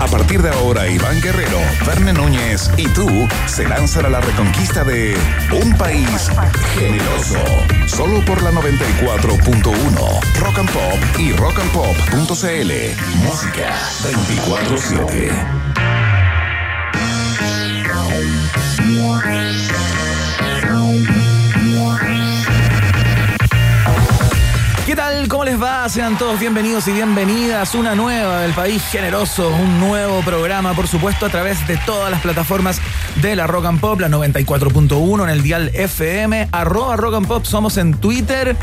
A partir de ahora, Iván Guerrero, Verne Núñez y tú se lanzan a la reconquista de un país generoso. Solo por la 94.1 Rock and Pop y rockandpop.cl. Música 24-7. ¿Qué tal? ¿Cómo les va? Sean todos bienvenidos y bienvenidas. Una nueva del país generoso, un nuevo programa, por supuesto, a través de todas las plataformas de la Rock and Pop, la 94.1 en el dial FM, arroba Rock and Pop, somos en Twitter,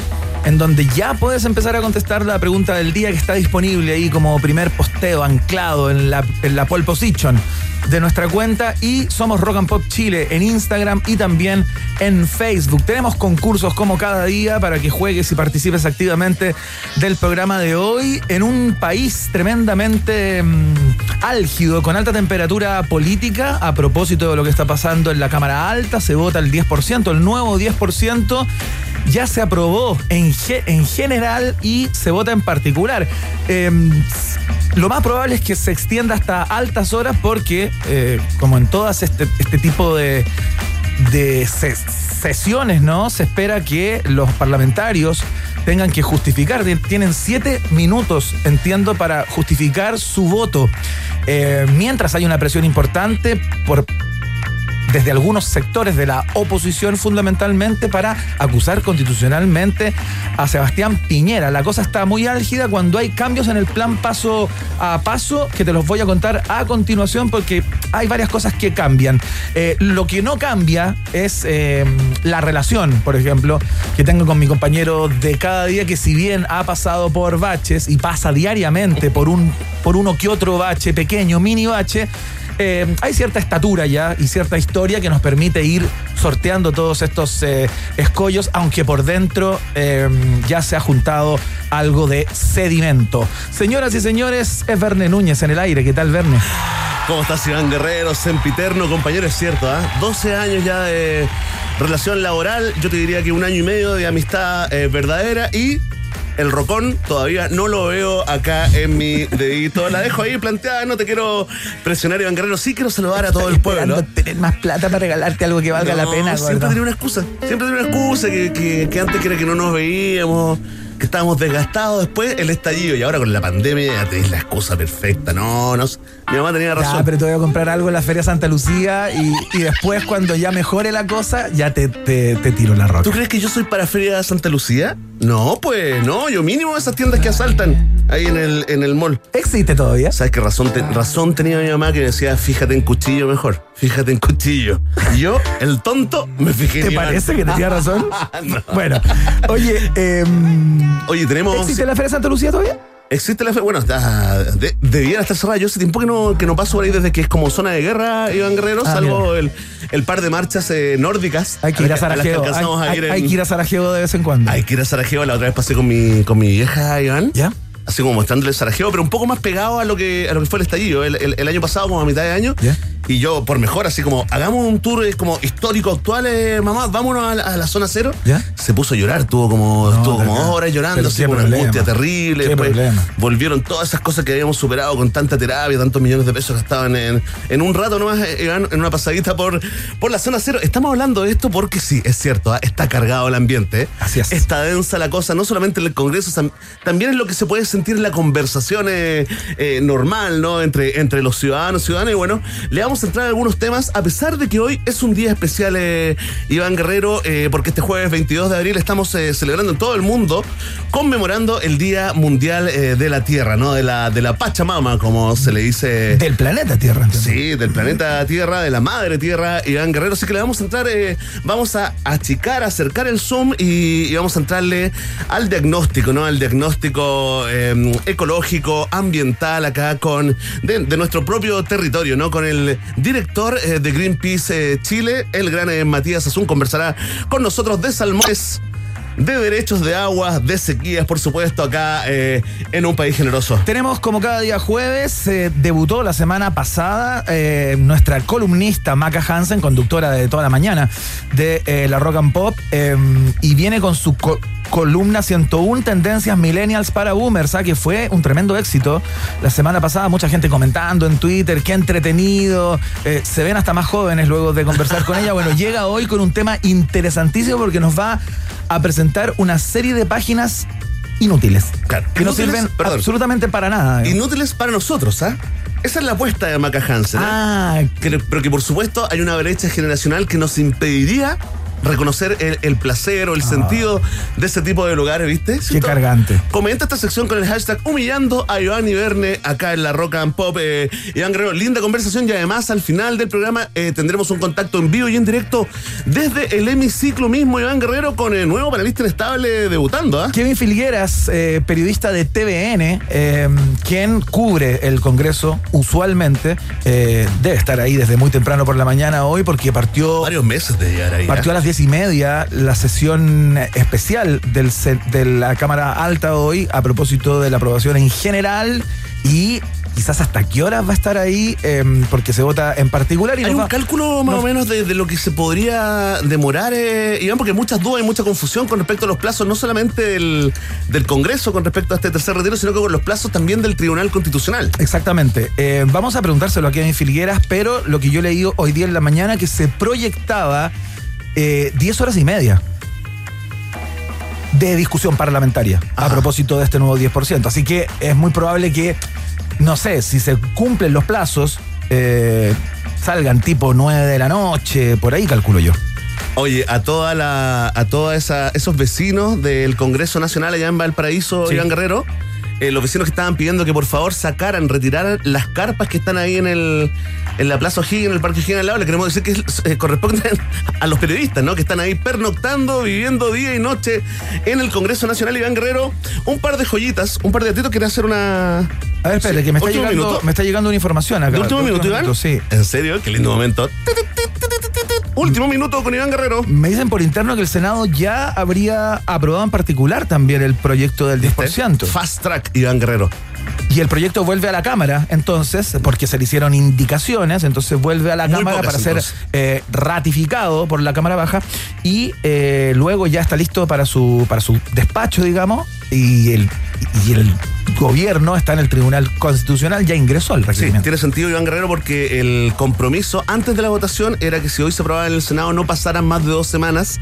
en donde ya puedes empezar a contestar la pregunta del día que está disponible ahí como primer posteo anclado en la, en la pole position de nuestra cuenta y somos Rock and Pop Chile en Instagram y también en Facebook. Tenemos concursos como cada día para que juegues y participes activamente del programa de hoy en un país tremendamente mm, álgido, con alta temperatura política. A propósito de lo que está pasando en la Cámara Alta, se vota el 10%, el nuevo 10% ya se aprobó en, en general y se vota en particular. Em, lo más probable es que se extienda hasta altas horas porque, eh, como en todas este, este tipo de, de ses- sesiones, ¿no? Se espera que los parlamentarios tengan que justificar. Tien- Tienen siete minutos, entiendo, para justificar su voto. Eh, mientras hay una presión importante por desde algunos sectores de la oposición fundamentalmente para acusar constitucionalmente a Sebastián Piñera. La cosa está muy álgida cuando hay cambios en el plan paso a paso que te los voy a contar a continuación porque hay varias cosas que cambian. Eh, lo que no cambia es eh, la relación, por ejemplo, que tengo con mi compañero de cada día que si bien ha pasado por baches y pasa diariamente por, un, por uno que otro bache, pequeño, mini bache, eh, hay cierta estatura ya y cierta historia que nos permite ir sorteando todos estos eh, escollos, aunque por dentro eh, ya se ha juntado algo de sedimento. Señoras y señores, es Verne Núñez en el aire. ¿Qué tal, Verne? ¿Cómo estás, Iván Guerrero? Sempiterno, compañero, es cierto, ¿ah? 12 años ya de relación laboral, yo te diría que un año y medio de amistad verdadera y el rocón todavía no lo veo acá en mi dedito. La dejo ahí planteada, no te quiero presionar, Iván Guerrero, sí quiero saludar a todo el pueblo. Tener más plata para regalarte algo que valga la pena, Siempre gordo. tenía una excusa. Siempre tenía una excusa que, que, que antes era que no nos veíamos, que estábamos desgastados. Después el estallido y ahora con la pandemia es la excusa perfecta. No, no. Mi mamá tenía razón. Ya, pero te voy a comprar algo en la Feria Santa Lucía y, y después, cuando ya mejore la cosa, ya te, te, te tiro la roca. ¿Tú crees que yo soy para Feria Santa Lucía? No, pues no, yo mínimo esas tiendas que asaltan ahí en el, en el mall. ¿Existe todavía? ¿Sabes qué razón, te- razón tenía mi mamá que me decía, fíjate en cuchillo mejor? Fíjate en cuchillo. Y yo, el tonto, me fijé en ¿Te parece que tenía razón? No. Bueno, oye, em, Oye, tenemos... ¿existe la Feria Santa Lucía todavía? Existe la fe, bueno, está, de- debiera estar cerrada. Yo hace tiempo que no, que no paso por ahí desde que es como zona de guerra, Iván Guerrero, Ah, salvo el, el par de marchas eh, nórdicas. Hay que ir a que Sarajevo. Hay, alcanzamos a hay- ir en- hay que ir a Sarajevo de vez en cuando. Hay que ir a Sarajevo. La otra vez pasé con mi, con mi vieja, Iván. ¿Ya? Así como mostrándole Sarajevo, pero un poco más pegado a lo que, a lo que fue el estallido. El, el- el año pasado, como a mitad de año. ¿Ya? Y yo, por mejor, así como, hagamos un tour eh, como histórico actual, eh, mamá, vámonos a la, a la zona cero. ¿Ya? Se puso a llorar, tuvo como, No, estuvo como dos horas llorando, así con una angustia terrible. Qué Después problema. volvieron todas esas cosas que habíamos superado con tanta terapia, tantos millones de pesos gastaban en, en un rato nomás, eh, en una pasadita por, por la zona cero. Estamos hablando de esto porque sí, es cierto, ¿ah? está cargado el ambiente. ¿eh? Así es. Está densa la cosa, no solamente en el Congreso, tam- también es lo que se puede sentir en la conversación eh, normal, ¿no? Entre, entre los ciudadanos y ciudadanas. Y bueno, le vamos vamos a entrar en algunos temas, a pesar de que hoy es un día especial, eh, Iván Guerrero, eh, porque este jueves 22 de abril estamos eh, celebrando en todo el mundo, conmemorando el Día Mundial de la Tierra, ¿no? De la, de la Pachamama, como se le dice. Del planeta Tierra. Sí, del planeta Tierra, de la madre Tierra, Iván Guerrero. Así que le vamos a entrar, vamos a achicar, acercar el Zoom y, vamos a entrarle al diagnóstico, ¿no? Al diagnóstico ecológico, ambiental acá con de, de nuestro propio territorio, ¿no? Con el director eh, de Greenpeace eh, Chile, el gran eh, Matías Azun, conversará con nosotros de salmones de derechos de agua, de sequías, por supuesto, acá en un país generoso. Tenemos como cada día jueves, debutó la semana pasada nuestra columnista Maca Hansen, conductora de toda la mañana de la Rock and Pop, y viene con su columna 101 Tendencias Millennials para Boomers, ¿ah? que fue un tremendo éxito. La semana pasada mucha gente comentando en Twitter, qué entretenido, eh, se ven hasta más jóvenes luego de conversar con ella. Bueno, llega hoy con un tema interesantísimo porque nos va a presentar una serie de páginas inútiles. Que no sirven absolutamente para nada. Inútiles para nosotros, ¿ah? Esa es la apuesta de Maca Hansen. ¿eh? Ah, pero que por supuesto hay una brecha generacional que nos impediría reconocer el, placer o el ah. sentido de ese tipo de lugares, ¿viste? Qué cargante. Comenta esta sección con el hashtag humillando a Iván y Verne acá en la Rock and Pop. Eh, Iván Guerrero, linda conversación y además al final del programa eh, tendremos un contacto en vivo y en directo desde el hemiciclo mismo, Iván Guerrero, con el nuevo panelista estable debutando. ¿ah? Kevin Filgueras, eh, periodista de TVN, quien cubre el Congreso usualmente, debe estar ahí desde muy temprano por la mañana hoy porque partió... Varios meses de llegar ahí. Partió a las y media la sesión especial del, de la Cámara Alta hoy a propósito de la aprobación en general y quizás hasta qué horas va a estar ahí, em, porque se vota en particular. Y Hay un cálculo más o menos de, lo que se podría demorar, eh, Iván, porque hay muchas dudas y mucha confusión con respecto a los plazos, no solamente del, Congreso con respecto a este tercer retiro, sino que con los plazos también del Tribunal Constitucional. Exactamente. Eh, vamos a preguntárselo aquí en Filgueras, pero lo que yo leí hoy día en la mañana, que se proyectaba 10 eh, horas y media de discusión parlamentaria a propósito de este nuevo 10%. Así que es muy probable que, no sé, si se cumplen los plazos, eh, salgan tipo 9 de la noche, por ahí calculo yo. Oye, a toda la, a todos esos vecinos del Congreso Nacional allá en Valparaíso, Iván Guerrero, eh, los vecinos que estaban pidiendo que por favor sacaran, retiraran las carpas que están ahí en el en la Plaza O'Higgins, en el Parque O'Higgins al lado, le queremos decir que eh, corresponden a los periodistas, ¿no? Que están ahí pernoctando, viviendo día y noche en el Congreso Nacional Iván Guerrero. Un par de joyitas, un par de atitos, quiere hacer una. A ver, espere, que me está, llegando, me está llegando una información acá. ¿De último minuto, Iván? sí. ¿En serio? Qué lindo momento. Último minuto con Iván Guerrero. Me dicen por interno que el Senado ya habría aprobado en particular también el proyecto del 10%. Fast track, Iván Guerrero. Y el proyecto vuelve a la Cámara, entonces, porque se le hicieron indicaciones, entonces vuelve a la Cámara para ser eh, ratificado por la Cámara Baja y eh, luego ya está listo para su, para su despacho, digamos, y el, y el gobierno está en el Tribunal Constitucional, ya ingresó al requerimiento. Sí, tiene sentido, Iván Guerrero, porque el compromiso antes de la votación era que si hoy se aprobaba en el Senado no pasaran más de dos semanas,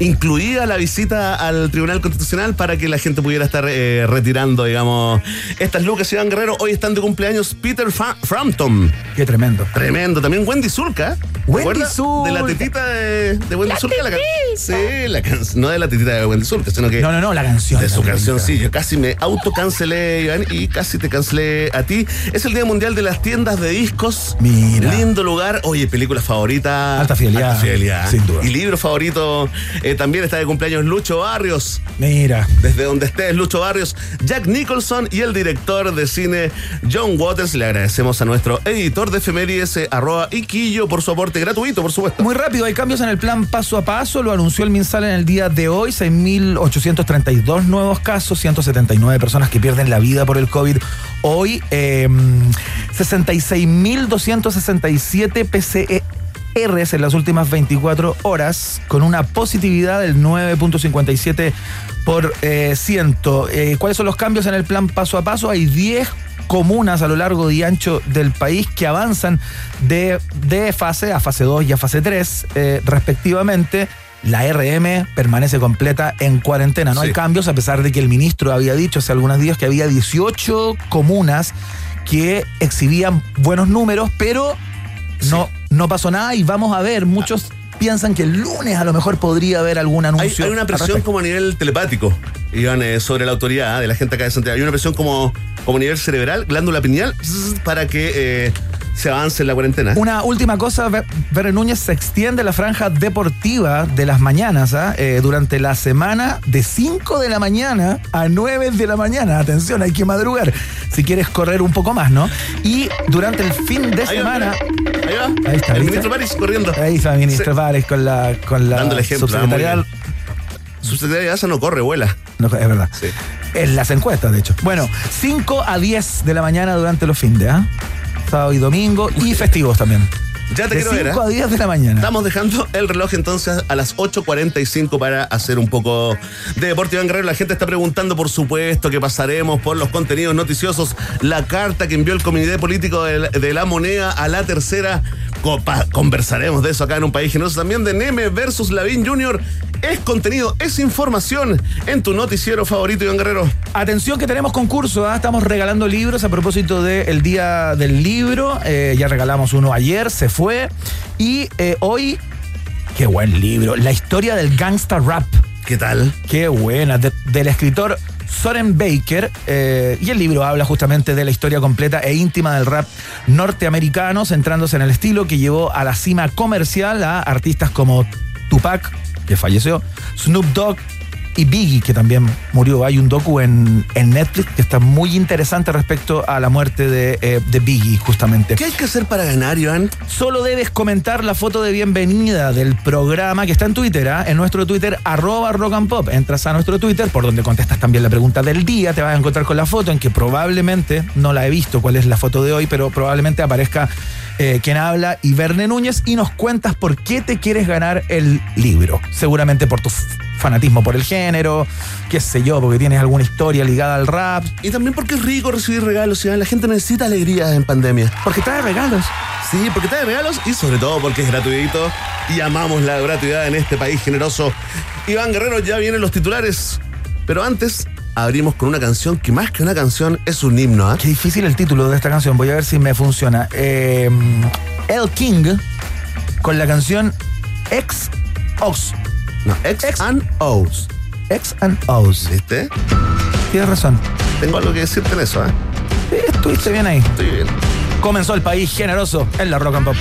incluida la visita al Tribunal Constitucional para que la gente pudiera estar eh, retirando, digamos, estas lucas. Iván Guerrero, hoy están de cumpleaños Peter Frampton. Qué tremendo. Tremendo. También Wendy Zulka. Wendy Zulka. De la tetita de, Wendy Zulka. La sí, la canción. No de la tetita de Wendy Zulka, sino que. No, no, no, la canción. De su canción, sí. Yo casi me autocancelé, Iván, y casi te cancelé a ti. Es el Día Mundial de las Tiendas de Discos. Mira. Lindo lugar. Oye, película favorita. Alta fidelidad. Alta fidelidad. Sin duda. Y libro favorito. Eh, también está de cumpleaños Lucho Barrios. Mira. Desde donde estés, Lucho Barrios. Jack Nicholson y el director de cine John Waters. Le agradecemos a nuestro editor de efemérides, eh, arroba Iquillo, por su aporte gratuito, por supuesto. Muy rápido, hay cambios en el plan paso a paso. Lo anunció el MinSal en el día de hoy. 6.832 nuevos casos, 179 personas que pierden la vida por el COVID. Hoy, 66.267 em, PCRs en las últimas 24 horas, con una positividad del 9.57 por eh, ciento. Eh, ¿Cuáles son los cambios en el plan paso a paso? Hay 10 comunas a lo largo y ancho del país que avanzan de, de fase a fase 2 y a fase 3 eh, respectivamente. La RM permanece completa en cuarentena. No hay cambios, a pesar de que el ministro había dicho hace algunos días que había 18 comunas que exhibían buenos números, pero no, no pasó nada y vamos a ver, muchos piensan que el lunes a lo mejor podría haber algún anuncio. hay una presión como a nivel telepático, Iván, eh, sobre la autoridad de la gente acá de Santiago. Hay una presión como, como a nivel cerebral, glándula pineal, para que eh, se avance en la cuarentena. Una última cosa, Ver- Verne Núñez se extiende la franja deportiva de las mañanas ¿ah? Eh, durante la semana de 5 de la mañana a 9 de la mañana. Atención, hay que madrugar si quieres correr un poco más, ¿no? Y durante el fin de Ahí va, semana... mira. Ahí va. Ahí está, el ¿viste? ministro París corriendo. Ahí está, ministro Sí. Con la, con la el ejemplo, subsecretaria- ah, Subsecretaria de Asa no corre, vuela. No, es verdad. Sí. En las encuestas, de hecho. Bueno, 5 a 10 de la mañana durante los fines, ¿ah? Sábado y domingo y festivos también. Ya te De quiero ver. 5 ¿eh? a 10 de la mañana. Estamos dejando el reloj entonces a las 8.45 para hacer un poco de deporte. Iván Guerrero, la gente está preguntando, por supuesto, que pasaremos por los contenidos noticiosos. La carta que envió el Comité Político de la, de la Moneda a la tercera. Copa. Conversaremos de eso acá en un país generoso. También de Neme versus Lavín Jr. Es contenido, es información en tu noticiero favorito, Iván Guerrero. Atención que tenemos concurso, ¿ah? estamos regalando libros a propósito del Día del Libro. Eh, ya regalamos uno ayer, se fue. Y eh, hoy, qué buen libro, La historia del gangsta rap. ¿Qué tal? Qué buena, de- del escritor Soren Baker. eh, y el libro habla justamente de la historia completa e íntima del rap norteamericano, centrándose en el estilo que llevó a la cima comercial a artistas como Tupac, que falleció, Snoop Dogg y Biggie, que también murió. Hay un docu en, en Netflix que está muy interesante respecto a la muerte de, eh, de Biggie, justamente. ¿Qué hay que hacer para ganar, Iván? Solo debes comentar la foto de bienvenida del programa que está en Twitter, ¿ah? en nuestro Twitter, arroba rock and pop. Entras a nuestro Twitter, por donde contestas también la pregunta del día, te vas a encontrar con la foto en que probablemente, no la he visto cuál es la foto de hoy, pero probablemente aparezca eh, quien habla y Verne Núñez y nos cuentas por qué te quieres ganar el libro. Seguramente por tu f- fanatismo por el género, qué sé yo, porque tienes alguna historia ligada al rap, Y también porque es rico recibir regalos, Iván. La gente necesita alegría en pandemia. porque trae regalos. Sí, porque trae regalos y sobre todo porque es gratuito y amamos la gratuidad en este país generoso. Iván Guerrero, ya vienen los titulares, pero antes abrimos con una canción que más que una canción es un himno. ¿ah? Qué difícil el título de esta canción. Voy a ver si me funciona. Eh, El King con la canción X Ox. No, X, Ex- and O's. X and O's. ¿Viste? Tienes razón. Tengo algo que decirte en eso, ¿eh? Sí, Estuviste bien ahí. Estoy bien. Comenzó el país generoso en la rock and pop.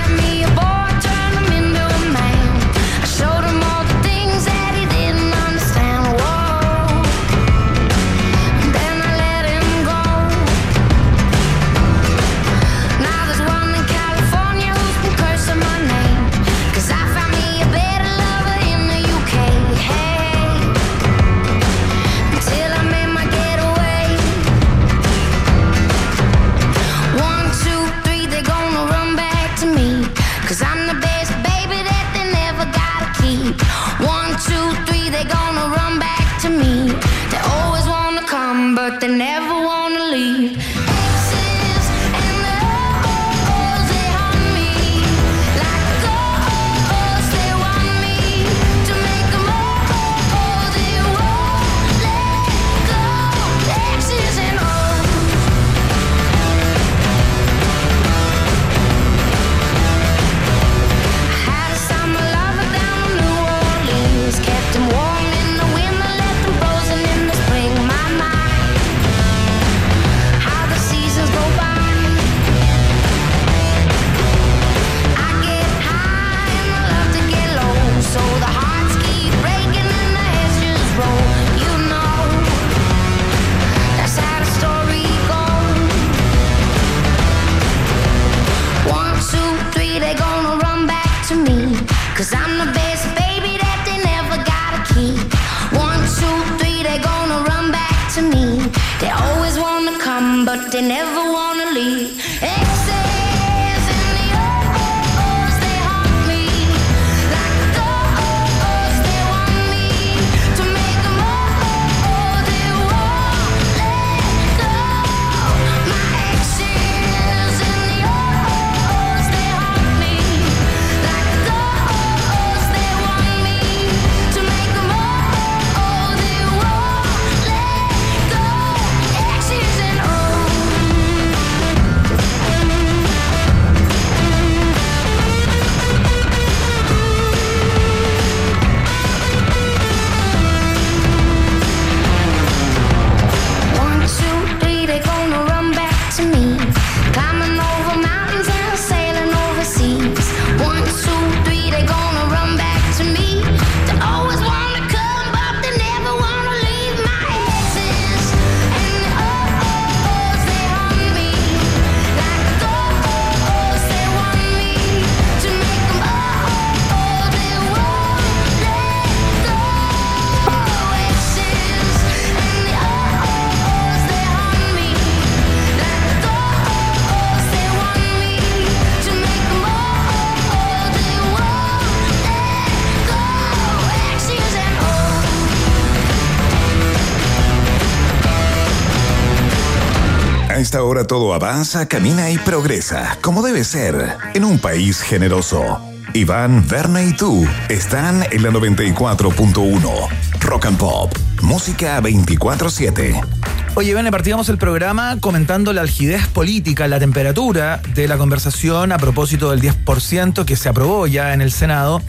Esta hora todo avanza, camina y progresa, como debe ser, en un país generoso. Iván, Verne y tú están en la 94.1. Rock and Pop. Música 24-7. Oye, Bene, partíamos el programa comentando la algidez política, la temperatura de la conversación a propósito del 10% que se aprobó ya en el Senado.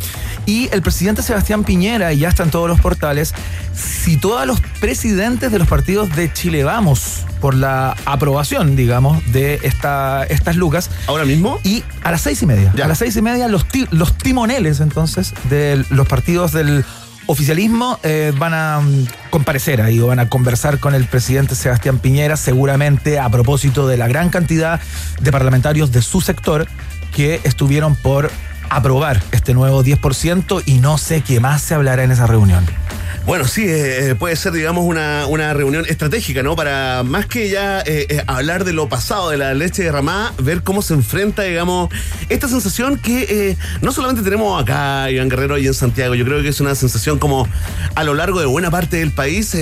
Y el presidente Sebastián Piñera, y ya está en todos los portales, citó a los presidentes de los partidos de Chile Vamos por la aprobación, digamos, de esta, estas lucas. ¿Ahora mismo? Y a las seis y media. Ya. A las seis y media los, ti- los timoneles, entonces, de los partidos del oficialismo eh, van a mm, comparecer ahí o van a conversar con el presidente Sebastián Piñera, seguramente a propósito de la gran cantidad de parlamentarios de su sector que estuvieron por aprobar este nuevo 10% y no sé qué más se hablará en esa reunión. Bueno, sí, eh, eh, puede ser, digamos, una, una reunión estratégica, ¿no? Para más que ya eh, hablar de lo pasado, de la leche derramada, ver cómo se enfrenta, digamos, esta sensación que no solamente tenemos acá, Iván Guerrero, y en Santiago, yo creo que es una sensación como a lo largo de buena parte del país,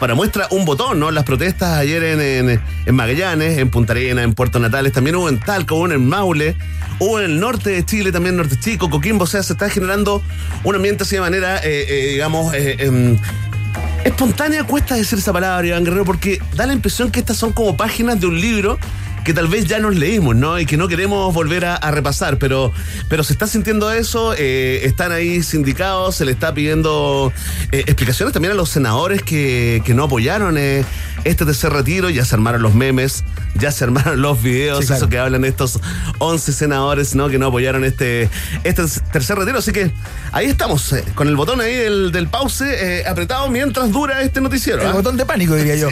para muestra un botón, ¿no? Las protestas ayer en, en, Magallanes, en Punta Arena, en Puerto Natales, también hubo en Talco, hubo en Maule, hubo en el norte de Chile, también Norte Chico, Coquimbo, o sea, se está generando un ambiente así de manera, eh, eh, digamos, eh, em, espontánea. Cuesta decir esa palabra, Iván Guerrero, porque da la impresión que estas son como páginas de un libro que tal vez ya nos leímos, ¿no? Y que no queremos volver a, a repasar, pero, pero se está sintiendo eso, eh, están ahí sindicados, se le está pidiendo eh, explicaciones también a los senadores que, que no apoyaron eh, este tercer retiro, ya se armaron los memes, ya se armaron los videos, Sí, claro. eso que hablan estos 11 senadores, ¿no? Que no apoyaron este, este tercer retiro, así que ahí estamos, con el botón ahí del, del pause eh, apretado mientras dura este noticiero. El ¿ah? botón de pánico, diría yo.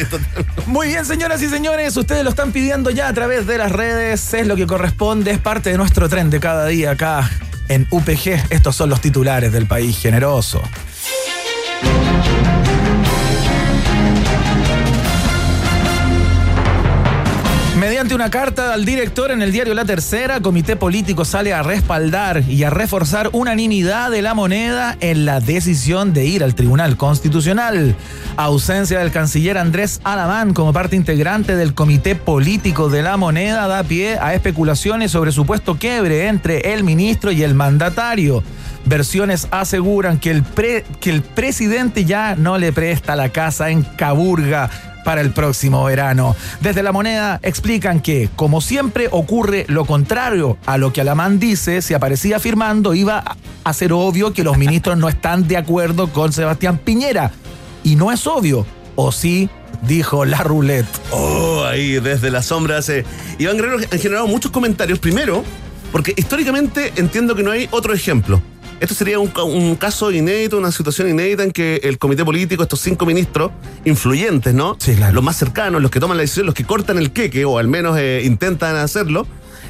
Muy bien, señoras y señores, ustedes lo están pidiendo ya a través de las redes, es lo que corresponde, es parte de nuestro tren de cada día acá en UPG. Estos son los titulares del país generoso. Mediante una carta al director en el diario La Tercera, Comité Político sale a respaldar y a reforzar unanimidad de la moneda en la decisión de ir al Tribunal Constitucional. Ausencia del canciller Andrés Alamán como parte integrante del Comité Político de la moneda da pie a especulaciones sobre supuesto quiebre entre el ministro y el mandatario. Versiones aseguran que el, que el presidente ya no le presta la casa en Caburga para el próximo verano. Desde la moneda explican que, como siempre, ocurre lo contrario a lo que Alamán dice, si aparecía firmando iba a ser obvio que los ministros no están de acuerdo con Sebastián Piñera. Y no es obvio, o sí, dijo la roulette. Oh, ahí desde las sombras. eh, Iván Guerrero han generado muchos comentarios. Primero, porque históricamente entiendo que no hay otro ejemplo. Esto sería un, ca- un caso inédito, una situación inédita en que el comité político, estos cinco ministros influyentes, ¿no? Sí, claro. Los más cercanos, los que toman la decisión, los que cortan el queque, o al menos eh, intentan hacerlo.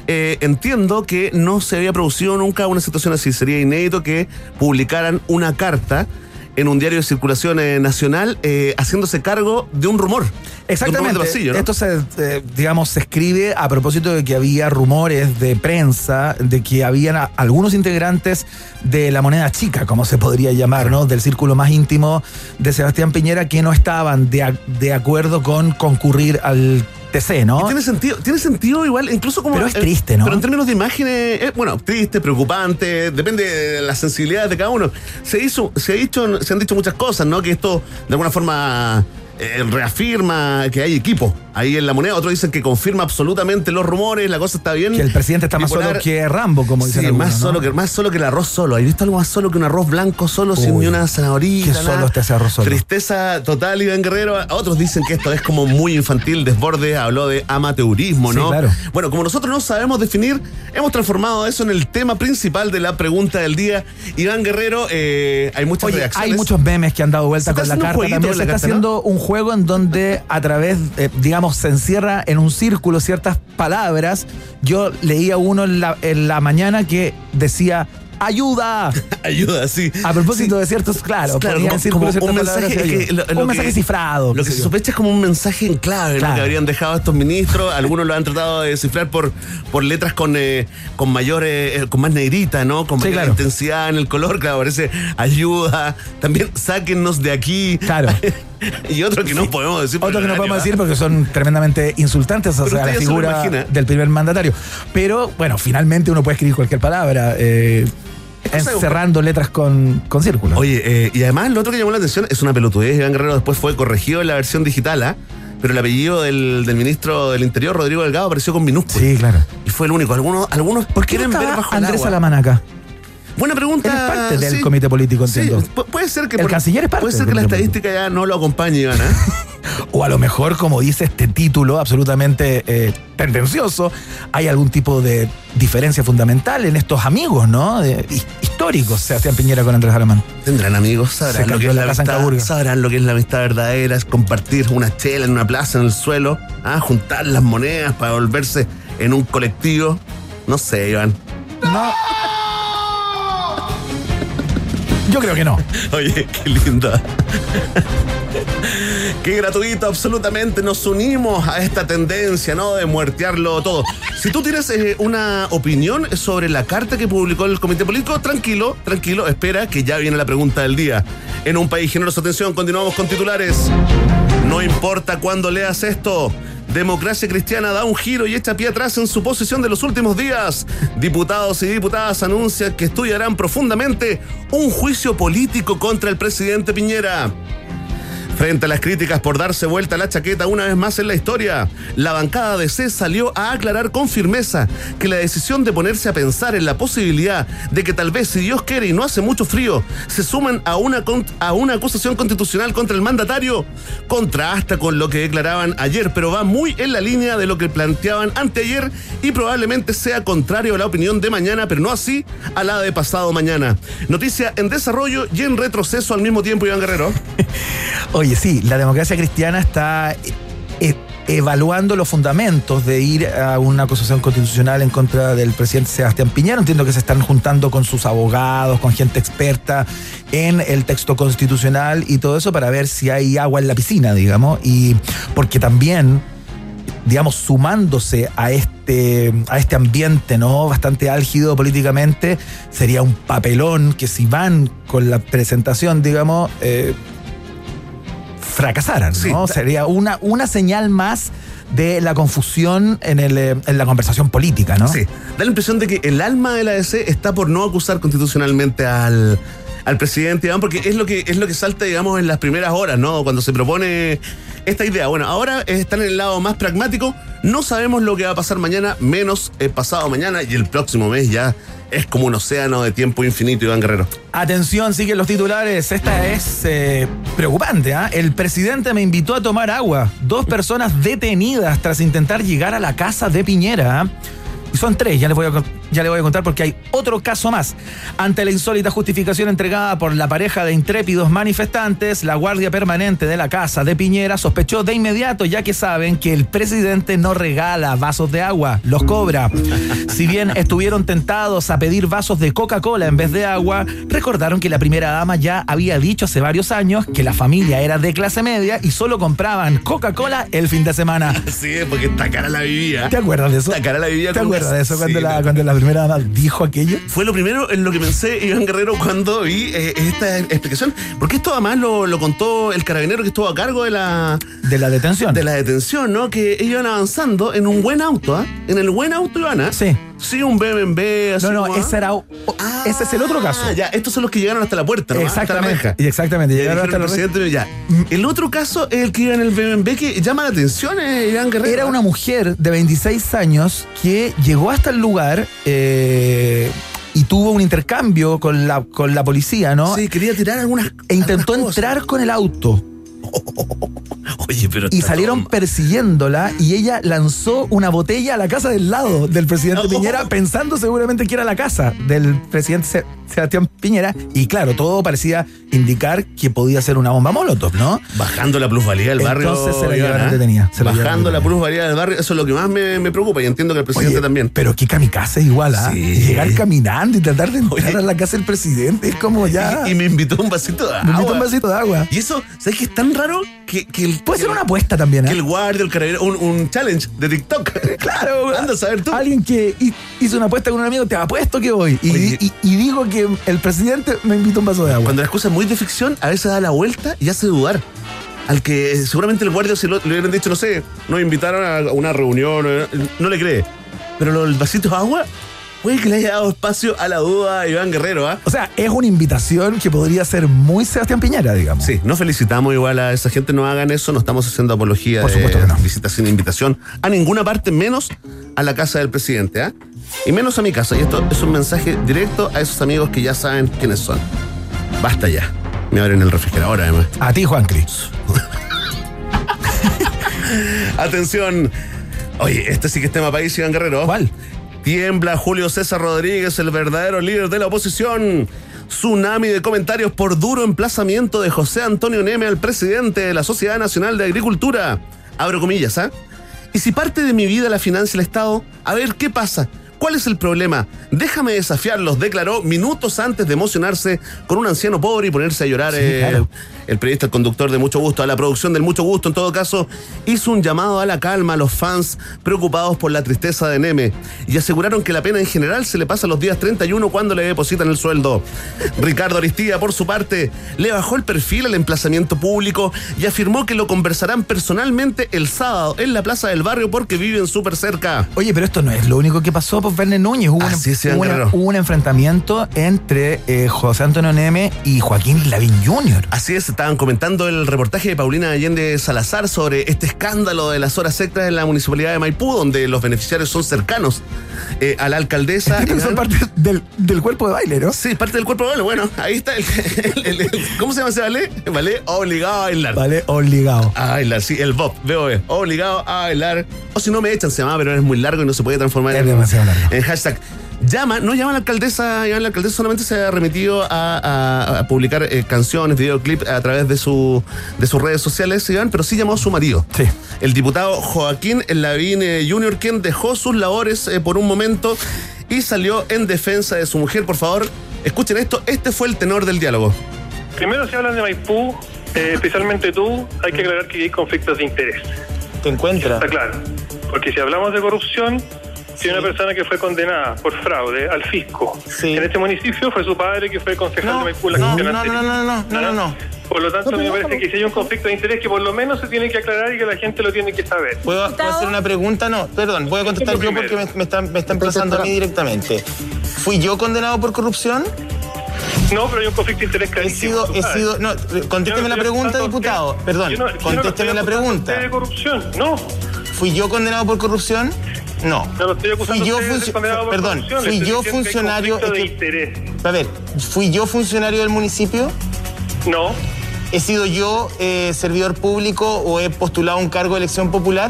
eh, entiendo que no se había producido nunca una situación así. Sería inédito que publicaran una carta en un diario de circulación eh, nacional eh, haciéndose cargo de un rumor. De un rumor Exactamente. de pasillo, ¿no? Esto se, eh, digamos, se escribe a propósito de que había rumores de prensa de que habían a- algunos integrantes de la moneda chica, como se podría llamar, ¿no? Del círculo más íntimo de Sebastián Piñera que no estaban de, a- de acuerdo con concurrir al TC, ¿no? Y tiene sentido, tiene sentido igual, incluso como. Pero es triste, ¿no? Pero en términos de imágenes, eh, bueno, triste, preocupante, depende de las sensibilidades de cada uno. Se hizo, se ha dicho, se han dicho muchas cosas, ¿no? Que esto de alguna forma eh, reafirma que hay equipo ahí en la moneda. Otros dicen que confirma absolutamente los rumores, la cosa está bien. Que el presidente está más Bipolar. solo que Rambo, como dicen Sí, algunos, más ¿no? solo que más solo que el arroz solo. ¿Has visto algo más solo que un arroz blanco solo sin ni una zanahorita? qué solo ese arroz solo. Tristeza total, Iván Guerrero. Otros dicen que esto es como muy infantil, desborde, habló de amateurismo, Sí, ¿no? claro. Bueno, como nosotros no sabemos definir, hemos transformado eso en el tema principal de la pregunta del día. Iván Guerrero, eh, hay muchas Oye, reacciones. hay muchos memes que han dado vuelta con la carta. También se está carta, ¿no? haciendo un juego en donde a través, eh, digamos, se encierra en un círculo ciertas palabras. Yo leía uno en la, en la mañana que decía ¡Ayuda! Ayuda, sí. A propósito de ciertos, claro, Claro, como, un mensaje, que lo- lo un mensaje que- cifrado. Lo que se yo. sospecha es como un mensaje en clave ¿no? Claro. que habrían dejado estos ministros. Algunos lo han tratado de descifrar por, por letras con, eh, con mayor, eh, con más negrita, ¿no? Con Sí, mayor claro. intensidad en el color. Claro, parece ayuda. También sáquennos de aquí. Claro. y otro que no podemos decir. Otro que el no podemos decir porque son tremendamente insultantes hacia la figura del primer mandatario. Pero bueno, finalmente uno puede escribir cualquier palabra, eh, encerrando letras con, con círculos. Oye, eh, y además lo otro que llamó la atención es una pelotudez. Iván Guerrero después fue corregido en la versión digital, ¿ah? pero el apellido del, del ministro del Interior, Rodrigo Delgado, apareció con minúsculas. Sí, claro. Y fue el único. Algunos, algunos ¿Por qué no quieren ver bajo el Andrés agua. Salamanaca? Buena pregunta. Él es parte del sí. comité político, entiendo. pu- puede ser que El canciller es parte puede ser que la estadística ya no lo acompañe, Iván. ¿ah? O a lo mejor, como dice este título absolutamente eh, tendencioso, hay algún tipo de diferencia fundamental en estos amigos, ¿no? De- hi- históricos, Sebastián Piñera con Andrés Alemán. Tendrán amigos, sabrán lo, que es la amistad, sabrán lo que es la amistad verdadera, es compartir una chela en una plaza en el suelo, ¿ah? juntar las monedas para volverse en un colectivo. No sé, Iván. No. Yo creo que no. Oye, qué linda. Qué gratuito, absolutamente. Nos unimos a esta tendencia, ¿no? De muertearlo todo. Si tú tienes eh, una opinión sobre la carta que publicó el Comité Político, tranquilo, tranquilo, espera que ya viene la pregunta del día. En un país generoso, atención, continuamos con titulares. No importa cuándo leas esto. Democracia Cristiana da un giro y echa pie atrás en su posición de los últimos días. Diputados y diputadas anuncian que estudiarán profundamente un juicio político contra el presidente Piñera. Frente a las críticas por darse vuelta la chaqueta una vez más en la historia, la bancada de C salió a aclarar con firmeza que la decisión de ponerse a pensar en la posibilidad de que tal vez, si Dios quiere y no hace mucho frío, se suman a una, a una acusación constitucional contra el mandatario, contrasta con lo que declaraban ayer, pero va muy en la línea de lo que planteaban anteayer y probablemente sea contrario a la opinión de mañana, pero no así a la de pasado mañana. Noticia en desarrollo y en retroceso al mismo tiempo, Iván Guerrero. Oye, sí, la democracia cristiana está eh, evaluando los fundamentos de ir a una acusación constitucional en contra del presidente Sebastián Piñera. Entiendo que se están juntando con sus abogados, con gente experta en el texto constitucional y todo eso para ver si hay agua en la piscina, digamos. Y porque también digamos, sumándose a este, a este ambiente, ¿no? Bastante álgido políticamente, sería un papelón que si van con la presentación, digamos, eh, fracasaran, ¿no? Sería una, una señal más de la confusión en, el, eh, en la conversación política, ¿no? Sí, da la impresión de que el alma de la ADC está por no acusar constitucionalmente al, al presidente, Iván, porque es lo que es lo que salta, digamos, en las primeras horas, ¿no? Cuando se propone esta idea. Bueno, ahora están en el lado más pragmático. No sabemos lo que va a pasar mañana, menos el pasado mañana y el próximo mes ya es como un océano de tiempo infinito, Iván Guerrero. Atención, siguen los titulares. Esta es eh, preocupante. ¿ah? El presidente me invitó a tomar agua. Dos personas detenidas tras intentar llegar a la casa de Piñera. ¿ah? Y son tres, ya les, voy a, ya les voy a contar porque hay otro caso más. Ante la insólita justificación entregada por la pareja de intrépidos manifestantes, la Guardia Permanente de la Casa de Piñera sospechó de inmediato, ya que saben que el presidente no regala vasos de agua, los cobra. Si bien estuvieron tentados a pedir vasos de Coca-Cola en vez de agua, recordaron que la primera dama ya había dicho hace varios años que la familia era de clase media y solo compraban Coca-Cola el fin de semana. Sí, porque está cara la vivía. ¿Te acuerdas de eso? Está cara la vivía. ¿Te acuerdas de eso Sí, cuando, la, cuando la primera dama dijo aquello? Fue lo primero en lo que pensé, Iván Guerrero, cuando vi eh, esta explicación. Porque esto además lo, lo contó el carabinero que estuvo a cargo de la, De la detención. de la detención, ¿no? Que iban avanzando en un buen auto, ¿ah? En el buen auto iban, ¿ah? Sí. Sí, un BMW, así No, no, ¿ah? ese era. o- Ah, ese es el otro caso. Ya, estos son los que llegaron hasta la puerta, ¿no? Hasta la Exactamente. Y exactamente. Llegaron hasta reja. presidente, ya. El otro caso es el que iba en el BMW que llama la atención, eh, Iván Guerrero. Era una mujer de 26 años que llegó hasta el lugar eh, y tuvo un intercambio con la, con la policía, ¿no? Sí, quería tirar algunas. E intentó algunas entrar con el auto Oye, pero. y salieron persiguiéndola y ella lanzó una botella a la casa del lado del presidente. Piñera pensando seguramente que era la casa del presidente Se- Sebastián Piñera y claro, todo parecía indicar que podía ser una bomba molotov, ¿no? Bajando la plusvalía del barrio. Entonces se la llevaron ¿ah? detenida, llevaron Bajando la plusvalía del barrio, eso es lo que más me, me preocupa y entiendo que el presidente Oye, también. Pero qué kamikaze igual, ¿ah? Sí. Llegar caminando y tratar de entrar Oye. a la casa del presidente es como ya. Y, y me invitó un vasito de me agua. invito un vasito de agua. Y eso, ¿sabes qué es tan raro? Que, que el, Puede que ser el- una apuesta también, ¿eh? Que el guardia, el carabinero, un, un challenge de TikTok. Claro, Anda a saber tú. Alguien que hi- hizo una apuesta con un amigo, te apuesto que voy. Y, Oye. y- y digo que el presidente me invita un vaso de agua. Cuando la excusa es muy de ficción, a veces da la vuelta y hace dudar. al que seguramente el guardia se lo, le hubieran dicho, no sé, nos invitaron a una reunión, eh, no le cree. Pero del vasito de agua, puede que le haya dado espacio a la duda a Iván Guerrero, ¿ah? O sea, es una invitación que podría ser muy Sebastián Piñera, digamos. Sí, no felicitamos igual a esa gente, no hagan eso, no estamos haciendo apología Por de supuesto que no. visitas sin invitación a ninguna parte, menos a la casa del presidente, ¿ah? Y menos a mi casa. Y esto es un mensaje directo a esos amigos que ya saben quiénes son. Basta ya. Me abren el refrigerador, además. A ti, Juan Cris. Atención. Oye, este sí que es tema país, Iván Guerrero. ¿Cuál? Tiembla Julio César Rodríguez, el verdadero líder de la oposición. Tsunami de comentarios por duro emplazamiento de José Antonio Neme al presidente de la Sociedad Nacional de Agricultura. Abro comillas, ¿ah? Y si parte de mi vida la financia el Estado, a ver qué pasa. ¿Cuál es el problema? Déjame desafiarlos, declaró minutos antes de emocionarse con un anciano pobre y ponerse a llorar. Sí, eh, claro. El periodista, el conductor de Mucho Gusto, a la producción del Mucho Gusto, en todo caso, hizo un llamado a la calma a los fans preocupados por la tristeza de Neme y aseguraron que la pena en general se le pasa los días 31 cuando le depositan el sueldo. Ricardo Aristía, por su parte, le bajó el perfil al emplazamiento público y afirmó que lo conversarán personalmente el sábado en la Plaza del Barrio porque viven súper cerca. Oye, pero esto no es lo único que pasó por Verne Núñez. Hubo, Así un, hubo hubo un enfrentamiento entre eh, José Antonio Neme y Joaquín Lavín Jr. Así es, estaban comentando el reportaje de Paulina Allende Salazar sobre este escándalo de las horas extras en la municipalidad de Maipú, donde los beneficiarios son cercanos eh, a la alcaldesa. Entiendo que son parte del, del cuerpo de baile, ¿no? Sí, parte del cuerpo de baile. Bueno, ahí está el, el- el- el- ¿Cómo se llama ese ballet? Ballet obligado a bailar. Vale, obligado. A bailar, sí, el Bob, BOB, obligado a bailar. O si no me echan, se llama, pero es muy largo y no se puede transformar Es en, demasiado largo. En hashtag. Llama, no llama a la alcaldesa, llama a la alcaldesa solamente se ha remitido a, a- a publicar eh, canciones, videoclips a través de, su, de sus redes sociales, Iván, pero sí llamó a su marido. Sí. El diputado Joaquín Lavín eh, Jr., quien dejó sus labores eh, por un momento y salió en defensa de su mujer. Por favor, escuchen esto, este fue el tenor del diálogo. Primero, si hablan de Maipú, eh, especialmente tú, hay que aclarar que hay conflictos de interés. te encuentras. Está claro. Porque si hablamos de corrupción, si una persona que fue condenada por fraude al fisco Sí. en este municipio fue su padre que fue concejal No, de Maipú la no, no, no, no, no, no, no, no. Por lo tanto, me parece que si hay un conflicto de interés que por lo menos se tiene que aclarar y que la gente lo tiene que saber. ¿Puedo, puedo hacer una pregunta? No, perdón, voy a contestar yo porque me, me están, me están emplazando a mí directamente. ¿Fui yo condenado por corrupción? No, pero hay un conflicto de interés He clarísimo. sido, tú he sido, no, contésteme la pregunta, diputado. Perdón, yo no- yo no lo contésteme la pregunta. de corrupción, no. ¿Fui yo condenado por corrupción? No. Lo estoy acusando yo usted de Perdón, fui yo funcionario. es que- interés. a ver, ¿fui yo funcionario del municipio? No, ¿He sido yo eh, servidor público o he postulado un cargo de elección popular?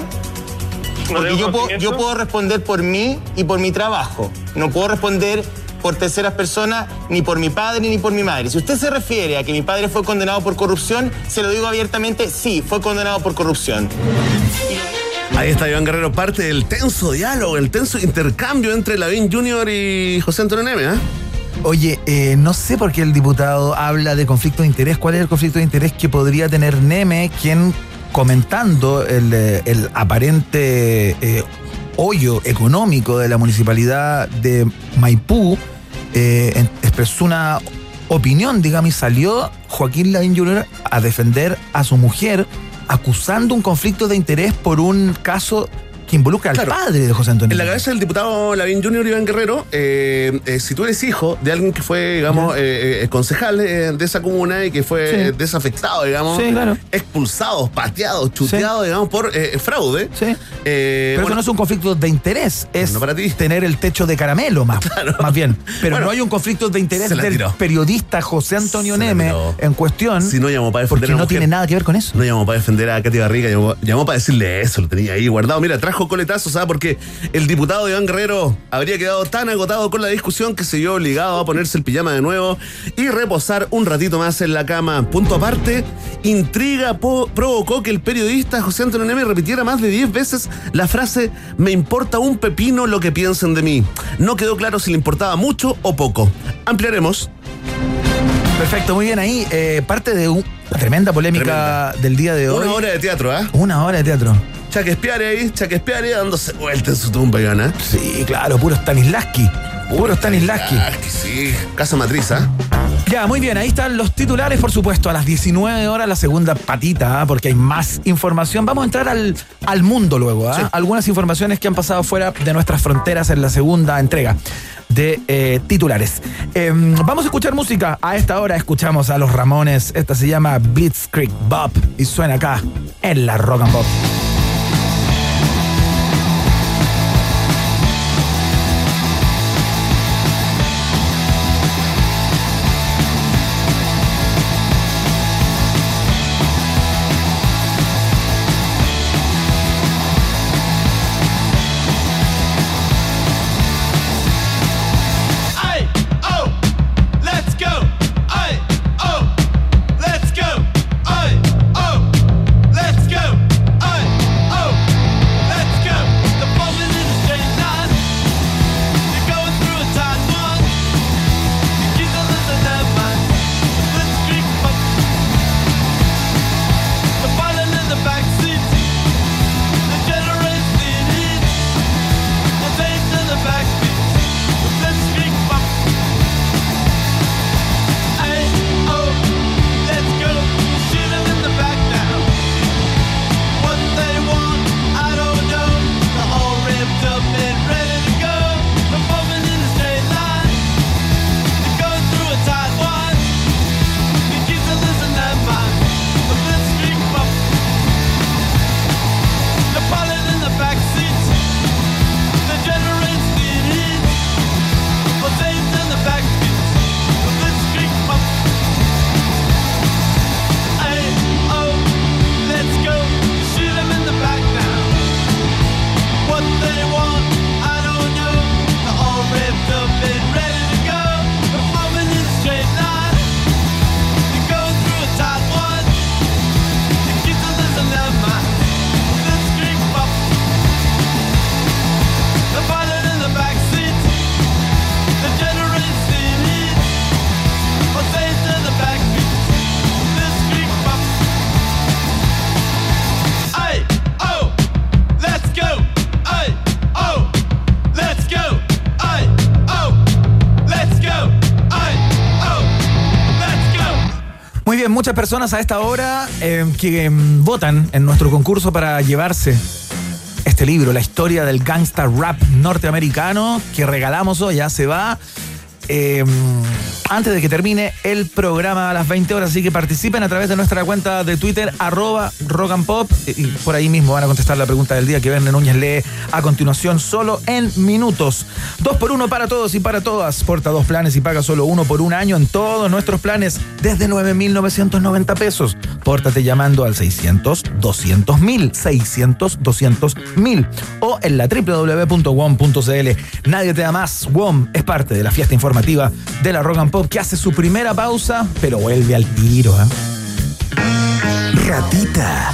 no Porque yo puedo, yo puedo responder por mí y por mi trabajo. No puedo responder por terceras personas, ni por mi padre ni por mi madre. Si usted se refiere a que mi padre fue condenado por corrupción, se lo digo abiertamente, sí, fue condenado por corrupción. Ahí está Iván Guerrero, parte del tenso diálogo, el tenso intercambio entre Lavín Jr. y José Antonio Neme, ¿ah? Oye, eh, no sé por qué el diputado habla de conflicto de interés. ¿Cuál es el conflicto de interés que podría tener Neme, quien comentando el, eh, aparente eh, hoyo económico de la municipalidad de Maipú, eh, expresó una opinión, digamos, y salió Joaquín Lavín Jr. a defender a su mujer, acusando un conflicto de interés por un caso que involucra al Claro. padre de José Antonio. En la cabeza del diputado Lavín Jr. Iván Guerrero, eh, eh, si tú eres hijo de alguien que fue, digamos, eh, concejal de esa comuna y que fue Sí. desafectado, digamos, Sí, claro. expulsado, pateado, chuteado, digamos, por fraude. Sí. Pero eso bueno, no es un conflicto de interés, es No para ti. tener el techo de caramelo más, más bien. Pero Bueno, no hay un conflicto de interés del periodista José Antonio Neme en cuestión, Si no llamó para defender porque a no tiene nada que ver con eso. No llamó para defender a Katy Barriga, llamó, llamó para decirle eso, lo tenía ahí guardado. Mira, trajo coletazos, ¿sabes? Porque el diputado Iván Guerrero habría quedado tan agotado con la discusión que se vio obligado a ponerse el pijama de nuevo y reposar un ratito más en la cama. Punto aparte, intriga provocó que el periodista José Antonio Neme repitiera más de 10 veces la frase me importa un pepino lo que piensen de mí. No quedó claro si le importaba mucho o poco. Ampliaremos. Perfecto, muy bien ahí. eh, parte de un- una tremenda polémica del día de hoy. Una hora de teatro, ¿ah? Una hora de teatro. Chaquespiare ahí, Chaquespiare dándose vuelta en su tumba, Iván, ¿ah? Sí, claro, puro Stanislavski. Puro Stanislavski. Que sí. Casa matriz, ¿ah? Ya, muy bien, ahí están los titulares, por supuesto, a las 19 horas la segunda patita, ¿ah? porque hay más información. Vamos a entrar al, al mundo luego, ¿ah? algunas informaciones que han pasado fuera de nuestras fronteras en la segunda entrega de eh, titulares. Em, vamos a escuchar música. A esta hora escuchamos a los Ramones. Esta se llama Blitzkrieg Bob y suena acá en la Rock and Pop. Muchas personas a esta hora eh, que mm, votan en nuestro concurso para llevarse este libro, la historia del gangsta rap norteamericano que regalamos hoy, ya se va. eh, antes de que termine el programa a las 20 horas, así que participen a través de nuestra cuenta de Twitter, arroba rock and pop, y por ahí mismo van a contestar la pregunta del día que Verne Núñez lee a continuación, solo en minutos. Dos por uno para todos y para todas. Porta dos planes y paga solo uno por un año en todos nuestros planes desde 9.990 pesos. Pórtate llamando al 600 200 mil, 600 200 mil o en la www.wom.cl. Nadie te da más. WOM es parte de la fiesta informativa de la Rock and Pop que hace su primera pausa, pero vuelve al tiro. ¿eh? Ratita.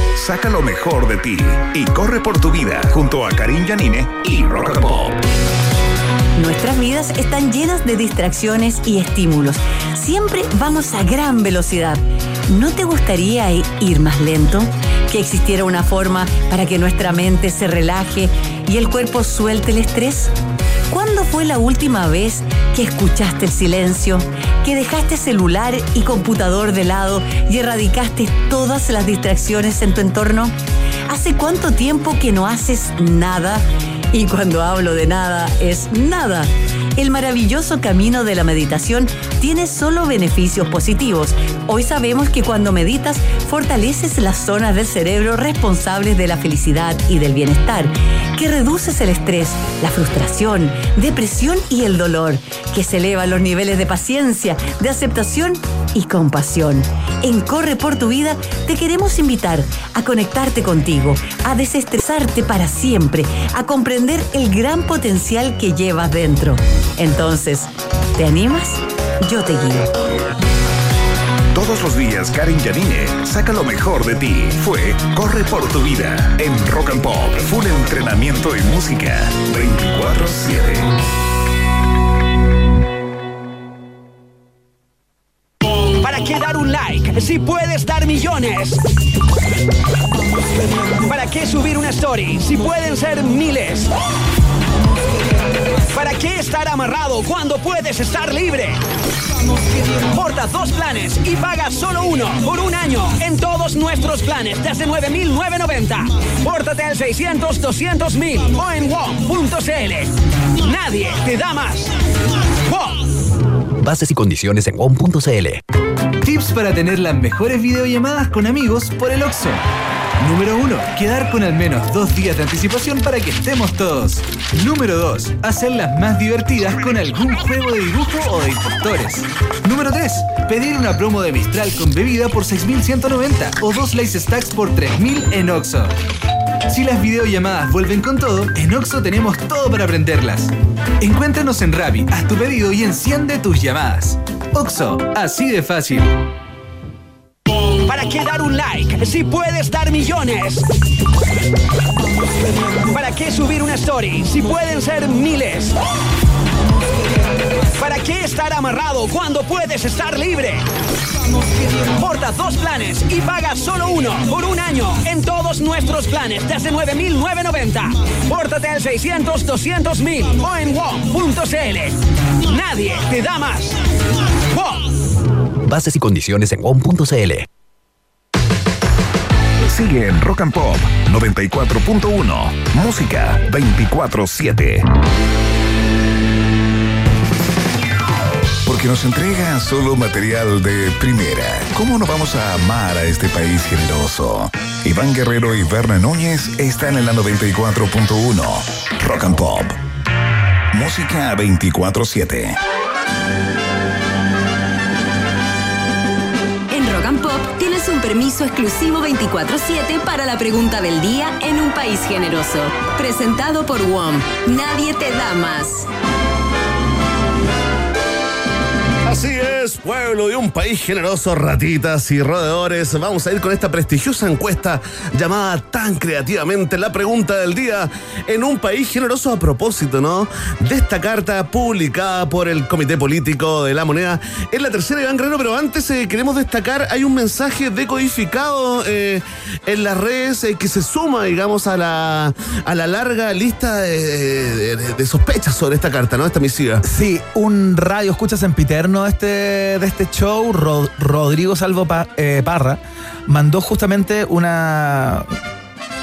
saca lo mejor de ti y corre por tu vida junto a Karim Yanine y Rock and Pop. Nuestras vidas están llenas de distracciones y estímulos. Siempre vamos a gran velocidad. ¿No te gustaría ir más lento? Que existiera una forma para que nuestra mente se relaje y el cuerpo suelte el estrés. ¿Cuándo fue la última vez que escuchaste el silencio, que dejaste celular y computador de lado y erradicaste todas las distracciones en tu entorno? ¿Hace cuánto tiempo que no haces nada? Y cuando hablo de nada, es nada. El maravilloso camino de la meditación tiene solo beneficios positivos. Hoy sabemos que cuando meditas, fortaleces las zonas del cerebro responsables de la felicidad y del bienestar, que reduces el estrés, la frustración, depresión y el dolor, que se elevan los niveles de paciencia, de aceptación y compasión. En Corre por tu vida te queremos invitar a conectarte contigo, a desestresarte para siempre, a comprender el gran potencial que llevas dentro. Entonces, ¿te animas? Yo te guío. Todos los días Karen Janine saca lo mejor de ti. Fue Corre por tu vida en Rock and Pop. Full entrenamiento y música 24/7. ¿Para qué dar un like si puedes dar millones? ¿Para qué subir una story si pueden ser miles? ¿Para qué estar amarrado cuando puedes estar libre? Porta dos planes y paga solo uno por un año en todos nuestros planes desde 9.990. Pórtate al 600-200.000 o en WOM.cl. Nadie te da más. WOM. Bases y condiciones en WOM.cl. Tips para tener las mejores videollamadas con amigos por el Oxxo. Número 1. Quedar con al menos dos días de anticipación para que estemos todos. Número 2. Hacerlas más divertidas con algún juego de dibujo o de impostores. Número 3. Pedir una promo de Mistral con bebida por 6.190 o dos Lace Stacks por 3.000 en Oxxo. Si las videollamadas vuelven con todo, en Oxxo tenemos todo para aprenderlas. Encuéntranos en Rappi, haz tu pedido y enciende tus llamadas. Oxxo, así de fácil. ¿Para qué dar un like si puedes dar millones? ¿Para qué subir una story si pueden ser miles? ¿Para qué estar amarrado cuando puedes estar libre? Porta dos planes y paga solo uno por un año en todos nuestros planes desde 9.990. Pórtate al 600-200.000 o en WOM.cl. Nadie te da más. WOM. Bases y condiciones en WOM.cl. Sigue en Rock and Pop 94.1. Música 24/7. Porque nos entrega solo material de primera. ¿Cómo no vamos a amar a este país generoso? Iván Guerrero y Berna Núñez están en la 94.1. Rock and Pop. Música 24/7. En Rock and Pop tienes un permiso exclusivo 24-7 para la pregunta del día en un país generoso. Presentado por WOM. Nadie te da más. Así es, pueblo de un país generoso, ratitas y roedores. Vamos a ir con esta prestigiosa encuesta llamada tan creativamente la pregunta del día en un país generoso a propósito, ¿no? De esta carta publicada por el Comité Político de la Moneda. Es la tercera, Iván Guerrero, pero antes eh, queremos destacar, hay un mensaje decodificado eh, en las redes eh, que se suma, digamos, a la, a la larga lista de, de- de sospechas sobre esta carta, ¿no? Esta misiva. Sí, un radio escucha de este, de este show, Ro- Rodrigo Salvo eh, Parra, mandó justamente una,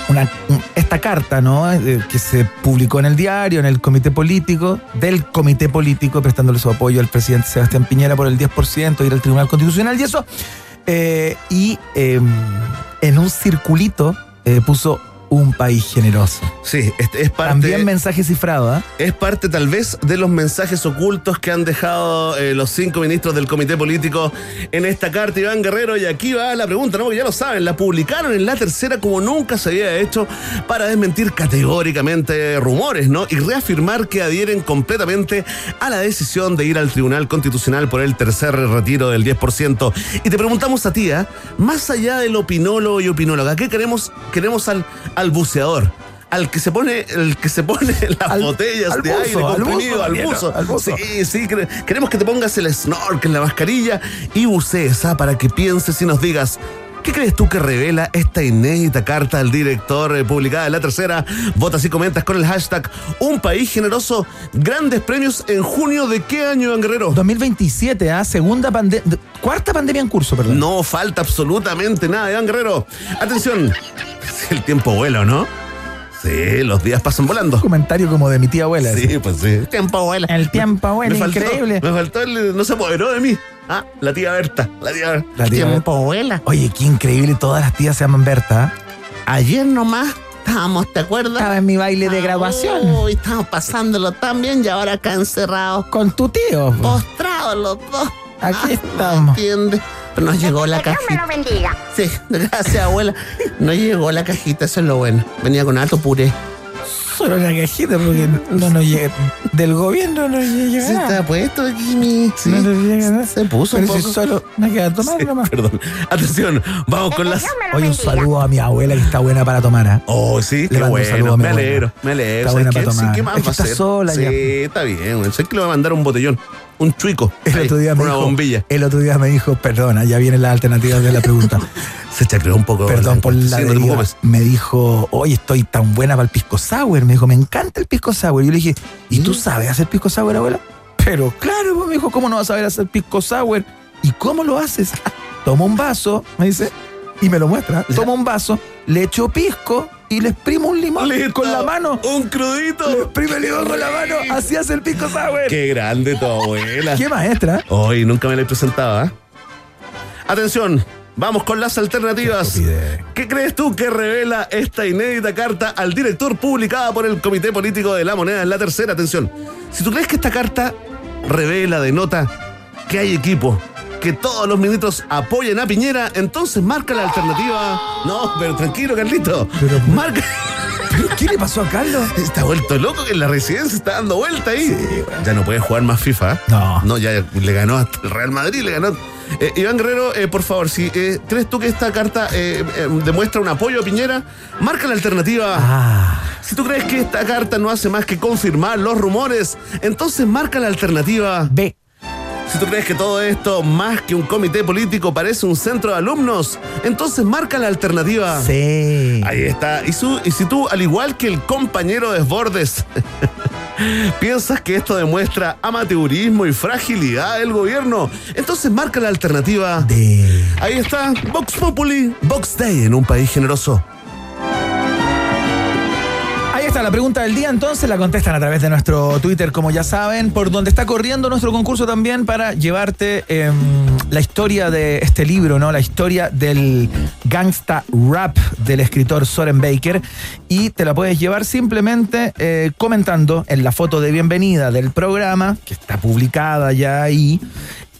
una esta carta, ¿no? Eh, que se publicó en el diario, en el comité político, del comité político, prestándole su apoyo al presidente Sebastián Piñera por el 10%, ir al Tribunal Constitucional y eso. Eh, y eh, en un circulito puso un país generoso. Sí, es parte. También mensaje cifrado, ¿ah? Es parte tal vez de los mensajes ocultos que han dejado eh, los cinco ministros del comité político en esta carta, Iván Guerrero. Y aquí va la pregunta, ¿no? Porque ya lo saben, la publicaron en la tercera como nunca se había hecho para desmentir categóricamente rumores, ¿no? Y reafirmar que adhieren completamente a la decisión de ir al Tribunal Constitucional por el tercer retiro del 10%. Y te preguntamos a ti, ¿ah? más allá del opinólogo y opinóloga, ¿qué queremos? Queremos al, al buceador. Al que se pone, el que se pone las Al- botellas al de buzo, aire comprimido, al buzo. al buzo. Sí, sí, quere- queremos que te pongas el snorkel, la mascarilla y bucees, ¿ah? para que pienses y nos digas. ¿Qué crees tú que revela esta inédita carta al director eh, publicada en la tercera? Votas y comentas con el hashtag Un País Generoso. Grandes premios en junio de qué año, Iván Guerrero? 2027, ¿ah? Segunda pandemia. Cuarta pandemia en curso, perdón. No falta absolutamente nada, Iván Guerrero. Atención, el tiempo vuela, ¿o ¿no? Sí, los días pasan volando. Comentario como de mi tía abuela. así. Sí, pues sí. El tiempo vuela. El tiempo vuela, Me faltó- increíble. Me faltó el. No se apoderó de mí. Ah, la tía Berta. La tía Berta. La tía tiempo vuela. Oye, qué increíble, todas las tías se llaman Berta. ¿ah? Ayer nomás estábamos, ¿te acuerdas? Estaba en mi baile de graduación. Uy, estábamos pasándolo tan bien y ahora acá encerrados, Con tu tío. postrados los dos. Aquí Ah, estamos. ¿Entiendes? Pero nos llegó la Que Dios me cajita. lo bendiga. Sí, gracias, abuela. No llegó la cajita, eso es lo bueno. Venía con alto puré. Solo una cajita porque no nos llega. Del gobierno no llega Sí, nada. está puesto aquí mi. Sí, No nos llega nada. se puso un Pero si poco. solo me queda tomar Sí, nomás. perdón. Atención, vamos con las. Oye, un saludo a mi abuela que está buena para tomar. ¿ah? Oh, sí, Le qué mando un saludo bueno. a mi Me abuela. alegro, me alegro. Está ¿Sabes buena para Sí, tomar. ¿Qué más Es que va a está hacer? sola sí, ya. está bien. güey. Sé que le va a mandar un botellón, un chuico. El ahí, otro día me una dijo, bombilla. El otro día me dijo, perdona, ya vienen las alternativas de la pregunta. Se chacreó un poco. Perdón por la Sí, deriva. Me dijo, oye, estoy tan buena para el pisco sour. Me dijo, me encanta el pisco sour. Y yo le dije, ¿y Mm. tú sabes hacer pisco sour, abuela? Pero claro, pues, me dijo, ¿cómo no vas a saber hacer pisco sour? ¿Y cómo lo haces? Toma un vaso, me dice, y me lo muestra. Toma un vaso, le echo pisco y le exprimo un limón Listo. con la mano. Un crudito. Le exprime el limón con la mano. Así hace el pisco sour. Qué grande tu abuela. ¿Qué maestra? Hoy nunca me la he presentado, ¿ah? Atención, vamos con las alternativas. ¿Qué crees tú que revela esta inédita carta al director publicada por el Comité Político de la Moneda en la tercera? Atención, si tú crees que esta carta revela, denota que hay equipo, que todos los ministros apoyan a Piñera, entonces marca la alternativa. No, pero tranquilo, Carlito. Pero- marca. ¿Pero qué le pasó a Carlos? Está vuelto loco que en la residencia está dando vuelta ahí. Ya no puede jugar más FIFA. No. No, ya le ganó hasta el Real Madrid, le ganó. Eh, Iván Guerrero, eh, por favor, si eh, crees tú que esta carta demuestra un apoyo a Piñera, marca la alternativa. Ah, Si tú crees que esta carta no hace más que confirmar los rumores, entonces marca la alternativa. B. Si tú crees que todo esto, más que un comité político, parece un centro de alumnos, entonces marca la alternativa. C. Ahí está. Y, su- y si tú, al igual que el compañero Desbordes, piensas que esto demuestra amateurismo y fragilidad del gobierno, entonces marca la alternativa. D. Ahí está, Vox Populi, Vox Day en un país generoso. La pregunta del día, entonces la contestan a través de nuestro Twitter, como ya saben, por donde está corriendo nuestro concurso también para llevarte em, la historia de este libro, ¿no? La historia del gangsta rap del escritor Soren Baker. Y te la puedes llevar simplemente eh, comentando en la foto de bienvenida del programa, que está publicada ya ahí.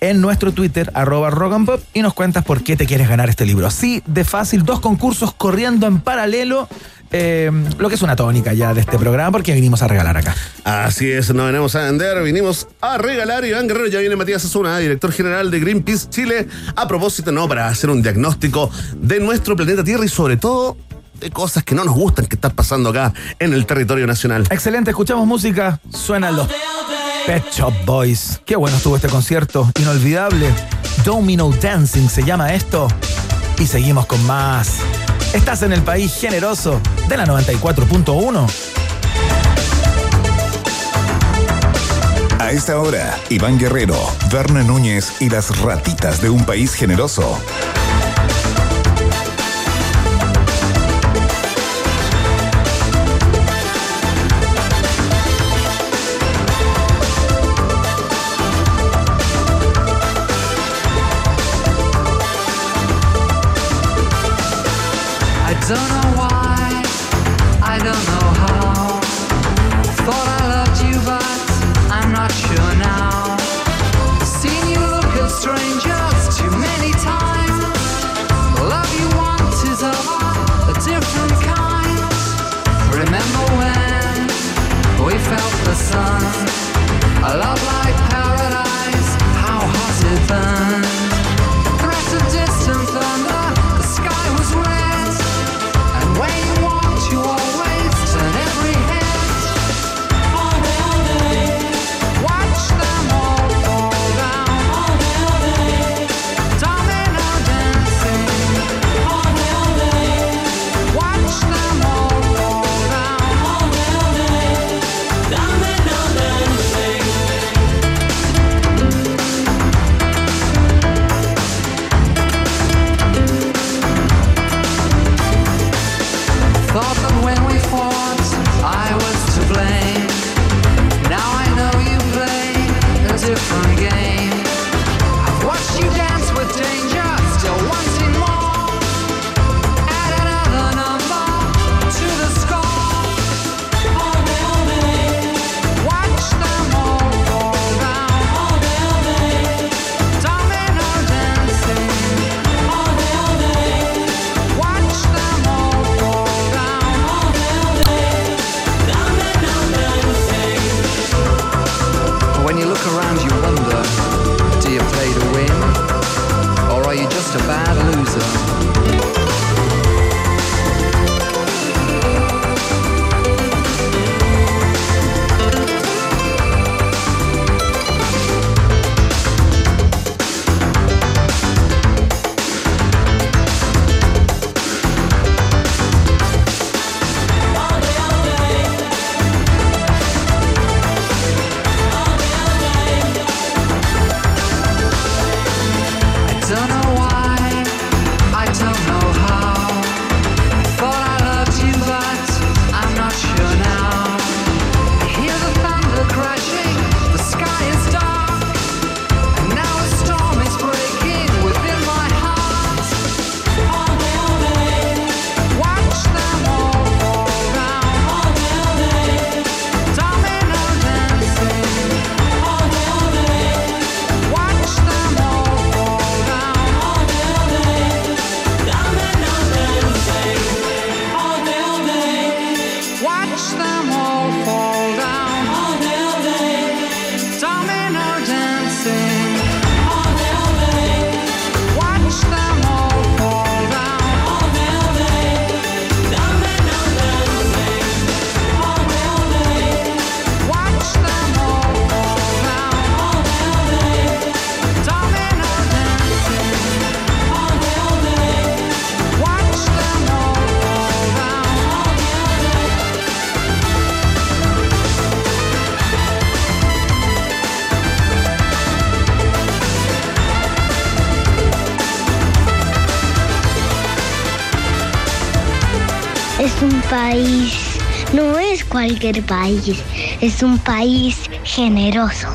En nuestro Twitter, arroba rock y nos cuentas por qué te quieres ganar este libro. Así de fácil, dos concursos corriendo en paralelo. Eh, lo que es una tónica ya de este programa, porque vinimos a regalar acá. Así es, no venimos a vender, vinimos a regalar. Iván Guerrero, ya viene Matías Azuna, director general de Greenpeace Chile, a propósito, no, para hacer un diagnóstico de nuestro planeta Tierra y sobre todo de cosas que no nos gustan que están pasando acá en el territorio nacional. Excelente, escuchamos música, suenan los Pet Shop Boys. Qué bueno estuvo este concierto, inolvidable. Domino Dancing se llama esto. Y seguimos con más. Estás en el país generoso de la 94.1. A esta hora, Iván Guerrero, Berna Núñez y las ratitas de un país generoso. País, es un país generoso.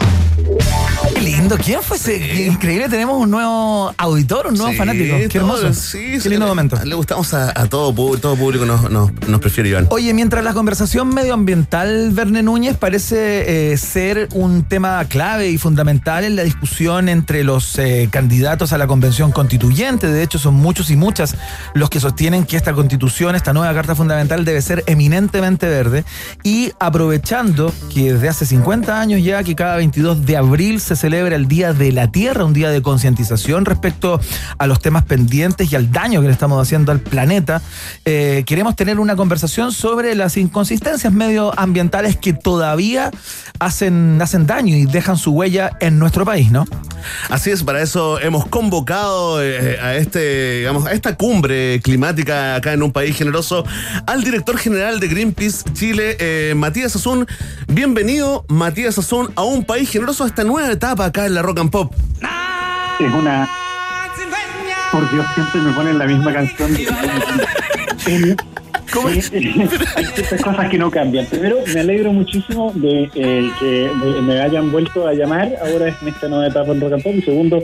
Qué lindo. ¿Quién fue ese? Increíble, tenemos un nuevo auditor, un nuevo Sí, fanático. Qué todo, hermoso. sí, Qué lindo le- momento. Le gustamos a, a todo, pu- todo público, nos, nos, nos prefiere Iván. Oye, mientras la conversación medioambiental, Verne Núñez, parece eh, ser un tema clave y fundamental en la discusión entre los eh, candidatos a la convención constituyente. De hecho, son muchos y muchas los que sostienen que esta constitución, esta nueva carta fundamental, debe ser eminentemente verde. Y aprovechando que desde hace 50 años ya, que cada 22 de abril se celebra el Día de la Tierra, un día de concientización respecto a los temas pendientes y al daño que le estamos haciendo al planeta, eh, queremos tener una conversación sobre las inconsistencias medioambientales que todavía hacen, hacen daño y dejan su huella en nuestro país, ¿no? Así es, para eso hemos convocado eh, a este, digamos, a esta cumbre climática acá en un país generoso al director general de Greenpeace Chile, eh, Matías Azún. Bienvenido, Matías Azún, a un país generoso a esta nueva etapa acá en la Rock and Pop. Es una. Por Dios, siempre me ponen la misma canción. En- en- Hay ciertas cosas que no cambian. Primero, me alegro muchísimo de eh, que me hayan vuelto a llamar ahora en esta nueva etapa en Rock and Pop. Y segundo,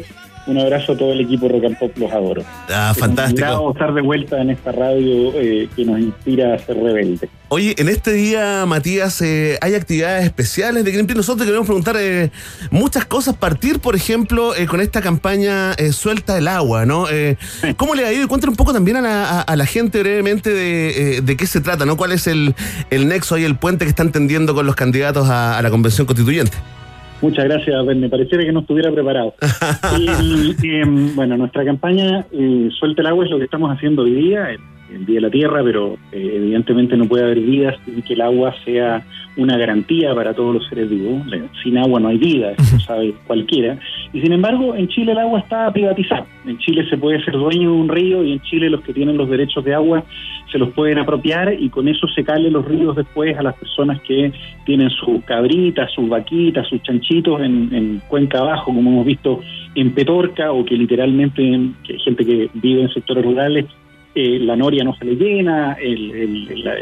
un abrazo a todo el equipo Rock and Pop, los adoro. Ah, Es un fantástico. agrado estar de vuelta en esta radio eh, que nos inspira a ser rebeldes. Oye, en este día, Matías, eh, hay actividades especiales de Greenpeace. Nosotros te queremos preguntar eh, muchas cosas. Partir, por ejemplo, eh, con esta campaña eh, Suelta el Agua, ¿no? Eh, ¿Cómo le ha ido? Y cuéntale un poco también a la, a- a la gente brevemente de, de qué se trata, ¿no? ¿Cuál es el, el nexo y el puente que están tendiendo con los candidatos a, a la Convención Constituyente? Muchas gracias, Ben. Me pareciera que no estuviera preparado. Y, y, em, bueno, nuestra campaña eh, Suelta el agua es lo que estamos haciendo hoy día, el Día de la Tierra, pero eh, evidentemente no puede haber vida sin que el agua sea una garantía para todos los seres vivos. Sin agua no hay vida, eso lo sabe cualquiera. Y sin embargo, en Chile el agua está privatizada. En Chile se puede ser dueño de un río y en Chile los que tienen los derechos de agua se los pueden apropiar y con eso se calen los ríos después a las personas que tienen sus cabritas, sus vaquitas, sus chanchitos en, en cuenca abajo, como hemos visto en Petorca, o que literalmente en- que hay gente que vive en sectores rurales, eh, la noria no se le llena, el- el- la-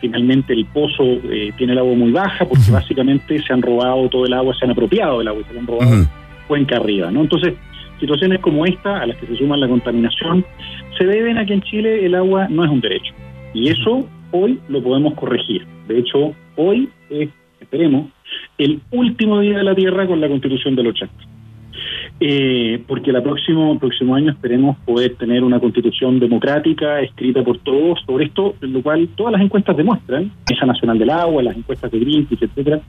finalmente el pozo eh, tiene el agua muy baja, porque básicamente se han robado todo el agua, se han apropiado del agua, y se lo han robado cuenca arriba, ¿no? Entonces, situaciones como esta, a las que se suman la contaminación, se deben a que en Chile el agua no es un derecho. Y eso hoy lo podemos corregir. De hecho, hoy es, esperemos, el último día de la Tierra con la Constitución del 80. Eh, porque el próximo, próximo año esperemos poder tener una constitución democrática escrita por todos sobre esto, lo cual todas las encuestas demuestran, Mesa Nacional del Agua, las encuestas de Greenpeace, etcétera,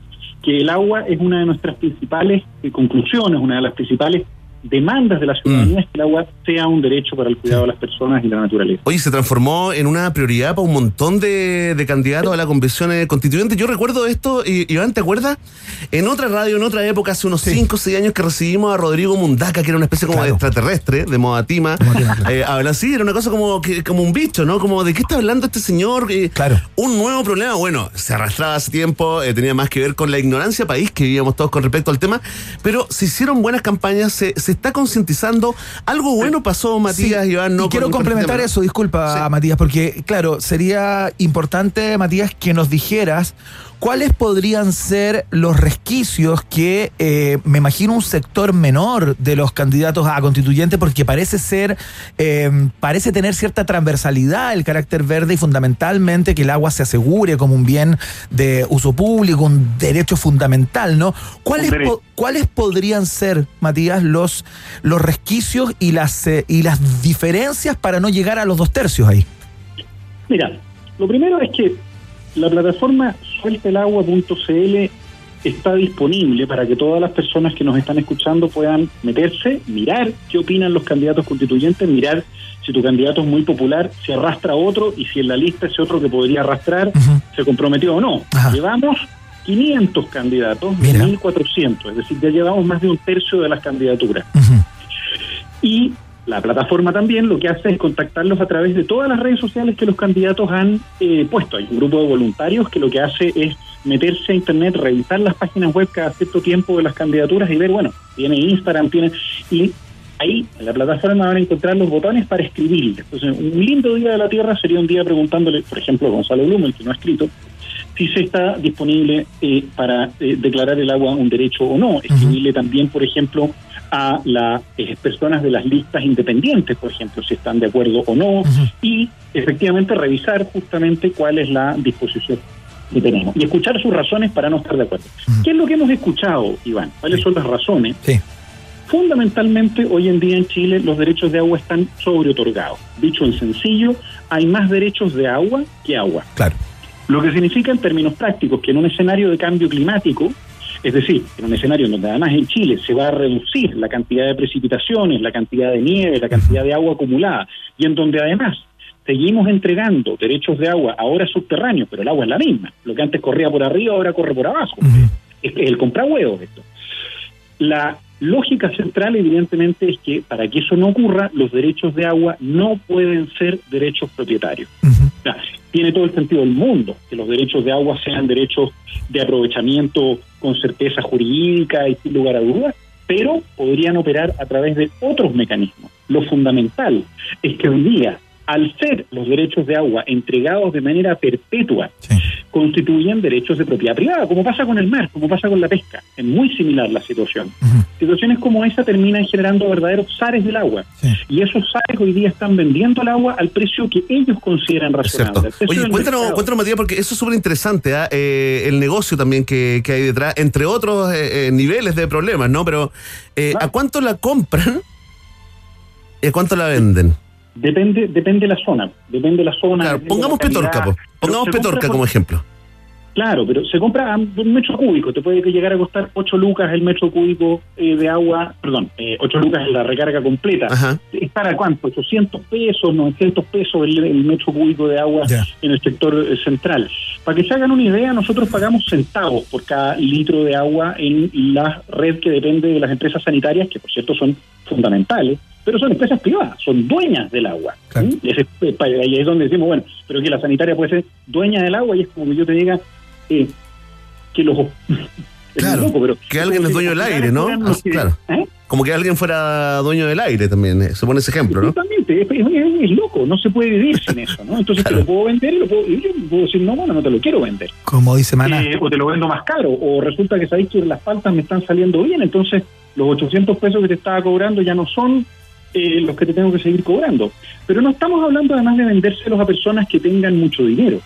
que el agua es una de nuestras principales conclusiones, una de las principales demandas de la ciudadanía es que el agua sea un derecho para el cuidado de las personas y la naturaleza. Oye, se transformó en una prioridad para un montón de, de candidatos a la convención eh, constituyente. Yo recuerdo esto, y, Iván, ¿te acuerdas? En otra radio, en otra época, hace unos 5 o 6 años que recibimos a Rodrigo Mundaca, que era una especie como de extraterrestre, de Moatima. Eh, hablan así, era una cosa como, que, como un bicho, ¿no? Como, ¿de qué está hablando este señor? claro. Un nuevo problema, bueno, se arrastraba hace tiempo, eh, tenía más que ver con la ignorancia país que vivíamos todos con respecto al tema, pero se hicieron buenas campañas, se, se está concientizando. Algo bueno pasó, Matías, Sí, Iván, ¿no? y quiero complementar eso, disculpa, Matías, porque, claro, sería importante, Matías, que nos dijeras cuáles podrían ser los resquicios que eh, me imagino un sector menor de los candidatos a constituyente, porque parece ser, eh, parece tener cierta transversalidad el carácter verde y fundamentalmente que el agua se asegure como un bien de uso público, un derecho fundamental, ¿no? ¿Cuáles, po- ¿cuáles podrían ser, Matías, los, los resquicios y las, eh, y las diferencias para no llegar a los dos tercios ahí? Mira, lo primero es que la plataforma sueltelagua.cl está disponible para que todas las personas que nos están escuchando puedan meterse, mirar qué opinan los candidatos constituyentes, mirar si tu candidato es muy popular, si arrastra otro y si en la lista ese otro que podría arrastrar se comprometió o no. Llevamos 500 candidatos de 1.400, es decir, ya llevamos más de un tercio de las candidaturas. Y la plataforma también lo que hace es contactarlos a través de todas las redes sociales que los candidatos han eh, puesto. Hay un grupo de voluntarios que lo que hace es meterse a internet, revisar las páginas web cada cierto tiempo de las candidaturas y ver, bueno, tiene Instagram, tiene... Y Ahí, en la plataforma van a encontrar los botones para escribirle. Entonces, un lindo día de la Tierra sería un día preguntándole, por ejemplo, a Gonzalo Blum, que no ha escrito, si se está disponible eh, para eh, declarar el agua un derecho o no. Escribirle también, por ejemplo, a las eh, personas de las listas independientes, por ejemplo, si están de acuerdo o no, y efectivamente revisar justamente cuál es la disposición que tenemos y escuchar sus razones para no estar de acuerdo. ¿Qué es lo que hemos escuchado, Iván? ¿Cuáles son las razones? Fundamentalmente, hoy en día en Chile los derechos de agua están sobreotorgados. Dicho en sencillo, hay más derechos de agua que agua. Claro. Lo que significa en términos prácticos que en un escenario de cambio climático, es decir, en un escenario donde además en Chile se va a reducir la cantidad de precipitaciones, la cantidad de nieve, la cantidad de agua acumulada, y en donde además seguimos entregando derechos de agua ahora subterráneos, pero el agua es la misma. Lo que antes corría por arriba ahora corre por abajo. Es es el comprahuevos esto. La lógica central, evidentemente, es que para que eso no ocurra, los derechos de agua no pueden ser derechos propietarios. O sea, tiene todo el sentido del mundo que los derechos de agua sean derechos de aprovechamiento con certeza jurídica y sin lugar a dudas, pero podrían operar a través de otros mecanismos. Lo fundamental es que hoy día, al ser los derechos de agua entregados de manera perpetua, constituyen derechos de propiedad privada, como pasa con el mar, como pasa con la pesca. Es muy similar la situación. Situaciones como esa terminan generando verdaderos zares del agua. Y esos zares hoy día están vendiendo el agua al precio que ellos consideran razonable. Oye, cuéntanos, cuéntanos, Matías, porque eso es súper interesante, ¿ah? Eh, el negocio también que, que hay detrás, entre otros eh, eh, niveles de problemas, ¿no? Pero, ¿a cuánto la compran y a cuánto la venden? Depende, depende de la zona. Depende de la zona. Claro, pongamos la. Petorca, po. pongamos Petorca como por- ejemplo. Claro, pero se compra a un metro cúbico. Te puede llegar a costar 8 lucas el metro cúbico eh, de agua, perdón, eh, 8 lucas en la recarga completa. ¿Es para cuánto? 800 pesos, 900 pesos el, el metro cúbico de agua en el sector eh, central. Para que se hagan una idea, nosotros pagamos centavos por cada litro de agua en la red que depende de las empresas sanitarias, que por cierto son fundamentales, pero son empresas privadas, son dueñas del agua. ¿Mm? Y ese- eh, ahí es donde decimos, bueno, pero que la sanitaria puede ser dueña del agua y es como que yo te diga eh, que los... muy loco, pero Que alguien es dueño del aire, ¿no? los Ah, que- Claro. ¿Eh? Como que alguien fuera dueño del aire también, eh, se pone ese ejemplo, ¿no? Exactamente, es, es- es loco, no se puede vivir sin eso, ¿no? Entonces te lo puedo vender y, lo puedo, y yo puedo decir, no, bueno, no te lo quiero vender. Como dice Maná. Eh, o te lo vendo más caro, o resulta que sabéis que las faltas me están saliendo bien, entonces los 800 pesos que te estaba cobrando ya no son eh, los que te tengo que seguir cobrando. Pero no estamos hablando además de vendérselos a personas que tengan mucho dinero.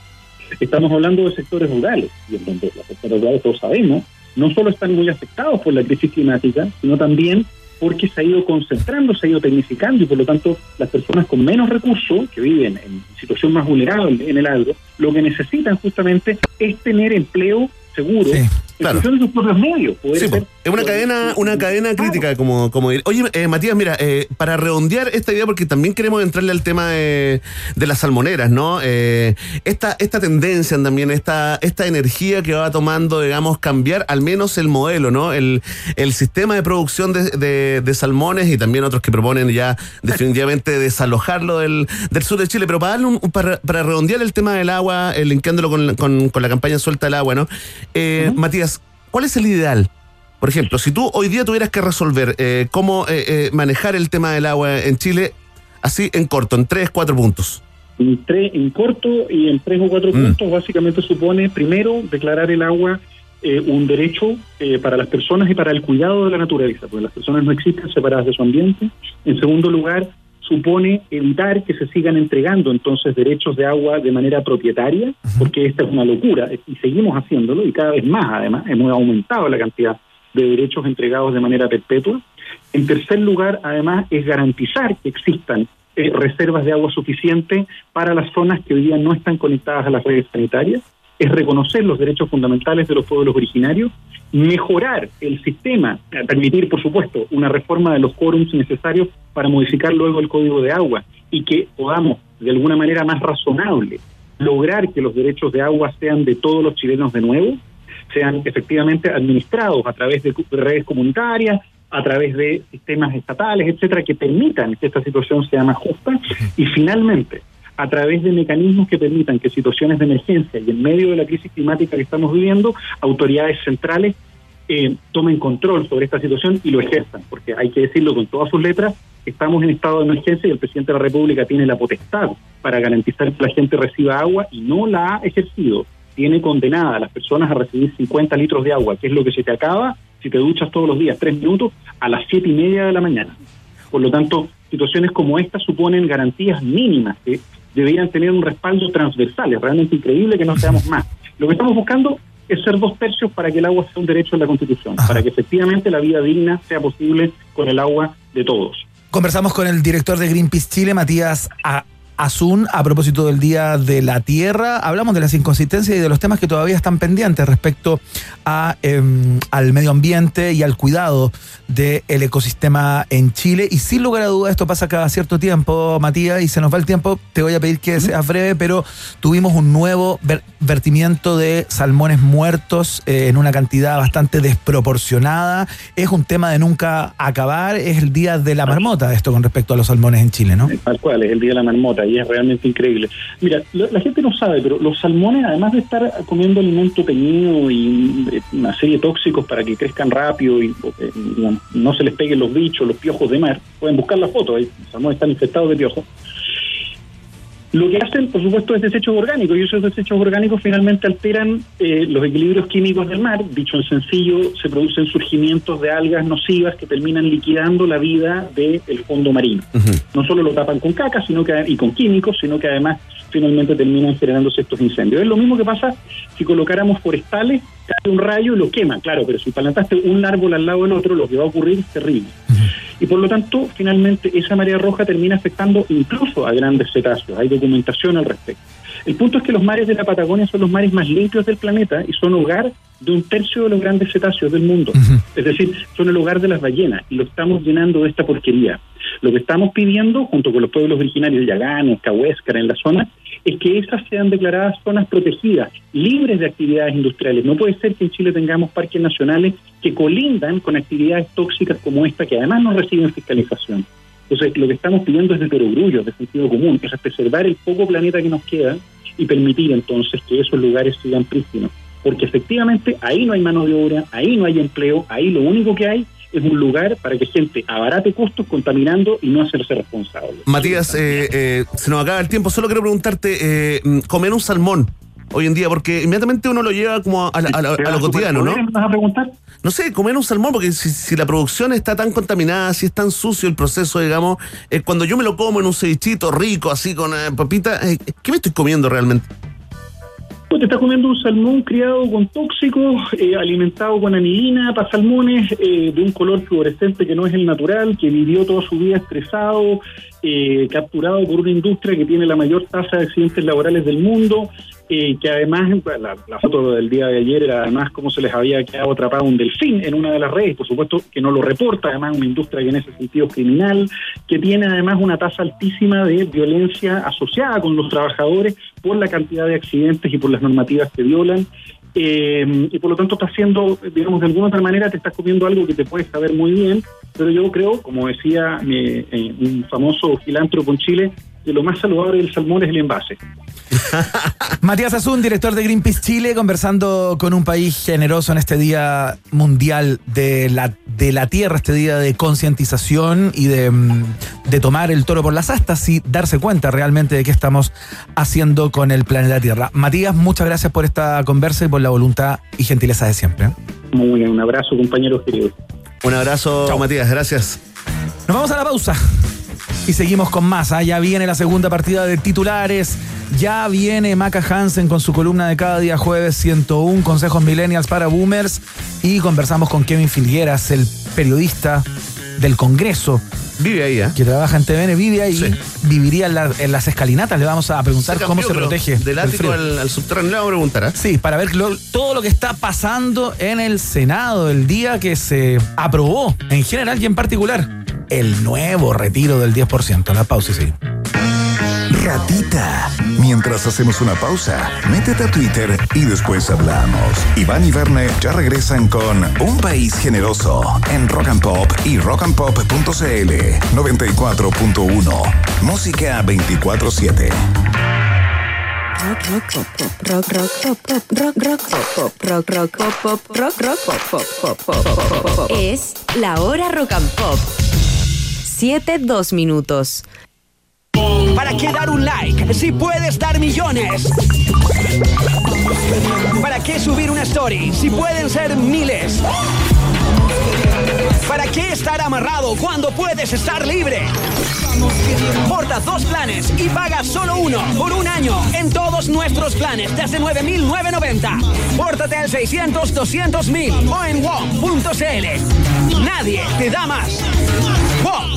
Estamos hablando de sectores rurales, y en donde los sectores rurales, todos sabemos, no solo están muy afectados por la crisis climática, sino también porque se ha ido concentrando, se ha ido tecnificando y por lo tanto las personas con menos recursos, que viven en situación más vulnerable en el agro, lo que necesitan justamente es tener empleo seguro de sus propios medios. Sí, ser- es una cadena, una cadena crítica, como, como dir- Oye, eh, Matías, mira, eh, para redondear esta idea, porque también queremos entrarle al tema de, de las salmoneras, ¿no? Eh, esta, esta tendencia también, esta, esta energía que va tomando, digamos, cambiar al menos el modelo, ¿no? El, el sistema de producción de, de- de salmones y también otros que proponen ya definitivamente desalojarlo del, del sur de Chile. Pero para darle un, para, para redondear el tema del agua, linkeándolo con, con, con la campaña Suelta el Agua, ¿no? Eh, Matías, ¿cuál es el ideal? Por ejemplo, si tú hoy día tuvieras que resolver eh, cómo eh, eh, manejar el tema del agua en Chile, así en corto, en tres, cuatro puntos. En, tres, en corto y en tres o cuatro puntos, básicamente supone, primero, declarar el agua eh, un derecho eh, para las personas y para el cuidado de la naturaleza, porque las personas no existen separadas de su ambiente. En segundo lugar, supone evitar que se sigan entregando entonces derechos de agua de manera propietaria, porque esta es una locura y seguimos haciéndolo y cada vez más además hemos aumentado la cantidad de derechos entregados de manera perpetua. En tercer lugar, además, es garantizar que existan eh, reservas de agua suficiente para las zonas que hoy día no están conectadas a las redes sanitarias, es reconocer los derechos fundamentales de los pueblos originarios, mejorar el sistema, permitir, por supuesto, una reforma de los quórums necesarios para modificar luego el código de agua y que podamos, de alguna manera más razonable, lograr que los derechos de agua sean de todos los chilenos de nuevo, sean efectivamente administrados a través de redes comunitarias, a través de sistemas estatales, etcétera, que permitan que esta situación sea más justa. Y finalmente a través de mecanismos que permitan que situaciones de emergencia y en medio de la crisis climática que estamos viviendo, autoridades centrales eh, tomen control sobre esta situación y lo ejerzan, porque hay que decirlo con todas sus letras, estamos en estado de emergencia y el presidente de la República tiene la potestad para garantizar que la gente reciba agua y no la ha ejercido. Tiene condenada a las personas a recibir 50 litros de agua, que es lo que se te acaba si te duchas todos los días tres minutos a las siete y media de la mañana. Por lo tanto, situaciones como esta suponen garantías mínimas que deberían tener un respaldo transversal. Es realmente increíble que no seamos más. Lo que estamos buscando es ser dos tercios para que el agua sea un derecho en la Constitución, para que efectivamente la vida digna sea posible con el agua de todos. Conversamos con el director de Greenpeace Chile, Matías A- Azun, a propósito del Día de la Tierra. Hablamos de las inconsistencias y de los temas que todavía están pendientes respecto a, em, al medio ambiente y al cuidado del ecosistema en Chile. Y sin lugar a dudas, esto pasa cada cierto tiempo, Matías, y se nos va el tiempo. Te voy a pedir que seas breve, pero tuvimos un nuevo ver- vertimiento de salmones muertos eh, en una cantidad bastante desproporcionada. Es un tema de nunca acabar. Es el Día de la Marmota, esto con respecto a los salmones en Chile, ¿no? Tal cual, es el Día de la Marmota y es realmente increíble. Mira, lo- la gente no sabe, pero los salmones, además de estar comiendo alimento teñido y eh, una serie de tóxicos para que crezcan rápido y eh, no se les peguen los bichos, los piojos de mar, pueden buscar la foto, ahí, los salmones están infectados de piojos. Lo que hacen, por supuesto, es desechos orgánicos y esos desechos orgánicos finalmente alteran eh, los equilibrios químicos del mar. Dicho en sencillo, se producen surgimientos de algas nocivas que terminan liquidando la vida del fondo marino. No solo lo tapan con caca sino que, y con químicos, sino que además finalmente terminan generándose estos incendios. Es lo mismo que pasa si colocáramos forestales, cae un rayo y lo quema, claro, pero si plantaste un árbol al lado del otro, lo que va a ocurrir es terrible. Y por lo tanto, finalmente, esa marea roja termina afectando incluso a grandes cetáceos. Hay documentación al respecto. El punto es que los mares de la Patagonia son los mares más limpios del planeta y son hogar de un tercio de los grandes cetáceos del mundo. Es decir, son el hogar de las ballenas y lo estamos llenando de esta porquería. Lo que estamos pidiendo, junto con los pueblos originarios de Yaganes, Cahuéscar, en la zona, es que esas sean declaradas zonas protegidas, libres de actividades industriales. No puede ser que en Chile tengamos parques nacionales que colindan con actividades tóxicas como esta, que además no reciben fiscalización. Entonces, lo que estamos pidiendo es de perogrullo, de sentido común, es preservar el poco planeta que nos queda y permitir entonces que esos lugares sigan prístinos. Porque efectivamente ahí no hay mano de obra, ahí no hay empleo, ahí lo único que hay es un lugar para que gente abarate costos contaminando y no hacerse responsable. Matías, eh, eh, se nos acaba el tiempo. Solo quiero preguntarte, eh, comer un salmón hoy en día, porque inmediatamente uno lo lleva como a, la- a la- a lo cotidiano, ¿no? ¿Me vas a preguntar? No sé, comer un salmón, porque si, si la producción está tan contaminada, si es tan sucio el proceso, digamos, eh, cuando yo me lo como en un cevichito rico, así con eh, papita, eh, ¿qué me estoy comiendo realmente? Pues te estás comiendo un salmón criado con tóxicos, eh, alimentado con anilina para salmones, eh, de un color fluorescente que no es el natural, que vivió toda su vida estresado, eh, capturado por una industria que tiene la mayor tasa de accidentes laborales del mundo, eh, que además, la, la foto del día de ayer era además cómo se les había quedado atrapado un delfín en una de las redes, por supuesto que no lo reporta, además una industria que en ese sentido es criminal, que tiene además una tasa altísima de violencia asociada con los trabajadores por la cantidad de accidentes y por las normativas que violan. Eh, y por lo tanto está haciendo, digamos, de alguna otra manera te estás comiendo algo que te puede saber muy bien, pero yo creo, como decía mi, eh, un famoso filántropo en Chile, que lo más saludable del salmón es el envase. Matías Azun, director de Greenpeace Chile, conversando con un país generoso en este Día Mundial de la, de la Tierra, este día de concientización y de, mm, de tomar el toro por las astas y darse cuenta realmente de qué estamos haciendo con el planeta Tierra. Matías, muchas gracias por esta conversa y por la voluntad y gentileza de siempre. Muy bien, un abrazo, compañeros queridos. Un abrazo, Matías, gracias. Nos vamos a la pausa y seguimos con más. ¿ah? Ya viene la segunda partida de titulares. Ya viene Maca Hansen con su columna de cada día jueves 101 consejos millennials para boomers y conversamos con Kevin Filgueras, el periodista del Congreso. Vive ahí, ¿eh? Que trabaja en TVN, vive ahí, viviría en, la- en las escalinatas. Le vamos a preguntar cómo se protege. Del ático frío. al, al subterráneo, le vamos a preguntar, ¿eh? Sí, para ver lo- todo lo que está pasando en el Senado el día que se aprobó, en general y en particular, el nuevo retiro del 10%. La pausa y seguimos. Ratita. Mientras hacemos una pausa, métete a Twitter y después hablamos. Iván y Verne ya regresan con Un País Generoso en Rock and Pop y rockandpop.cl 94.1. Música 24-7. rock, rock, pop, pop, rock, rock, pop, pop, rock, rock, pop, pop, rock, rock, pop, pop, pop, pop, pop, pop. Es la hora rock and pop. 7, 2 minutos. ¿Para qué dar un like si puedes dar millones? ¿Para qué subir una story si pueden ser miles? ¿Para qué estar amarrado cuando puedes estar libre? Porta dos planes y paga solo uno por un año en todos nuestros planes desde 9.990. Pórtate al 600-200.000 o en WOM.cl. Nadie te da más. WOM.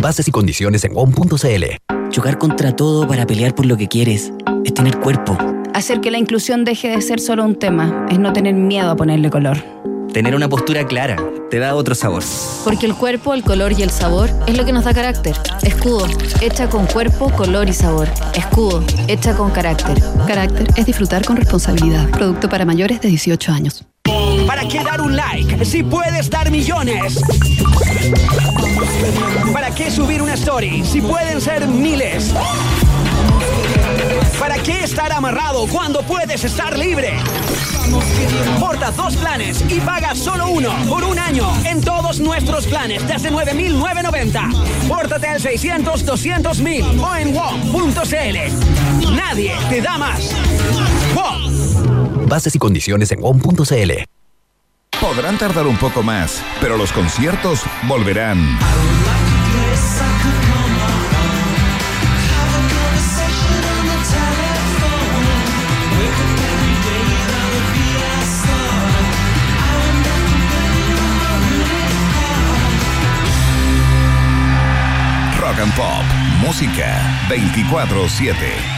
Bases y condiciones en WOM.cl. Chocar contra todo para pelear por lo que quieres es tener cuerpo. Hacer que la inclusión deje de ser solo un tema es no tener miedo a ponerle color. Tener una postura clara te da otro sabor. Porque el cuerpo, el color y el sabor es lo que nos da carácter. Escudo, hecha con cuerpo, color y sabor. Escudo, hecha con carácter. Carácter es disfrutar con responsabilidad. Producto para mayores de 18 años. ¿Para qué dar un like si puedes dar millones? ¿Para qué subir una story si pueden ser miles? ¿Para qué estar amarrado cuando puedes estar libre? Porta dos planes y paga solo uno por un año en todos nuestros planes desde 9.990. Pórtate al 600-200.000 o en WOM.cl. Nadie te da más. Bases y condiciones en WOM.cl. Podrán tardar un poco más, pero los conciertos volverán. Rock and Pop, música 24-7.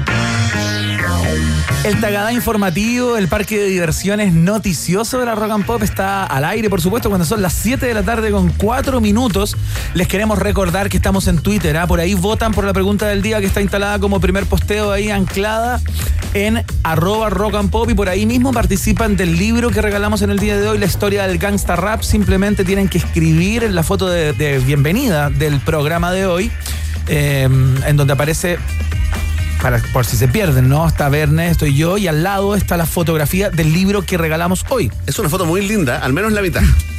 El Tagadá informativo, el parque de diversiones noticioso de la Rock and Pop está al aire, por supuesto, cuando son las 7 de la tarde con 4 minutos. Les queremos recordar que estamos en Twitter, ¿ah? por ahí votan por la pregunta del día que está instalada como primer posteo ahí anclada en arroba rock and pop y por ahí mismo participan del libro que regalamos en el día de hoy, la historia del gangsta rap. Simplemente tienen que escribir en la foto de, bienvenida del programa de hoy, eh, en donde aparece para, por si se pierden, ¿no? Está Verne, estoy yo, y al lado está la fotografía del libro que regalamos hoy. Es una foto muy linda, al menos la mitad.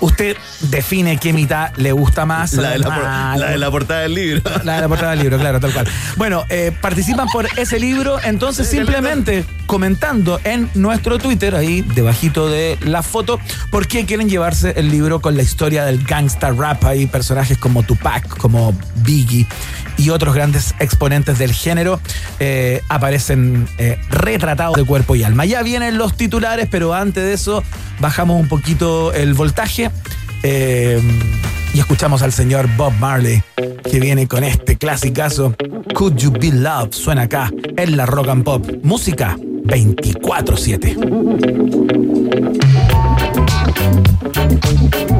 Usted define qué mitad le gusta más. La de la, por- la de la portada del libro. La de la portada del libro, claro, tal cual. Bueno, eh, participan por ese libro, entonces simplemente comentando en nuestro Twitter, ahí debajito de la foto, por qué quieren llevarse el libro con la historia del gangsta rap. Hay personajes como Tupac, como Biggie y otros grandes exponentes del género eh, aparecen eh, retratados de cuerpo y alma. Ya vienen los titulares, pero antes de eso bajamos un poquito el voltaje. Eh, y escuchamos al señor Bob Marley que viene con este clasicazo Could You Be Love suena acá en la Rock and Pop música 24/7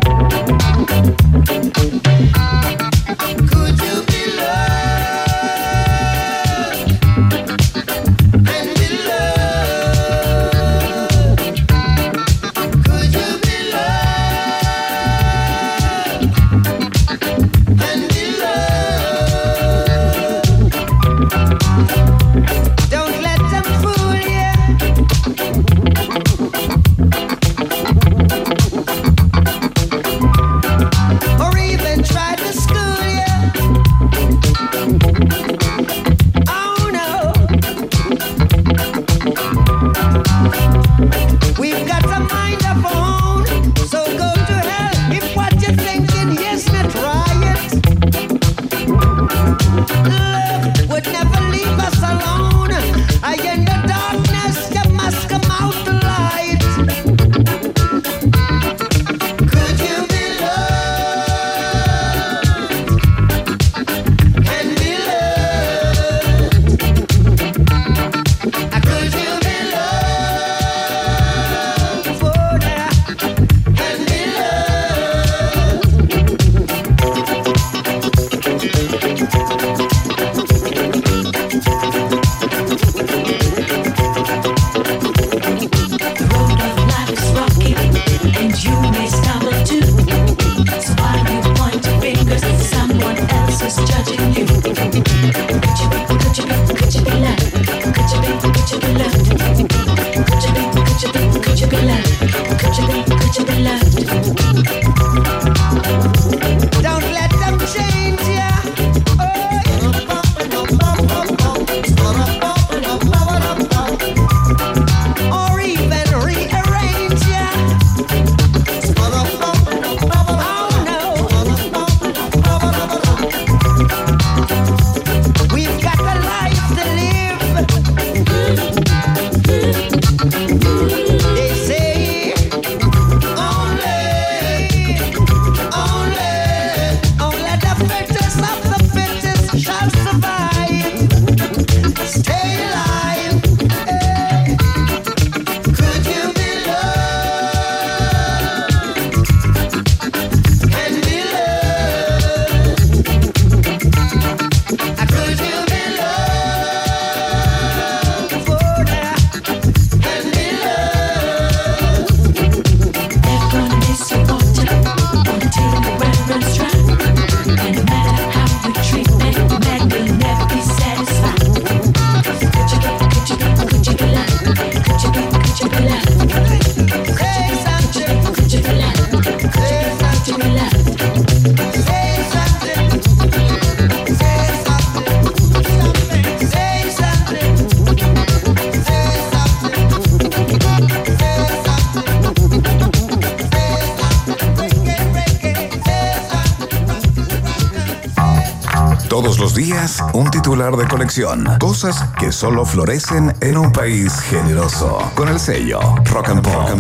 un titular de colección. Cosas que solo florecen en un país generoso. Con el sello Rock and Pop.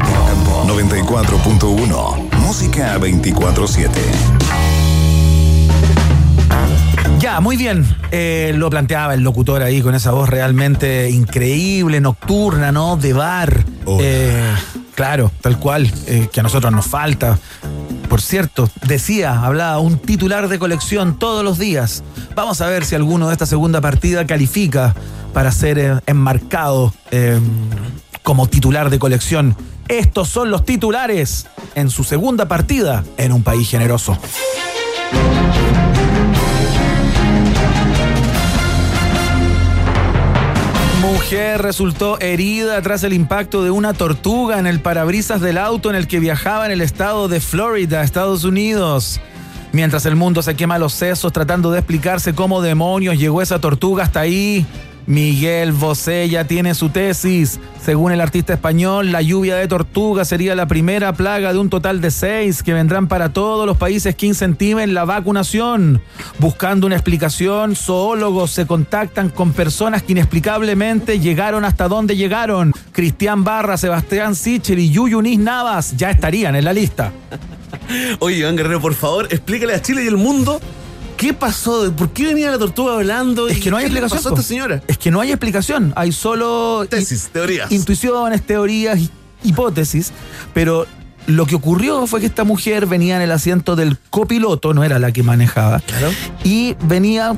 94.1. Música 24-7. Ya, muy bien. Eh, lo planteaba el locutor ahí con esa voz realmente increíble, nocturna, ¿no? De bar. Eh, claro, tal cual, eh, que a nosotros nos falta. Por cierto, decía, hablaba un titular de colección todos los días. Vamos a ver si alguno de esta segunda partida califica para ser eh, enmarcado eh, como titular de colección. Estos son los titulares en su segunda partida en un país generoso. Mujer resultó herida tras el impacto de una tortuga en el parabrisas del auto en el que viajaba en el estado de Florida, Estados Unidos. Mientras el mundo se quema los sesos tratando de explicarse cómo demonios llegó esa tortuga hasta ahí, Miguel Bosé ya tiene su tesis. Según el artista español, la lluvia de tortugas sería la primera plaga de un total de seis que vendrán para todos los países que incentiven la vacunación. Buscando una explicación, zoólogos se contactan con personas que inexplicablemente llegaron hasta donde llegaron. Cristian Barra, Sebastián Sichel y Yuyunis Navas ya estarían en la lista. Oye, Iván Guerrero, por favor, explícale a Chile y al mundo qué pasó, por qué venía la tortuga hablando. Es que no hay explicación. pasó a esta señora? Es que no hay explicación. Hay solo Tesis, teorías. intuiciones, teorías, hi- hipótesis. Pero lo que ocurrió fue que esta mujer venía en el asiento del copiloto, no era la que manejaba. Claro. Y venía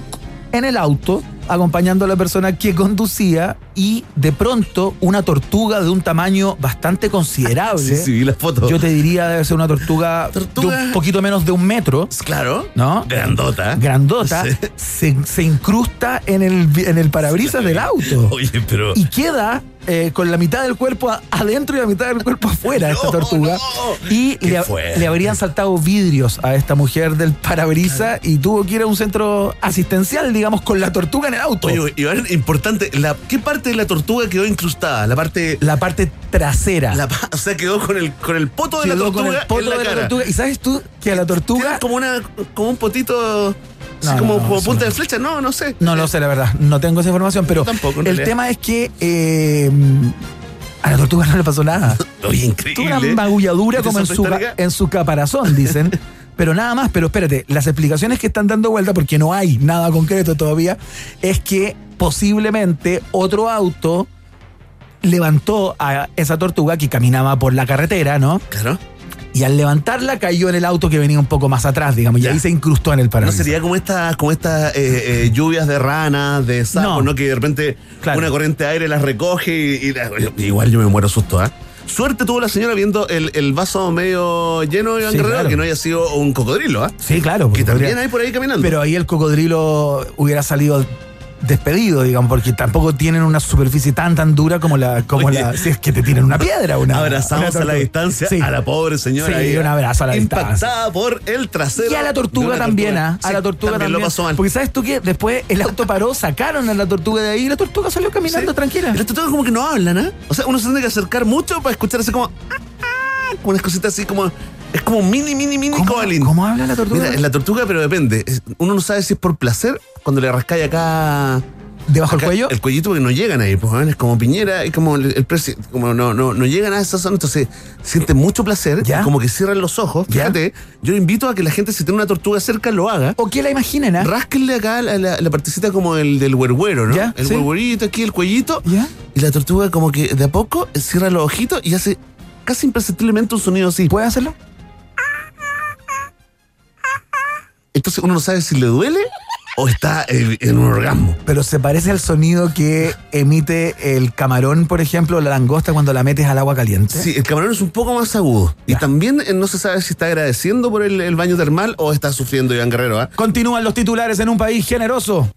en el auto acompañando a la persona que conducía y de pronto una tortuga de un tamaño bastante considerable. Sí, sí, vi la foto. Yo te diría debe ser una tortuga, Tortuga. de un poquito menos de un metro. Claro. ¿No? Grandota. Grandota, Sí. se, se incrusta en el, en el parabrisas del auto. Oye, pero. Y queda eh, con la mitad del cuerpo adentro y la mitad del cuerpo afuera esta tortuga. Y le, habrían saltado vidrios a esta mujer del parabrisas y tuvo que ir a un centro asistencial, digamos, con la tortuga en el auto. Oye, Iván, importante, la, ¿qué parte de la tortuga quedó incrustada? La parte. la parte trasera. la o sea, quedó con el, con el poto de la tortuga con el poto en la de la tortuga. Y sabes tú que a la tortuga. Como, una, como un potito. No, como, no, no, como eso punta de flecha. No, no sé. No lo sé, la verdad. No tengo esa información, pero tampoco, el realidad. tema es que eh, a la tortuga no le pasó nada. Oye, Tuvo increíble. una magulladura ¿Viste como en su, en su caparazón, dicen. Pero nada más, pero espérate, las explicaciones que están dando vuelta, porque no hay nada concreto todavía, es que posiblemente otro auto levantó a esa tortuga que caminaba por la carretera, ¿no? Claro. Y al levantarla cayó en el auto que venía un poco más atrás, digamos, y ahí se incrustó en el No parabrisas. sería como estas como estas eh, eh, lluvias de ranas, de sapos, No. ¿no? Que de repente Claro. una corriente de aire las recoge y, y la- igual yo me muero susto, ¿ah? Suerte tuvo la señora viendo el, el vaso medio lleno de Iván Sí, Guerrero, claro. que no haya sido un cocodrilo, ¿ah? Sí, claro. Que también podría- hay por ahí caminando. Pero ahí el cocodrilo hubiera salido despedido, digamos, porque tampoco tienen una superficie tan tan dura como la, como Oye. la, si es que te tienen una piedra, una. Abrazamos una a la distancia Sí. a la pobre señora. Sí, un abrazo a la impactada distancia. por el trasero. Y a la de tortuga también, tortuga. ¿ah? A la tortuga también. lo pasó mal. Porque sabes tú que después el auto paró, sacaron a la tortuga de ahí y la tortuga salió caminando tranquila. Y Las tortugas como que no hablan, ¿ah? O sea, uno se tiene que acercar mucho para escuchar así como... "Ah, ah", Como unas cositas así como... Es como mini, mini, mini ¿Cómo, cómo habla la tortuga? Mira, la tortuga, pero depende. Es- Uno no sabe si es por placer cuando le rascáis acá... ¿Debajo del acá cuello? El cuellito porque no llegan ahí, pues, ¿ven? es como piñera, es como el, el presi- como no, no, no llegan a esa zona, entonces sienten mucho placer, ¿Ya? como que cierran los ojos. ¿Ya? Fíjate, yo invito a que la gente si tiene una tortuga cerca lo haga. O que la imaginen, ¿ah? Rásquenle acá la, la, la partecita como el del huerguero, ¿no? Ya, el sí. huerguerito aquí, el cuellito. ¿Ya? Y la tortuga como que de a poco cierra los ojitos y hace casi imperceptiblemente un sonido así. ¿Puede hacerlo? Entonces uno no sabe si le duele o está eh, en un orgasmo. Pero se parece al sonido que emite el camarón, por ejemplo, o la langosta cuando la metes al agua caliente. Sí, el camarón es un poco más agudo. Y también eh, no se sabe si está agradeciendo por el, el baño termal o está sufriendo Iván Guerrero. ¿ah? Continúan los titulares en un país generoso.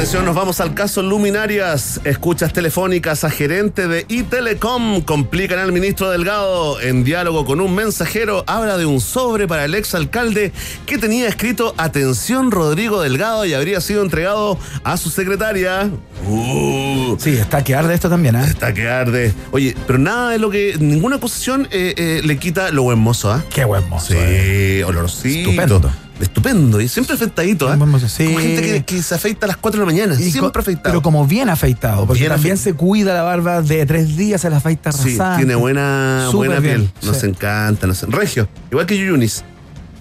Atención, nos vamos al caso Luminarias. Escuchas telefónicas a gerente de iTelecom complican al ministro Delgado. En diálogo con un mensajero, habla de un sobre para el exalcalde que tenía escrito Atención Rodrigo Delgado y habría sido entregado a su secretaria. Uh, Sí, está que arde esto también, ¿ah? está que arde. Oye, pero nada de lo que. Ninguna acusación eh, eh, le quita lo buen mozo, ¿ah? Qué buen mozo. Sí, eh. olorcito. Estupendo. Estupendo y siempre afeitadito, ¿eh? Sí. Como gente que, que se afeita a las 4 de la mañana, Y siempre afeitado. Pero como bien afeitado, porque Bien también se cuida la barba de tres días, se la afeita Sí, tiene buena, buena bien, piel. Nos sí. encanta, nos Regio, igual que Yuyunis.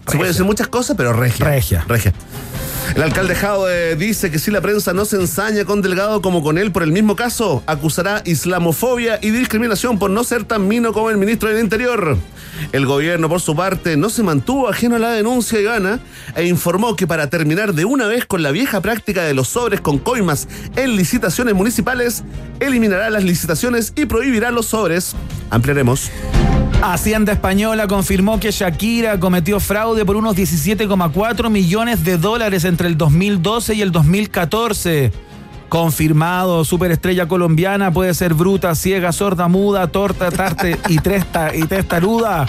Se puede decir muchas cosas, pero regia. Regia. Regia. El alcalde Jaude dice que si la prensa no se ensaña con Delgado como con él por el mismo caso, acusará islamofobia y discriminación por no ser tan mino como el ministro del Interior. El gobierno, por su parte, no se mantuvo ajeno a la denuncia Ivana e informó que para terminar de una vez con la vieja práctica de los sobres con coimas en licitaciones municipales, eliminará las licitaciones y prohibirá los sobres. Ampliaremos. Hacienda Española confirmó que Shakira cometió fraude por unos 17,4 millones de dólares entre el 2012 y el 2014. Confirmado, superestrella colombiana puede ser bruta, ciega, sorda, muda, torta, tarte y, tresta, y testaruda.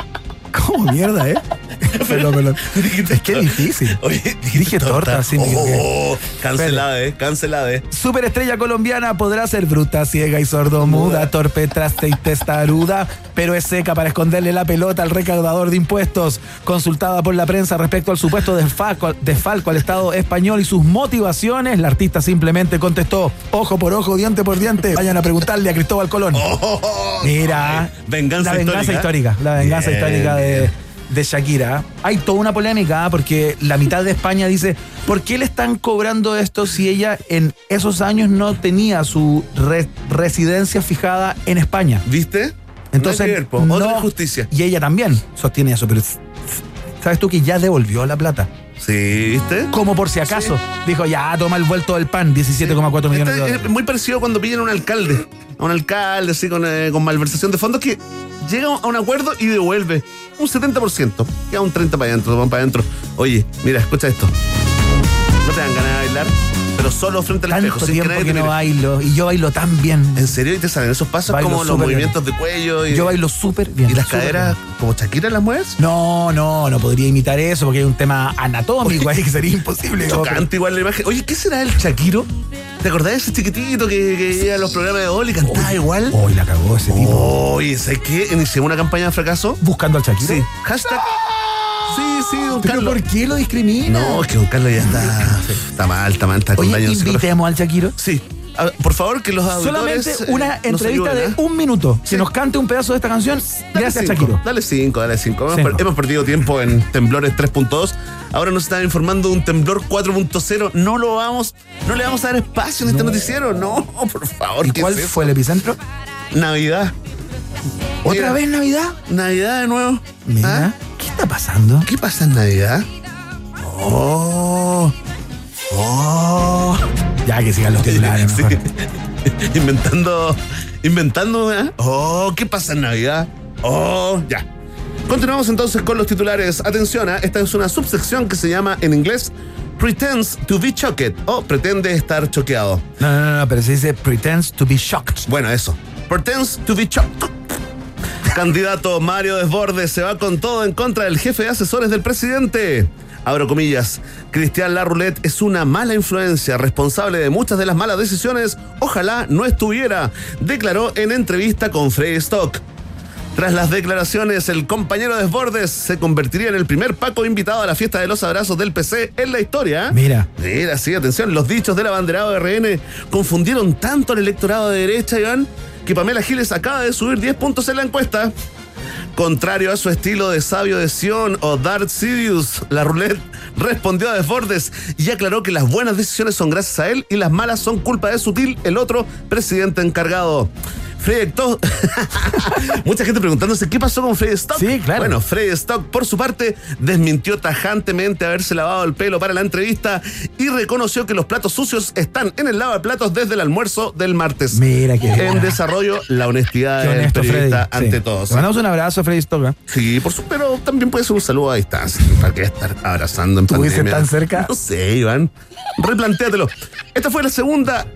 ¿Cómo mierda, eh? Es que es difícil. Oye, Dije torta, sí. Oh, cancelada, eh, cancelada, eh. Superestrella colombiana podrá ser bruta, ciega y sordomuda, torpe, traste y testaruda, pero es seca para esconderle la pelota al recaudador de impuestos. Consultada por la prensa respecto al supuesto desfalco, desfalco al Estado español y sus motivaciones, la artista simplemente contestó, ojo por ojo, diente por diente, vayan a preguntarle a Cristóbal Colón. Mira, venganza la venganza histórica. histórica, la venganza Bien, histórica de. De Shakira. Hay toda una polémica ¿ah? porque la mitad de España dice, ¿por qué le están cobrando esto si ella en esos años no tenía su re- residencia fijada en España? ¿Viste? Entonces, po. no- Otra injusticia. Y ella también sostiene eso, pero ¿sabes tú que ya devolvió la plata? Sí, ¿viste? Como por si acaso. Dijo, ya, toma el vuelto del pan, 17,4 millones de Este dólares. es muy parecido cuando pillan a un alcalde. A un alcalde así con, eh, con malversación de fondos que llega a un acuerdo y devuelve un 70%. Queda un 30% para adentro, van para adentro. Oye, mira, escucha esto. No te dan ganas de bailar, pero solo frente al espejo. Tanto sin que tiempo que no bailo. Y yo bailo tan bien. ¿En serio? ¿Y te salen esos pasos Bailo como los bien. movimientos de cuello? Y, Yo bailo súper bien. ¿Y las caderas bien. como Shakira las mueves? No, no, no podría imitar eso porque hay un tema anatómico ahí que sería imposible. Chocante igual la imagen. Oye, ¿qué será el Shakiro? ¿Te acordás de ese chiquitito que, que iba a los programas de Oli y cantaba igual? Hoy la cagó ese tipo. Oye, ¿sabes qué? Iniciamos una campaña de fracaso. Buscando al Shakiro. Sí. Hashtag. Sí, don ¿Pero Carlos. por qué lo discrimina? No, es que don Carlos ya está. Está mal, está mal, está con Oye, daño invitemos al Shakiro. Sí. A por favor, que los auditores. Solamente eh, una se entrevista ayuden, de ¿eh? un minuto. Sí. Que nos cante un pedazo de esta canción. Dale Gracias, cinco, Shakiro. Dale cinco, dale cinco. Hemos, Cinco. per- hemos perdido tiempo en temblores 3.2. Ahora nos están informando de un temblor 4.0. No lo vamos, no le vamos a dar espacio en este noticiero. No, por favor. ¿Y ¿qué cuál es eso? fue el epicentro? Navidad. ¿Otra Mira, vez Navidad? Navidad de nuevo. Mira, ¿Ah? ¿qué está pasando? ¿Qué pasa en Navidad? Oh. Oh. Ya que sigan los titulares. Sí. inventando, inventando, ¿eh? Oh, ¿qué pasa en Navidad? Oh, ya. Continuamos entonces con los titulares. Atención, ¿eh? esta es una subsección que se llama en inglés Pretends to be shocked o pretende estar choqueado. No, no, no, pero se dice pretends to be shocked. Bueno, eso. Pretends to be shocked. Candidato Mario Desbordes se va con todo en contra del jefe de asesores del presidente. Abro comillas. Cristian Larroulet es una mala influencia, responsable de muchas de las malas decisiones. Ojalá no estuviera, declaró en entrevista con Frey Stock. Tras las declaraciones, el compañero Desbordes se convertiría en el primer Paco invitado a la fiesta de los abrazos del PC en la historia. Mira. Mira, sí, atención, los dichos del abanderado de RN confundieron tanto al electorado de derecha, Iván, Pamela Giles acaba de subir 10 puntos en la encuesta. Contrario a su estilo de sabio de Sion o Darth Sidious, la roulette respondió a Desbordes y aclaró que las buenas decisiones son gracias a él y las malas son culpa de Sutil, el otro presidente encargado. Freddy Stock. Mucha gente preguntándose qué pasó con Freddy Stock. Sí, claro. Bueno, Freddy Stock, por su parte, desmintió tajantemente haberse lavado el pelo para la entrevista y reconoció que los platos sucios están en el lavaplatos desde el almuerzo del martes. Mira qué En desarrollo, la honestidad del honesto, Freddy. periodista Sí. ante todos. Le mandamos un abrazo a Freddy Stock. ¿eh? Sí, por su, pero también puede ser un saludo a distancia. ¿Para qué estar abrazando en ¿Tú pandemia? tan cerca? No sé, Iván. Replantéatelo. Esta fue la segunda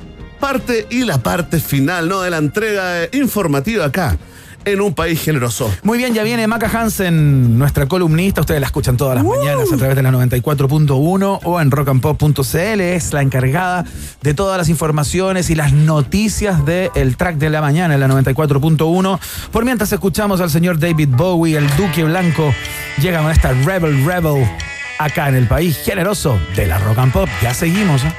parte y la parte final, ¿no? De la entrega informativa acá, en un país generoso. Muy bien, ya viene Maca Hansen, nuestra columnista. Ustedes la escuchan todas las mañanas a través de la 94.1 o en rockandpop.cl. Es la encargada de todas las informaciones y las noticias del track de la mañana en la 94.1. Por mientras escuchamos al señor David Bowie, el Duque Blanco, llega con esta Rebel Rebel. acá en el país generoso de la rock and pop. Ya seguimos. ¿eh?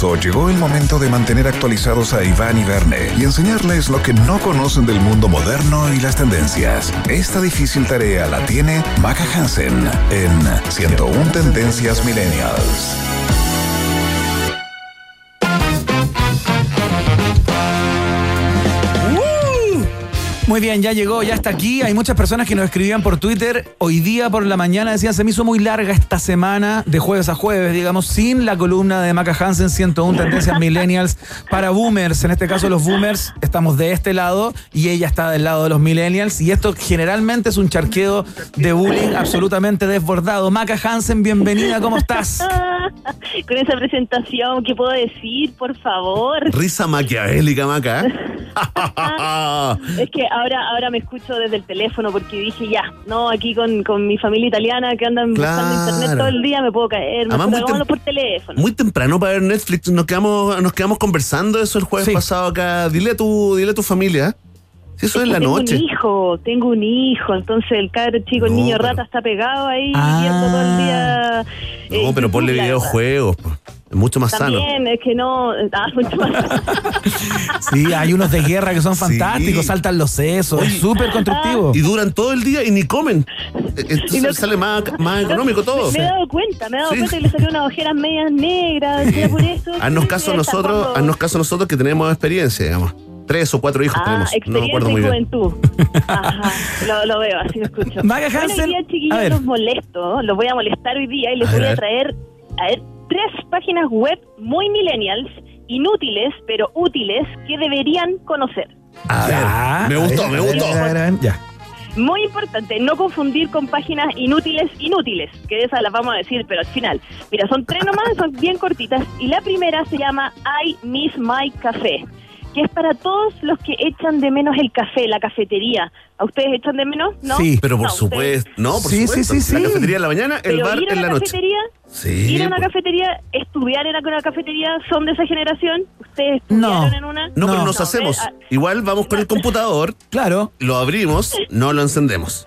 Llegó el momento de mantener actualizados a Iván y Verne y enseñarles lo que no conocen del mundo moderno y las tendencias. Esta difícil tarea la tiene Maca Hansen en 101 Tendencias Millennials. Muy bien, ya llegó, ya está aquí. Hay muchas personas que nos escribían por Twitter. Hoy día por la mañana decían, se me hizo muy larga esta semana, de jueves a jueves, digamos, sin la columna de Maca Hansen 101 Tendencias Millennials para Boomers. En este caso, los Boomers estamos de este lado y ella está del lado de los Millennials. Y esto generalmente es un charqueo de bullying absolutamente desbordado. Maca Hansen, bienvenida, ¿cómo estás? Con esa presentación, ¿qué puedo decir, por favor? Risa maquiavélica, Maca. ¿eh? Es que ahora ahora me escucho desde el teléfono porque dije ya, no, aquí con, con mi familia italiana que andan buscando Claro. internet todo el día me puedo caer, Además, hagámoslo tem- por teléfono. Muy temprano para ver Netflix. Nos quedamos, nos quedamos conversando eso el jueves pasado acá. Dile a tu, dile a tu familia. Si eso es, en la tengo noche. un hijo, tengo un hijo, entonces el cabro chico, el niño pero- rata está pegado ahí Ah. viendo todo el día. eh, No, pero ponle videojuegos. Es mucho más sano. También es que no, ah, mucho más Sí, hay unos de guerra que son fantásticos, saltan los sesos, es súper constructivo. Y duran todo el día y ni comen. Eh, Entonces sale más, más económico todo. Me, me he dado cuenta, me he dado Sí. cuenta que le salió unas ojeras medias negras, por eso. Haznos caso a nosotros, haznos caso a nosotros que tenemos experiencia, digamos. Tres o cuatro hijos Ah, tenemos. No me experiencia acuerdo y muy bien. juventud. Ajá, lo, lo veo, así lo escucho. Maga Bueno, Hansen, hoy día, chiquillos, los molesto, los voy a molestar hoy día y les A voy a traer, a ver, tres páginas web muy millennials, inútiles, pero útiles, que deberían conocer. A ver, me gustó, me gustó. Ya. Muy importante, no confundir con páginas inútiles, inútiles, que de esas las vamos a decir, pero al final. Mira, son tres nomás, son bien cortitas. Y la primera se llama I Miss My Café, que es para todos los que echan de menos el café, la cafetería. ¿A ustedes echan de menos? ¿No? Sí, pero por No, supuesto. No, por Sí, supuesto. sí, sí, La cafetería en la mañana, el Pero bar ir a en la una noche. cafetería, Sí. ir a una pues. cafetería, estudiar en una cafetería, ¿son de esa generación? ¿Ustedes estudiaron en una? No, pero nos hacemos. ah, Igual vamos con el computador. Claro. Lo abrimos, no lo encendemos.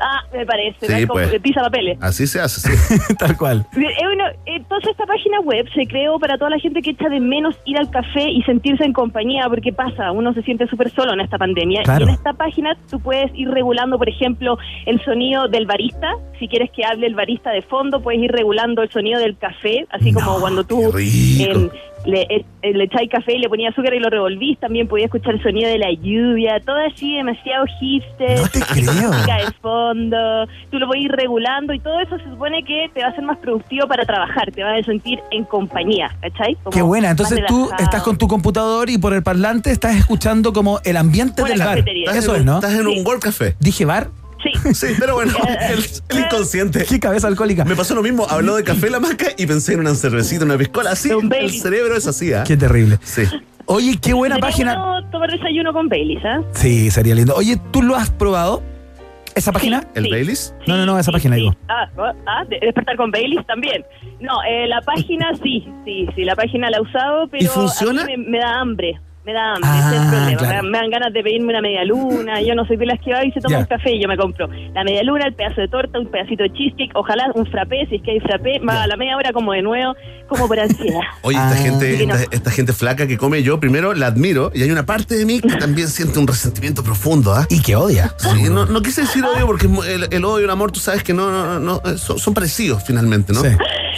Ah, me parece, Sí, pues. pisa papeles. Así se hace, sí. Tal cual. Eh, bueno, entonces esta página web se creó para toda la gente que echa de menos ir al café y sentirse en compañía, porque pasa, uno se siente súper solo en esta pandemia. Claro. Y en esta página tú puedes ir regulando, por ejemplo, el sonido del barista. Si quieres que hable el barista de fondo, puedes ir regulando el sonido del café, así como cuando tú eh, le echáis café y le ponías azúcar y lo revolvís, también podías escuchar el sonido de la lluvia, todo así demasiado hipster. No te creo. música de fondo, tú lo puedes ir regulando y todo eso se supone que te va a hacer más productivo para trabajar, te vas a sentir en compañía, ¿cachai? Como Qué buena. Entonces tú estás con tu computador y por el parlante estás escuchando como el ambiente Una del bar. Eso en es, un- ¿no? Estás en un World Café. Dije bar. Sí. Sí, pero bueno, el, el inconsciente. Qué cabeza alcohólica. Me pasó lo mismo, habló de café la maca y pensé en una cervecita, una piscola. Así, el cerebro es así, ¿ah? Qué terrible. Sí. Oye, qué buena Sería página. bueno tomar desayuno con Baileys, ¿ah? Sí, sería lindo. Oye, ¿tú lo has probado? ¿Esa página? ¿El Baileys? No, no, no, esa página digo. Ah, ah, de- despertar con Baileys también. No, eh, la página sí, sí, sí, la página la he usado, pero ¿Y funciona? a mí me, me da hambre. Me da hambre, Ah, ese es el problema. claro. Me, dan- me dan ganas de pedirme una media luna. Yo no soy de las que va y se toma Ya. un café y yo me compro la media luna, el pedazo de torta, un pedacito de cheesecake, ojalá un frappé, si es que hay frappé, más a la media hora como de nuevo, como por ansiedad. Oye, esta, Ah. gente, no. esta, esta gente flaca que come, yo primero la admiro y hay una parte de mí que también siente un resentimiento profundo, ¿ah? Y que odia. Sí, no, no quise decir odio porque el, el odio y el amor, tú sabes que no, no, no, no, son, son parecidos finalmente, ¿no? Sí.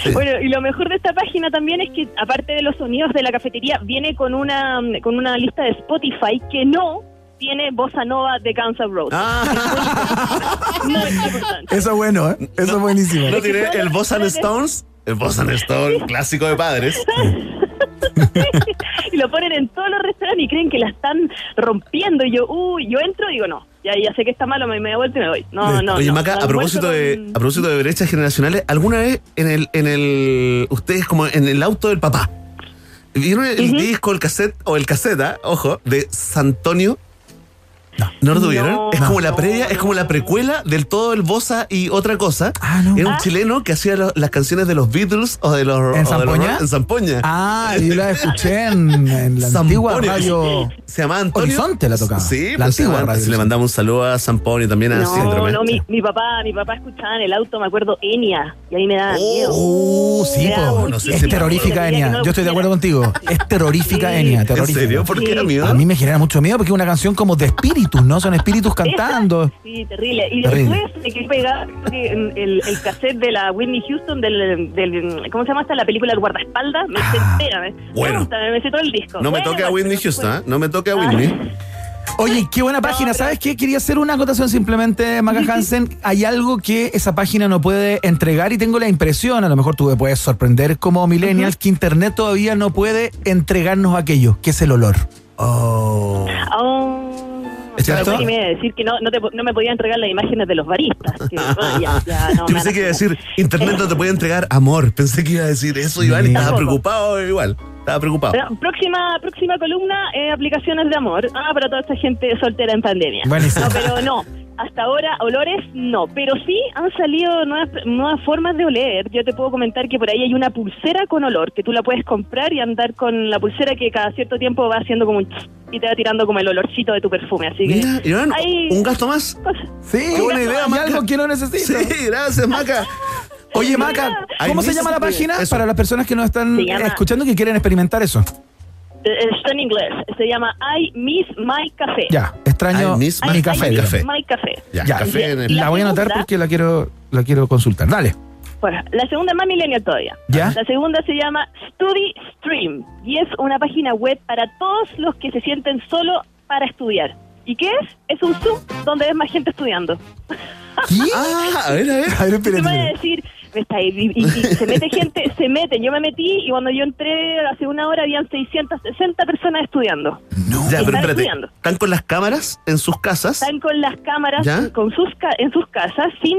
Sí. Bueno, y lo mejor de esta página también es que, aparte de los sonidos de la cafetería, viene con una, con una lista de Spotify que no tiene bossa nova de Guns N' Roses. Ah. Muy importante. Eso es bueno, ¿eh? Eso es buenísimo. ¿No tiene el Boss and Stones? El Boss and Stones, clásico de padres. y lo ponen en todos los restaurantes y creen que la están rompiendo. Y yo, uy, yo entro y digo, no, ya, ya sé que está malo, me, me vuelto y me voy. No, no, Oye, no. Maca, a propósito, de, con- a propósito de brechas generacionales, ¿alguna vez en el, en el, ustedes como en el auto del papá, vieron el disco, el cassette, o el caseta, ojo, de Santonio? No. lo tuvieron? No, es como la no, previa, es como la precuela del todo el Bossa y otra cosa. Ah, no. Era un Ah. chileno que hacía lo- las canciones de los Beatles o de los ¿En Zampoña? en Zampoña. Ah, yo la escuché en, en la antigua Zampoña. radio. Se llama Antonio. Horizonte la tocaba. Sí, la pues se antigua radio. Le mandamos un saludo a Zamponi y también a No, Síndrome. no, mi, mi papá, mi papá escuchaba en el auto, me acuerdo, Enya, y ahí me daba miedo. Uh, sí, po. no sé es si terrorífica. Enya. Yo estoy de acuerdo contigo. Es terrorífica Sí. Enya. ¿En Terrorífica. serio? ¿Por qué era miedo? A mí me genera mucho miedo porque es una canción como de espíritus, ¿no? Son espíritus cantando. Sí, terrible. Y Terrible. después me quedé en el, el cassette de la Whitney Houston, del, del ¿cómo se llama esta? La película El guardaespaldas. Me Ah, bueno. me gusta, me sé todo el disco. No me toque a Whitney Houston, ¿eh? No me toque a. Whitney. Oye, qué buena página. ¿Sabes qué? Quería hacer una acotación simplemente, Maca Hansen. Hay algo que esa página no puede entregar y tengo la impresión, a lo mejor tú me puedes sorprender como millennials, que Internet todavía no puede entregarnos aquello, que es el olor. Oh. Oh. ¿Es cierto? Y me iba a decir que no, no, te- no me podía entregar las imágenes de los baristas. que, oh, ya, ya, no, me van Pensé que iba a decir, Internet no te puede entregar amor. Pensé que iba a decir eso, Iván, y estaba Tampoco. preocupado igual. Estaba preocupado. Pero, próxima, próxima columna, eh, aplicaciones de amor. Ah, para toda esta gente soltera en pandemia. Buenísimo. No, pero no. Hasta ahora, olores no. Pero sí han salido nuevas, nuevas formas de oler. Yo te puedo comentar que por ahí hay una pulsera con olor, que tú la puedes comprar y andar con la pulsera que cada cierto tiempo va haciendo como un ch- y te va tirando como el olorcito de tu perfume. Así que. Mira, Iván, hay un gasto más. cosas. Sí, Qué buena idea, Maca. algo que no necesito. Sí, gracias, Maca. Oye, Maca, ¿cómo se llama la página eso. para las personas que nos están escuchando y que quieren experimentar eso? Eh, Está en inglés. Se llama I Miss My Café. Ya, extraño I miss mi my café. I café. Miss My Café. Ya, Ya, café en el... La voy a anotar porque la quiero, la quiero consultar. Dale. Bueno, la segunda es más millennial todavía. ¿Ya? La segunda se llama Study Stream y es una página web para todos los que se sienten solo para estudiar. ¿Y qué es? Es un Zoom donde ves más gente estudiando. ¿Qué? Ah, a ver, a ver. A ver, Tú me vas a decir, y, y- y se mete gente, se meten. Yo me metí y cuando yo entré hace una hora habían 660 personas estudiando. Ya, pero Están espérate. estudiando. ¿Están con las cámaras en sus casas? Están con las cámaras ¿Ya? con sus ca- en sus casas, sin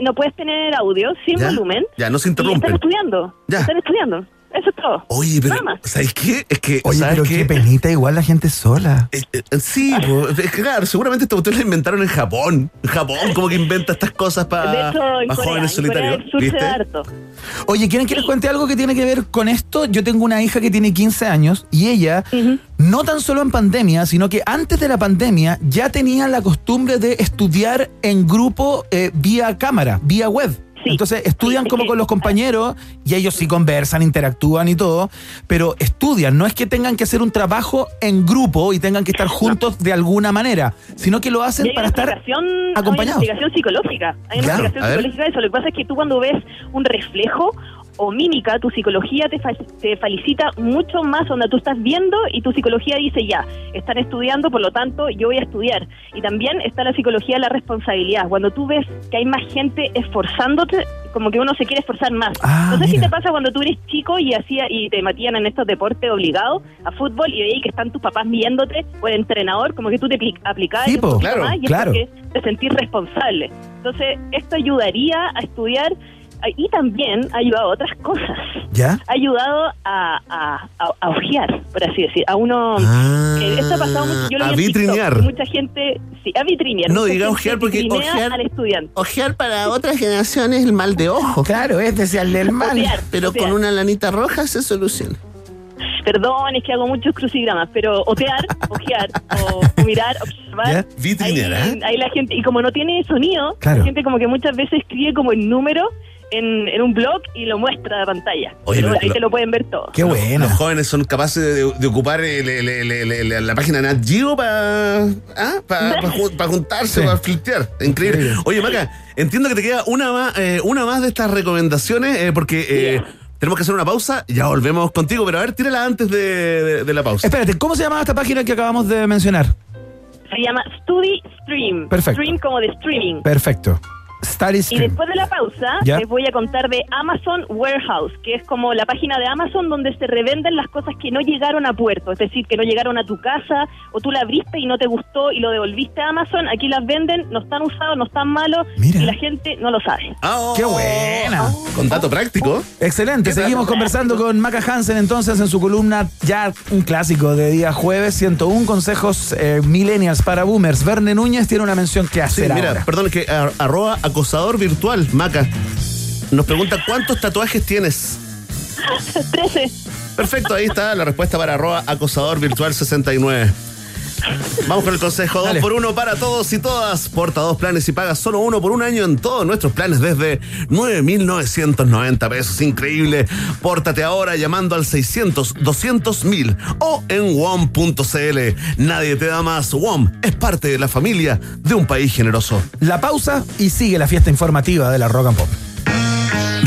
no puedes tener audio, sin ¿Ya? volumen. Ya, no se Y están interrumpen. estudiando. Ya. Están estudiando. Eso es todo. Oye, pero, Nada más. ¿sabes qué? Es que, Oye, ¿sabes pero qué? qué penita, igual la gente sola. Eh, eh, sí, po, es que claro, seguramente esta cuestión la inventaron en Japón. En Japón, como que inventa estas cosas de para hecho, en Corea, jóvenes en Corea solitarios. del Sur se ¿Viste? da harto. Oye, ¿quieren que les cuente algo que tiene que ver con esto? Yo tengo una hija que tiene 15 años y ella, no tan solo en pandemia, sino que antes de la pandemia ya tenía la costumbre de estudiar en grupo eh, vía cámara, vía web. Sí. Entonces estudian Sí, es como que- con los compañeros y ellos sí conversan, interactúan y todo, pero estudian, no es que tengan que hacer un trabajo en grupo y tengan que estar juntos de alguna manera, sino que lo hacen para estar explicación, hay una acompañados. explicación psicológica. Hay una Claro, explicación psicológica de eso. Lo que pasa es que tú cuando ves un reflejo o mímica, tu psicología te, fa- te felicita mucho más donde tú estás viendo y tu psicología dice ya, están estudiando, por lo tanto yo voy a estudiar. Y también está la psicología de la responsabilidad. Cuando tú ves que hay más gente esforzándote, como que uno se quiere esforzar más. Ah, no sé si te pasa cuando tú eres chico y hacía y te metían en estos deportes obligados a fútbol y veías que están tus papás viéndote o el entrenador, como que tú te apli- aplicabas Sí, po, claro, más y es porque te sentís responsable. Entonces, esto ayudaría a estudiar y también ha ayudado a otras cosas. ¿Ya? Ha ayudado a, a, a, a ojear, por así decir, a uno... Ah, eh, esto ha pasado mucho, yo lo a TikTok, vitrinear. Mucha gente, sí, a vitrinear. No diga ojear porque ojear- al estudiante. Ojear para otras generaciones el mal de ojo. Claro, es desearle el mal. Ojear, Pero ojear. con una lanita roja se soluciona. Perdón, es que hago muchos crucigramas, pero otear, ojear, o, mirar, observar. Ahí, ¿eh? ahí la gente, y como no tiene sonido, Claro. la gente como que muchas veces escribe como el número en, en un blog y lo muestra a la pantalla. Oye, Pero pero ahí lo- te lo pueden ver todo. Qué bueno. Los jóvenes son capaces de, de ocupar el- el- el- el- el- la página Nat Geo para juntarse, Sí. para flirtear. Increíble. Increíble. Oye, Maca, entiendo que te queda una más, eh, una más de estas recomendaciones eh, porque eh, tenemos que hacer una pausa. Ya volvemos contigo, pero a ver, tírala antes de, de- de la pausa. Espérate, ¿cómo se llamaba esta página que acabamos de mencionar? Se llama Study Stream. Perfecto. Stream como de streaming. Perfecto. Y después de la pausa, Ya. les voy a contar de Amazon Warehouse, que es como la página de Amazon donde se revenden las cosas que no llegaron a puerto, es decir, que no llegaron a tu casa o tú la abriste y no te gustó y lo devolviste a Amazon. Aquí las venden, no están usados, no están malos Mira. y la gente no lo sabe. Ah, ¡Qué buena! Con dato práctico. Excelente, seguimos conversando con Maca Hansen entonces en su columna ya un clásico de día jueves, 101 consejos eh, millennials para boomers. Verne Núñez tiene una mención que Sí, hacer mira, ahora. perdón, que a- arroba acosador virtual, Maca. Nos pregunta cuántos tatuajes tienes. 13. Perfecto, ahí está la respuesta para arroba acosador virtual 69. Vamos con el consejo 2 Dale. por 1 para todos y todas. Porta dos planes y paga solo uno por un año en todos nuestros planes desde 9,990 pesos. Increíble. Pórtate ahora llamando al 600 200 mil o en WOM.cl. Nadie te da más. WOM es parte de la familia de un país generoso. La pausa y sigue la fiesta informativa de la Rock and Pop.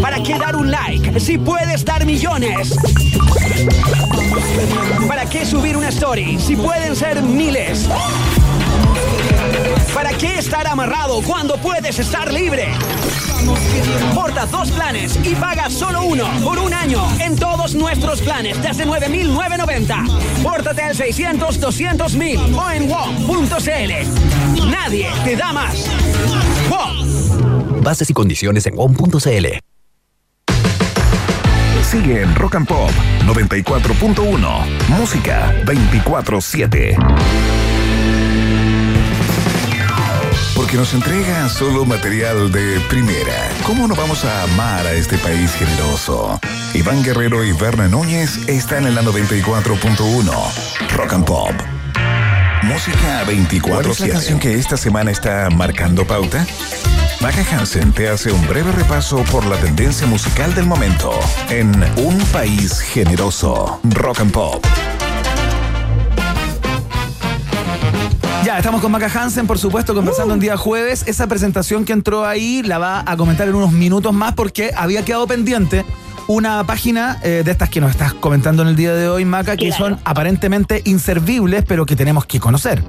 ¿Para qué dar un like si puedes dar millones? ¿Para qué subir una story si pueden ser miles? ¿Para qué estar amarrado cuando puedes estar libre? Porta dos planes y paga solo uno por un año en todos nuestros planes desde 9.990. Pórtate al 600 200 mil o en WOM.cl. Nadie te da más. WOM. Bases y condiciones en WOM.cl. Sigue en Rock and Pop 94.1. Música 24-7. Porque nos entrega solo material de primera. ¿Cómo no vamos a amar a este país generoso? Iván Guerrero y Verne Núñez están en la 94.1. Rock and Pop. Música 24-7. ¿Cuál es la canción que esta semana está marcando pauta? Maca Hansen te hace un breve repaso por la tendencia musical del momento en Un País Generoso. Rock and Pop. Ya, estamos con Maca Hansen, por supuesto, conversando en día jueves. Esa presentación que entró ahí la va a comentar en unos minutos más porque había quedado pendiente una página eh, de estas que nos estás comentando en el día de hoy, Maca, que son aparentemente inservibles, pero que tenemos que conocer.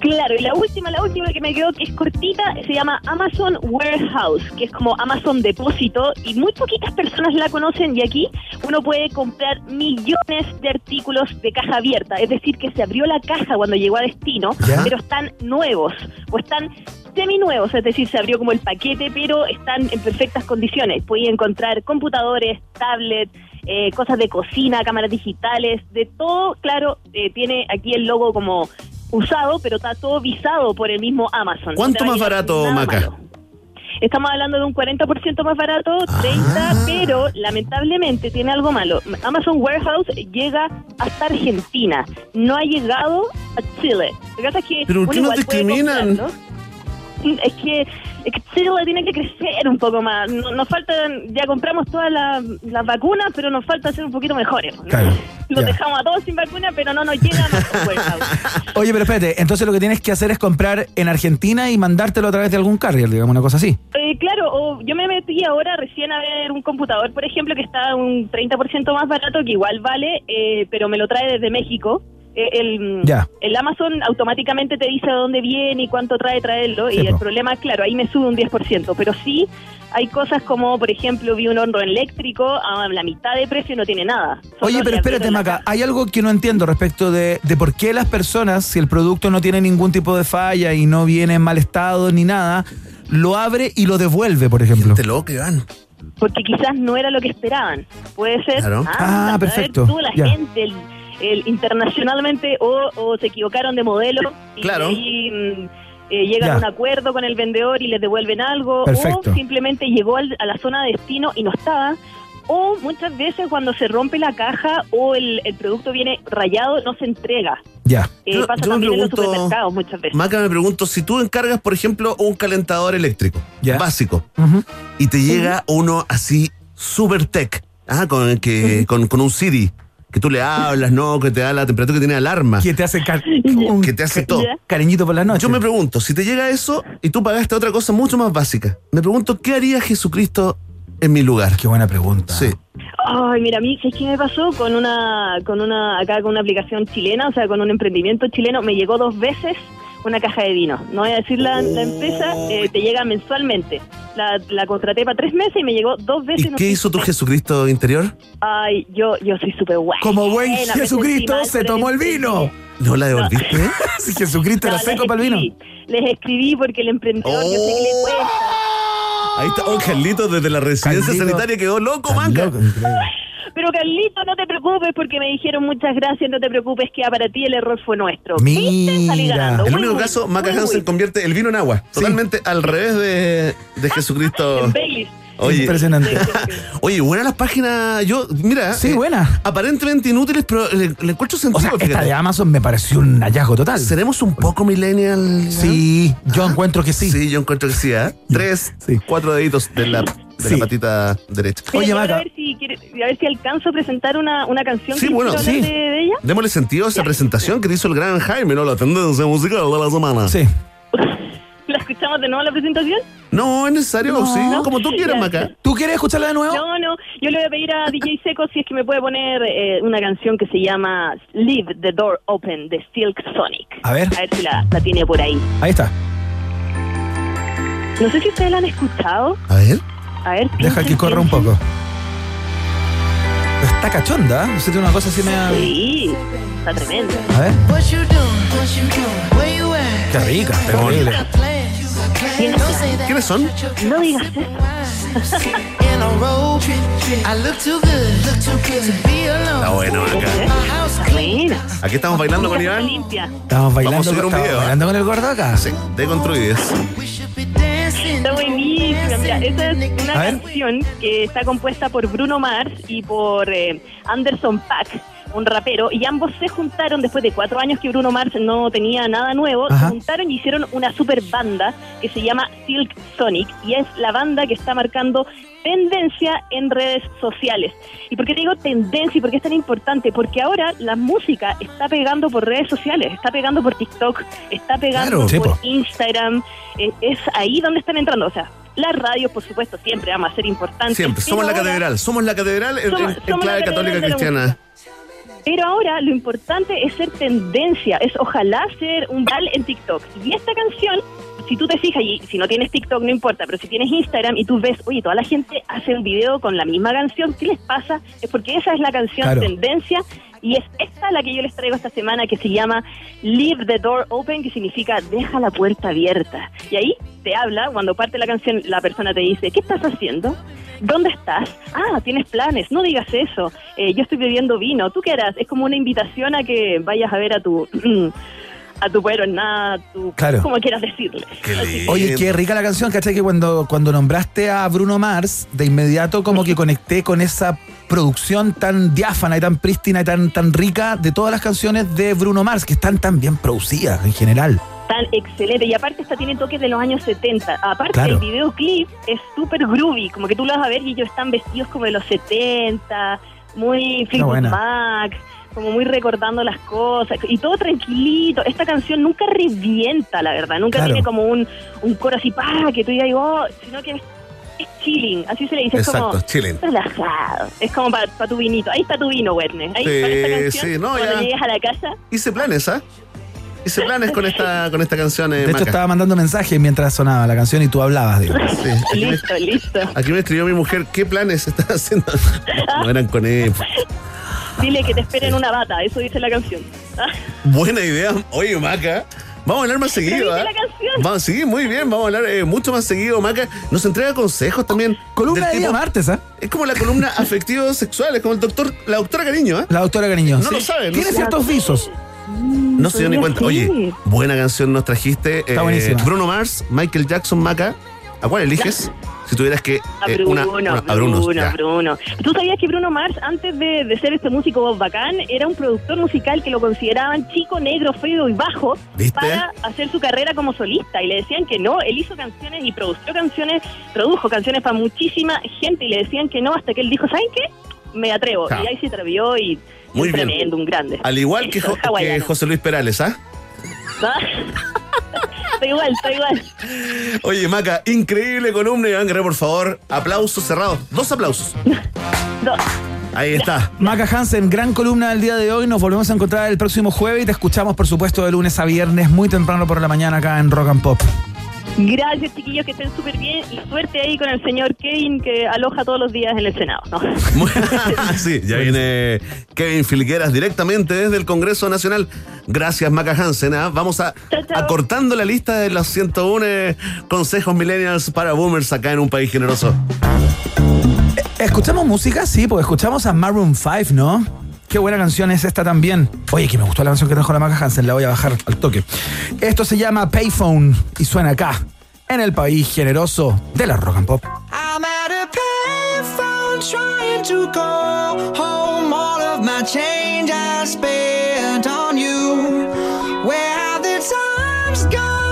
Claro, y la última, la última que me quedó, que es cortita, se llama Amazon Warehouse, que es como Amazon Depósito, y muy poquitas personas la conocen, y aquí uno puede comprar millones de artículos de caja abierta, es decir, que se abrió la caja cuando llegó a destino, ¿Ya? pero están nuevos, o están semi-nuevos, es decir, se abrió como el paquete, pero están en perfectas condiciones. Puedes encontrar computadores, tablets, eh, cosas de cocina, cámaras digitales, de todo, claro, eh, tiene aquí el logo como usado, pero está todo visado por el mismo Amazon. ¿Cuánto más barato, Maca? malo. Estamos hablando de un 40% más barato, 30%, pero lamentablemente tiene algo malo. Amazon Warehouse llega hasta Argentina, no ha llegado a Chile. Lo que pasa es que ¿Pero uno qué nos discriminan? Es que, es que Chile tiene que crecer un poco más. No- Nos faltan, ya compramos todas las, las vacunas, pero nos falta ser un poquito mejores. ¿no? Claro, Los ya. dejamos a todos sin vacuna, pero no nos llega Amazon Warehouse. Oye, pero espérate, entonces lo que tienes que hacer es comprar en Argentina y mandártelo a través de algún carrier, digamos, una cosa así. Eh, claro, o yo me metí ahora recién a ver un computador, por ejemplo, que está un 30% más barato, que igual vale, eh, pero me lo trae desde México. Eh, el, Ya. el Amazon automáticamente te dice a dónde viene y cuánto trae traerlo, Sí, y el po. problema, claro, ahí me sube un 10%, pero sí hay cosas como, por ejemplo, vi un horno eléctrico a la mitad de precio y no tiene nada. Oye, pero espérate, Maca, hay algo que no entiendo respecto de, de por qué las personas, si el producto no tiene ningún tipo de falla y no viene en mal estado ni nada, lo abre y lo devuelve, por ejemplo. Te lo que van. porque quizás no era lo que esperaban. Puede ser. Claro. Ah, a ver perfecto, tú, la ya. gente, el, el internacionalmente, o, o se equivocaron de modelo y Claro. ahí, mm, eh, llegan Ya. a un acuerdo con el vendedor y les devuelven algo, Perfecto. o simplemente llegó al- a la zona de destino y no estaba. O muchas veces cuando se rompe la caja o el, el producto viene rayado, no se entrega. Ya. Eh, Yo- pasa yo también en los supermercados muchas veces. Maca, me pregunto, si tú encargas, por ejemplo, un calentador eléctrico básico y te llega uno así super tech, ah, con, que, con, con un CD, que tú le hablas, ¿no? Que te da la temperatura que tiene alarma. Que te hace, car- que te hace todo. Cariñito por la noche. Yo me pregunto, si te llega eso y tú pagaste otra cosa mucho más básica, me pregunto, ¿qué haría Jesucristo en mi lugar? Qué buena pregunta. Sí. Ay, mira, a mí, ¿sabes qué me pasó? Con una, con una, acá con una aplicación chilena, o sea, con un emprendimiento chileno, me llegó dos veces una caja de vino. No voy a decir la, la empresa, eh, te llega mensualmente. La, la contraté para tres meses y me llegó dos veces. ¿Y no qué hizo tu. Jesucristo interior? Ay, yo, yo soy súper guay. Como buen Jesucristo se tomó el vino. ¿No la devolviste? Si Jesucristo era No, seco les para el vino. Les escribí porque el emprendedor, yo sé que le cuesta. Ahí está, oh, Carlito desde la residencia Carlito. sanitaria quedó loco, manca. Pero Carlito, no te preocupes porque me dijeron muchas gracias, no te preocupes que para ti el error fue nuestro. ¿Viste? Salí ganando. En el único caso, Maca muy, Hansen muy. convierte el vino en agua. Totalmente al revés de, de Jesucristo. En Baileys. Oye. Impresionante. Oye, buenas las páginas. Yo, mira. Sí, eh, buena. Aparentemente inútiles, pero le, le encuentro sentido. O sea, esta de Amazon me pareció un hallazgo total. ¿Seremos un poco millennial? Sí, yo encuentro que sí. Sí, yo encuentro que sí, ¿eh? Tres, cuatro deditos de la, de Sí. la patita derecha. Oye, Maca. A ver, si quiere- a ver si alcanzo a presentar una, una canción Sí, que bueno, sí. de, de ella. Démosle sentido a esa presentación que te hizo el gran Jaime, ¿no? La tendencia musical de la semana. Sí. ¿La escuchamos de nuevo la presentación? No, es necesario, No. sí, como tú quieras, Ya. Maca. ¿Tú quieres escucharla de nuevo? No, no, yo le voy a pedir a DJ Seco si es que me puede poner eh, una canción que se llama Leave the Door Open de Silk Sonic. A ver. A ver si la, la tiene por ahí. Ahí está. No sé si ustedes la han escuchado. A ver. A ver. Deja piensen, que corra un piensen. poco. Pero Está cachonda, ¿eh? Tiene una cosa así media... Sí, está tremenda. A ver. Qué rica, terrible. ¿Quiénes son? No digas eso. In a robe. I look too good. Look too good to be alone. Está bueno, Maca. My house Buena. Aquí estamos bailando con Iván. Estamos bailando, Vamos a subir un video, bailando con el gordo acá. Sí, de Construides. Está buenísima. Mira, esa es una canción que está compuesta por Bruno Mars y por eh, Anderson Paak, un rapero, y ambos se juntaron después de cuatro años que Bruno Mars no tenía nada nuevo, Ajá. se juntaron y hicieron una super banda que se llama Silk Sonic y es la banda que está marcando tendencia en redes sociales. ¿Y por qué digo tendencia y por qué es tan importante? Porque ahora la música está pegando por redes sociales, está pegando por TikTok, está pegando Claro, por po. Instagram, eh, es ahí donde están entrando. O sea, las radios, por supuesto, siempre vamos a ser importantes. Siempre, somos la ahora- catedral. Somos la catedral en, Somos- en- en somos clave la católica cristiana. Pero ahora lo importante es ser tendencia, es ojalá ser un val en TikTok. Y esta canción, si tú te fijas, y si no tienes TikTok no importa, pero si tienes Instagram y tú ves, oye, toda la gente hace un video con la misma canción, ¿qué les pasa? Es porque esa es la canción Claro. tendencia y es esta la que yo les traigo esta semana que se llama Leave the Door Open, que significa deja la puerta abierta. Y ahí te habla, cuando parte la canción, la persona te dice, ¿qué estás haciendo? ¿Dónde estás? Ah, tienes planes, no digas eso. Eh, yo estoy bebiendo vino, ¿tú qué harás? Es como una invitación a que vayas a ver a tu... a tu pero nada, tu, Claro. como quieras decirle. Oye, qué rica la canción, ¿cachai? Que cuando, cuando nombraste a Bruno Mars, de inmediato como que conecté con esa producción tan diáfana y tan prístina y tan, tan rica de todas las canciones de Bruno Mars, que están tan bien producidas en general. Tan excelente. Y aparte esta tiene toques de los años 70. Aparte Claro. el videoclip es súper groovy, como que tú lo vas a ver y ellos están vestidos como de los 70, muy Fleetwood. Mac, como muy recordando las cosas. Y todo tranquilito. Esta canción nunca revienta, la verdad. Nunca Claro. tiene como un, un coro así, pa, que tú digas, oh, sino que es, chilling. Así se le dice. es como chilling. relajado. Es como para tu vinito. Ahí está tu vino, Wednesday. Ahí Sí, esta canción. sí, no, cuando ya. llegues a la casa. Hice planes, ¿ah? Hice planes con esta, con esta canción, eh, De hecho, Maca. estaba mandando mensajes mientras sonaba la canción y tú hablabas, digo. Sí, aquí, me, Listo, listo. aquí me escribió mi mujer, ¿qué planes estás haciendo? No eran con él. Dile que te esperen una bata, eso dice la canción. Buena idea. Oye, Maca. Vamos a hablar más seguido, dice ¿ah? la. Vamos, sí, muy bien. Vamos a hablar eh, mucho más seguido, Maca. Nos entrega consejos también. Columna del de día martes, ¿ah? Es como la columna afectivo-sexual, es como el doctor, la doctora Cariño, ¿ah? La doctora Cariño. No lo sabe, no Tiene ciertos visos. No se dio ni cuenta. Oye, buena canción nos trajiste. Está Eh, buenísima. Bruno Mars, Michael Jackson, Maca. ¿A cuál eliges? Si tuvieras que. A eh, Bruno, una, una- a Bruno, Bruno. ya. Bruno. ¿Tú sabías que Bruno Mars, antes de, de ser este músico bacán, era un productor musical que lo consideraban chico, negro, feo y bajo ¿Viste? para hacer su carrera como solista? Y le decían que no, él hizo canciones y produjo canciones, produjo canciones para muchísima gente y le decían que no hasta que él dijo, ¿saben qué? Me atrevo. Ja. Y ahí se atrevió y Muy un bien. tremendo, un grande. Al igual que, Jo-. José Luis Perales, ¿ah? está igual, está igual. Oye, Maca, increíble columna. Iván Guerrero, por favor. Aplausos cerrados. Dos aplausos. Dos. Ahí está. Maca Hansen, gran columna del día de hoy. Nos volvemos a encontrar el próximo jueves y te escuchamos, por supuesto, de lunes a viernes, muy temprano por la mañana acá en Rock and Pop. Gracias, chiquillos, que estén súper bien y suerte ahí con el señor Kevin que aloja todos los días en el Senado. ¿no? sí, ya viene Kevin Filgueras directamente desde el Congreso Nacional. Gracias, Maca Hansen. ¿ah? Vamos a acortando la lista de los 101 eh, consejos millennials para boomers acá en un país generoso. ¿Escuchamos música? Sí, porque escuchamos a Maroon 5, ¿no? Qué buena canción es esta también. Oye, que me gustó la canción que trajo la Maca Hansen, la voy a bajar al toque. Esto se llama Payphone y suena acá, en el país generoso de la Rock and Pop. I'm at a payphone trying to call home. All of my change I spent on you. Where have the times gone,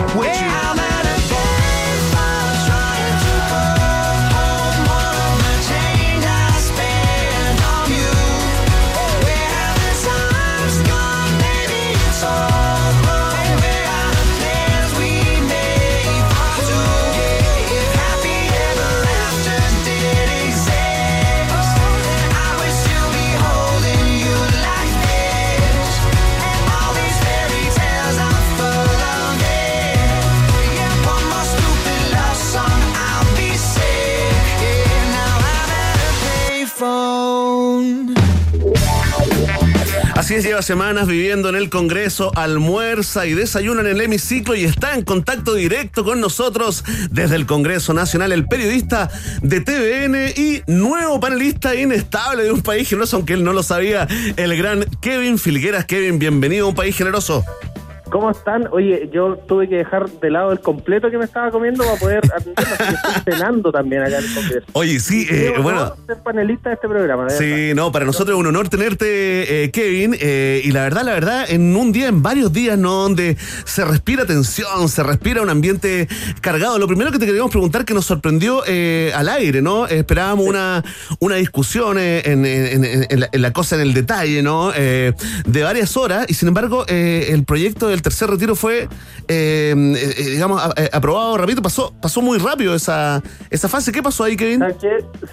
with you. Lleva semanas viviendo en el Congreso, almuerza y desayuna en el hemiciclo y está en contacto directo con nosotros desde el Congreso Nacional, el periodista de TVN y nuevo panelista inestable de un país generoso, aunque él no lo sabía, el gran Kevin Filgueras. Kevin, bienvenido a un país generoso. ¿Cómo están? Oye, yo tuve que dejar de lado el completo que me estaba comiendo para poder atenderlo, estoy cenando también acá en el Congreso. Oye, sí, eh, bueno. ser panelista de este programa. Sí, no, para nosotros es un honor tenerte, eh, Kevin. eh, y la verdad, la verdad, en un día, en varios días, ¿no? Donde se respira tensión, se respira un ambiente cargado. Lo primero que te queríamos preguntar, que nos sorprendió eh, al aire, ¿no? Esperábamos una, una discusión eh, en, en- en- la, en la cosa, en el detalle, ¿no? Eh, de varias horas. Y sin embargo, eh, el proyecto del tercer retiro fue, eh, eh, digamos, a- eh, aprobado rápido. Pasó, pasó muy rápido esa, esa fase. ¿Qué pasó ahí, Kevin?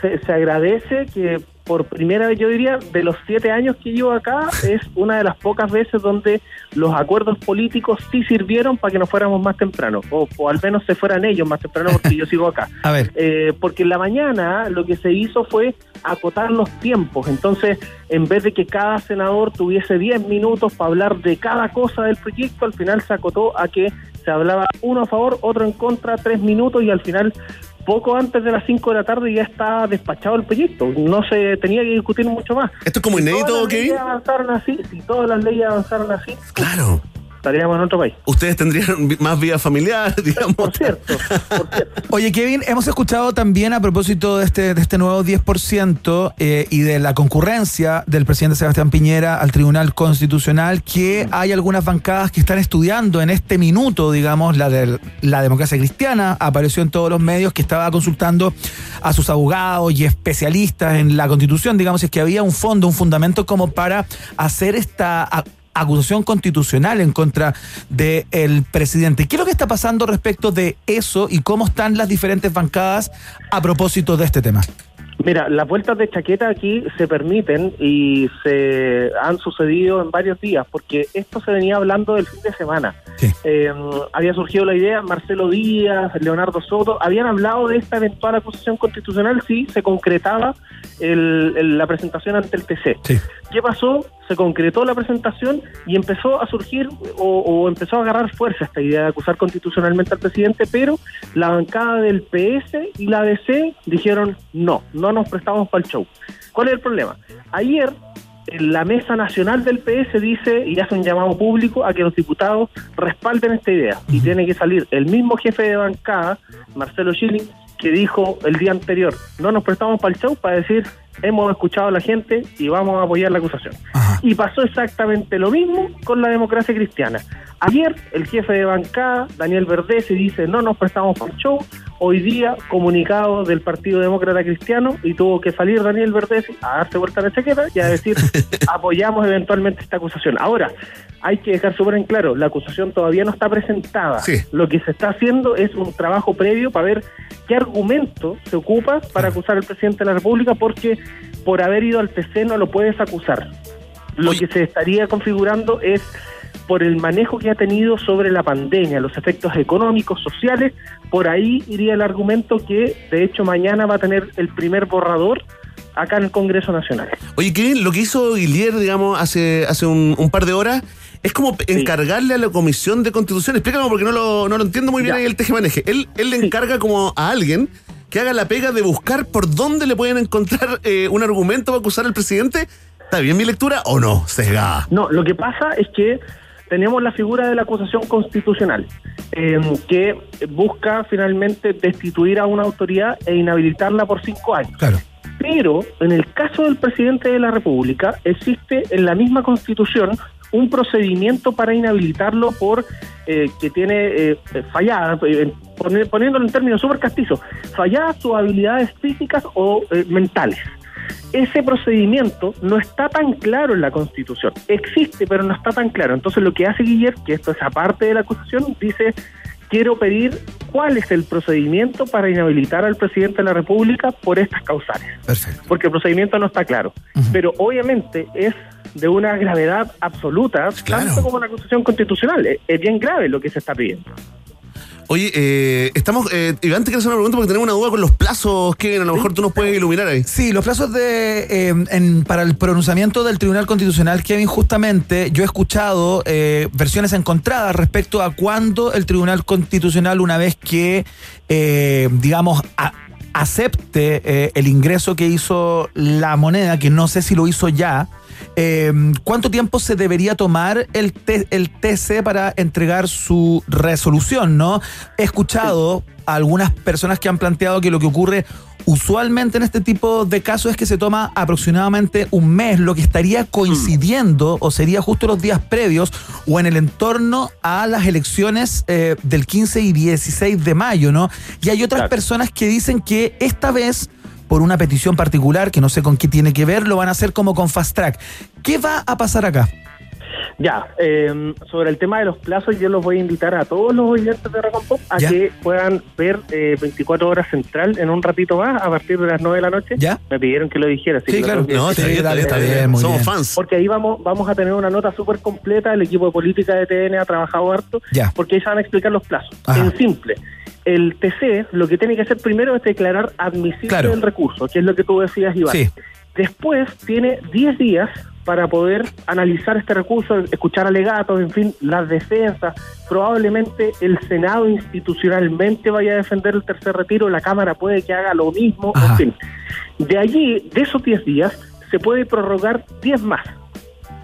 Se, se agradece que por primera vez, yo diría, de los siete años que llevo acá, es una de las pocas veces donde los acuerdos políticos sí sirvieron para que nos fuéramos más temprano, o, o al menos se fueran ellos más temprano porque yo sigo acá. A ver. Eh, porque en la mañana lo que se hizo fue acotar los tiempos. Entonces, en vez de que cada senador tuviese 10 minutos para hablar de cada cosa del proyecto, al final se acotó a que se hablaba uno a favor, otro en contra, tres minutos y al final poco antes de las 5 de la tarde ya está despachado el proyecto. No se tenía que discutir mucho más. ¿Esto es como Si inédito, todas las Kevin? leyes avanzaron así, si todas las leyes avanzaron así, Claro. Estaríamos en otro país. Ustedes tendrían más vida familiar, digamos. Por cierto. Oye, Kevin, hemos escuchado también a propósito de este, de este nuevo 10% eh, y de la concurrencia del presidente Sebastián Piñera al Tribunal Constitucional que hay algunas bancadas que están estudiando en este minuto, digamos, la de la democracia cristiana. Apareció en todos los medios que estaba consultando a sus abogados y especialistas en la Constitución, digamos, es que había un fondo, un fundamento como para hacer esta acusación constitucional en contra del presidente. ¿Qué es lo que está pasando respecto de eso y cómo están las diferentes bancadas a propósito de este tema? Mira, las vueltas de chaqueta aquí se permiten y se han sucedido en varios días, porque esto se venía hablando del fin de semana. Eh, había surgido la idea, Marcelo Díaz, Leonardo Soto, habían hablado de esta eventual acusación constitucional si se concretaba el- el- la presentación ante el TC. ¿Qué pasó? Se concretó la presentación y empezó a surgir o, o empezó a agarrar fuerza esta idea de acusar constitucionalmente al presidente, pero la bancada del PS y la DC dijeron no, no nos prestamos para el show. ¿Cuál es el problema? Ayer en la mesa nacional del PS dice y hace un llamado público a que los diputados respalden esta idea y tiene que salir el mismo jefe de bancada, Marcelo Schilling, que dijo el día anterior, no nos prestamos para el show para decir hemos escuchado a la gente y vamos a apoyar la acusación. Y pasó exactamente lo mismo con la democracia cristiana. Ayer el jefe de bancada, Daniel Verdese, dice no nos prestamos para el show. Hoy día comunicado del Partido Demócrata Cristiano y tuvo que salir Daniel Verdese a darse vuelta a la chaqueta y a decir apoyamos eventualmente esta acusación. Ahora, hay que dejar súper en claro, la acusación todavía no está presentada. Lo que se está haciendo es un trabajo previo para ver qué argumento se ocupa para acusar al presidente de la República porque por haber ido al TC no lo puedes acusar. Lo que se estaría configurando es por el manejo que ha tenido sobre la pandemia, los efectos económicos, sociales, por ahí iría el argumento que de hecho mañana va a tener el primer borrador acá en el Congreso Nacional. Oye, Kevin, lo que hizo Guillier, digamos, hace, hace un, un par de horas, es como encargarle a la Comisión de Constitución, explícame porque no lo, no lo entiendo muy bien ahí el tejemaneje. Él, él le encarga como a alguien que haga la pega de buscar por dónde le pueden encontrar eh, un argumento para acusar al presidente. ¿Está bien mi lectura o no? Sesgada. No, lo que pasa es que tenemos la figura de la acusación constitucional, eh, que busca finalmente destituir a una autoridad e inhabilitarla por cinco años. Pero en el caso del presidente de la República existe en la misma constitución un procedimiento para inhabilitarlo por eh, que tiene eh, fallada, eh, poni- poniéndolo en términos súper castizos, falladas sus habilidades físicas o eh, mentales. Ese procedimiento no está tan claro en la Constitución. Existe, pero no está tan claro. Entonces lo que hace Guillermo, que esto es aparte de la acusación, dice, quiero pedir cuál es el procedimiento para inhabilitar al presidente de la República por estas causales. Perfecto. Porque el procedimiento no está claro. Pero obviamente es de una gravedad absoluta, tanto como la acusación constitucional. Es, es bien grave lo que se está pidiendo. Oye, eh, estamos. Eh, Iván, te quiero hacer una pregunta porque tenemos una duda con los plazos, Kevin. A lo mejor tú nos puedes iluminar ahí. Sí, los plazos de eh, en- para el pronunciamiento del Tribunal Constitucional, Kevin, justamente yo he escuchado eh, versiones encontradas respecto a cuándo el Tribunal Constitucional, una vez que, eh, digamos, a- acepte eh, el ingreso que hizo la moneda, que no sé si lo hizo ya, eh, ¿cuánto tiempo se debería tomar el, TC para entregar su resolución? ¿no? He escuchado a algunas personas que han planteado que lo que ocurre usualmente en este tipo de casos es que se toma aproximadamente un mes, lo que estaría coincidiendo o sería justo los días previos o en el entorno a las elecciones eh, del 15 y 16 de mayo, ¿no? Y hay otras personas que dicen que esta vez por una petición particular, que no sé con qué tiene que ver, lo van a hacer como con fast track. ¿Qué va a pasar acá? Ya, eh, sobre el tema de los plazos, yo los voy a invitar a todos los oyentes de Rock Pop a Ya. que puedan ver eh, 24 horas central en un ratito más, a partir de las 9 de la noche. Ya. Me pidieron que lo dijera. así Sí, claro. que No, está bien, está bien, está bien, muy Somos bien. fans. Porque ahí vamos vamos a tener una nota súper completa. El equipo de política de TN ha trabajado harto. Ya. Porque ahí se van a explicar los plazos. Ajá. En simple. El TC lo que tiene que hacer primero es declarar admisible Claro. el recurso, que es lo que tú decías, Iván. Sí. Después tiene 10 días para poder analizar este recurso, escuchar alegatos, en fin, las defensas. Probablemente el Senado institucionalmente vaya a defender el tercer retiro, la Cámara puede que haga lo mismo, en fin. De allí, de esos 10 días, se puede prorrogar 10 más.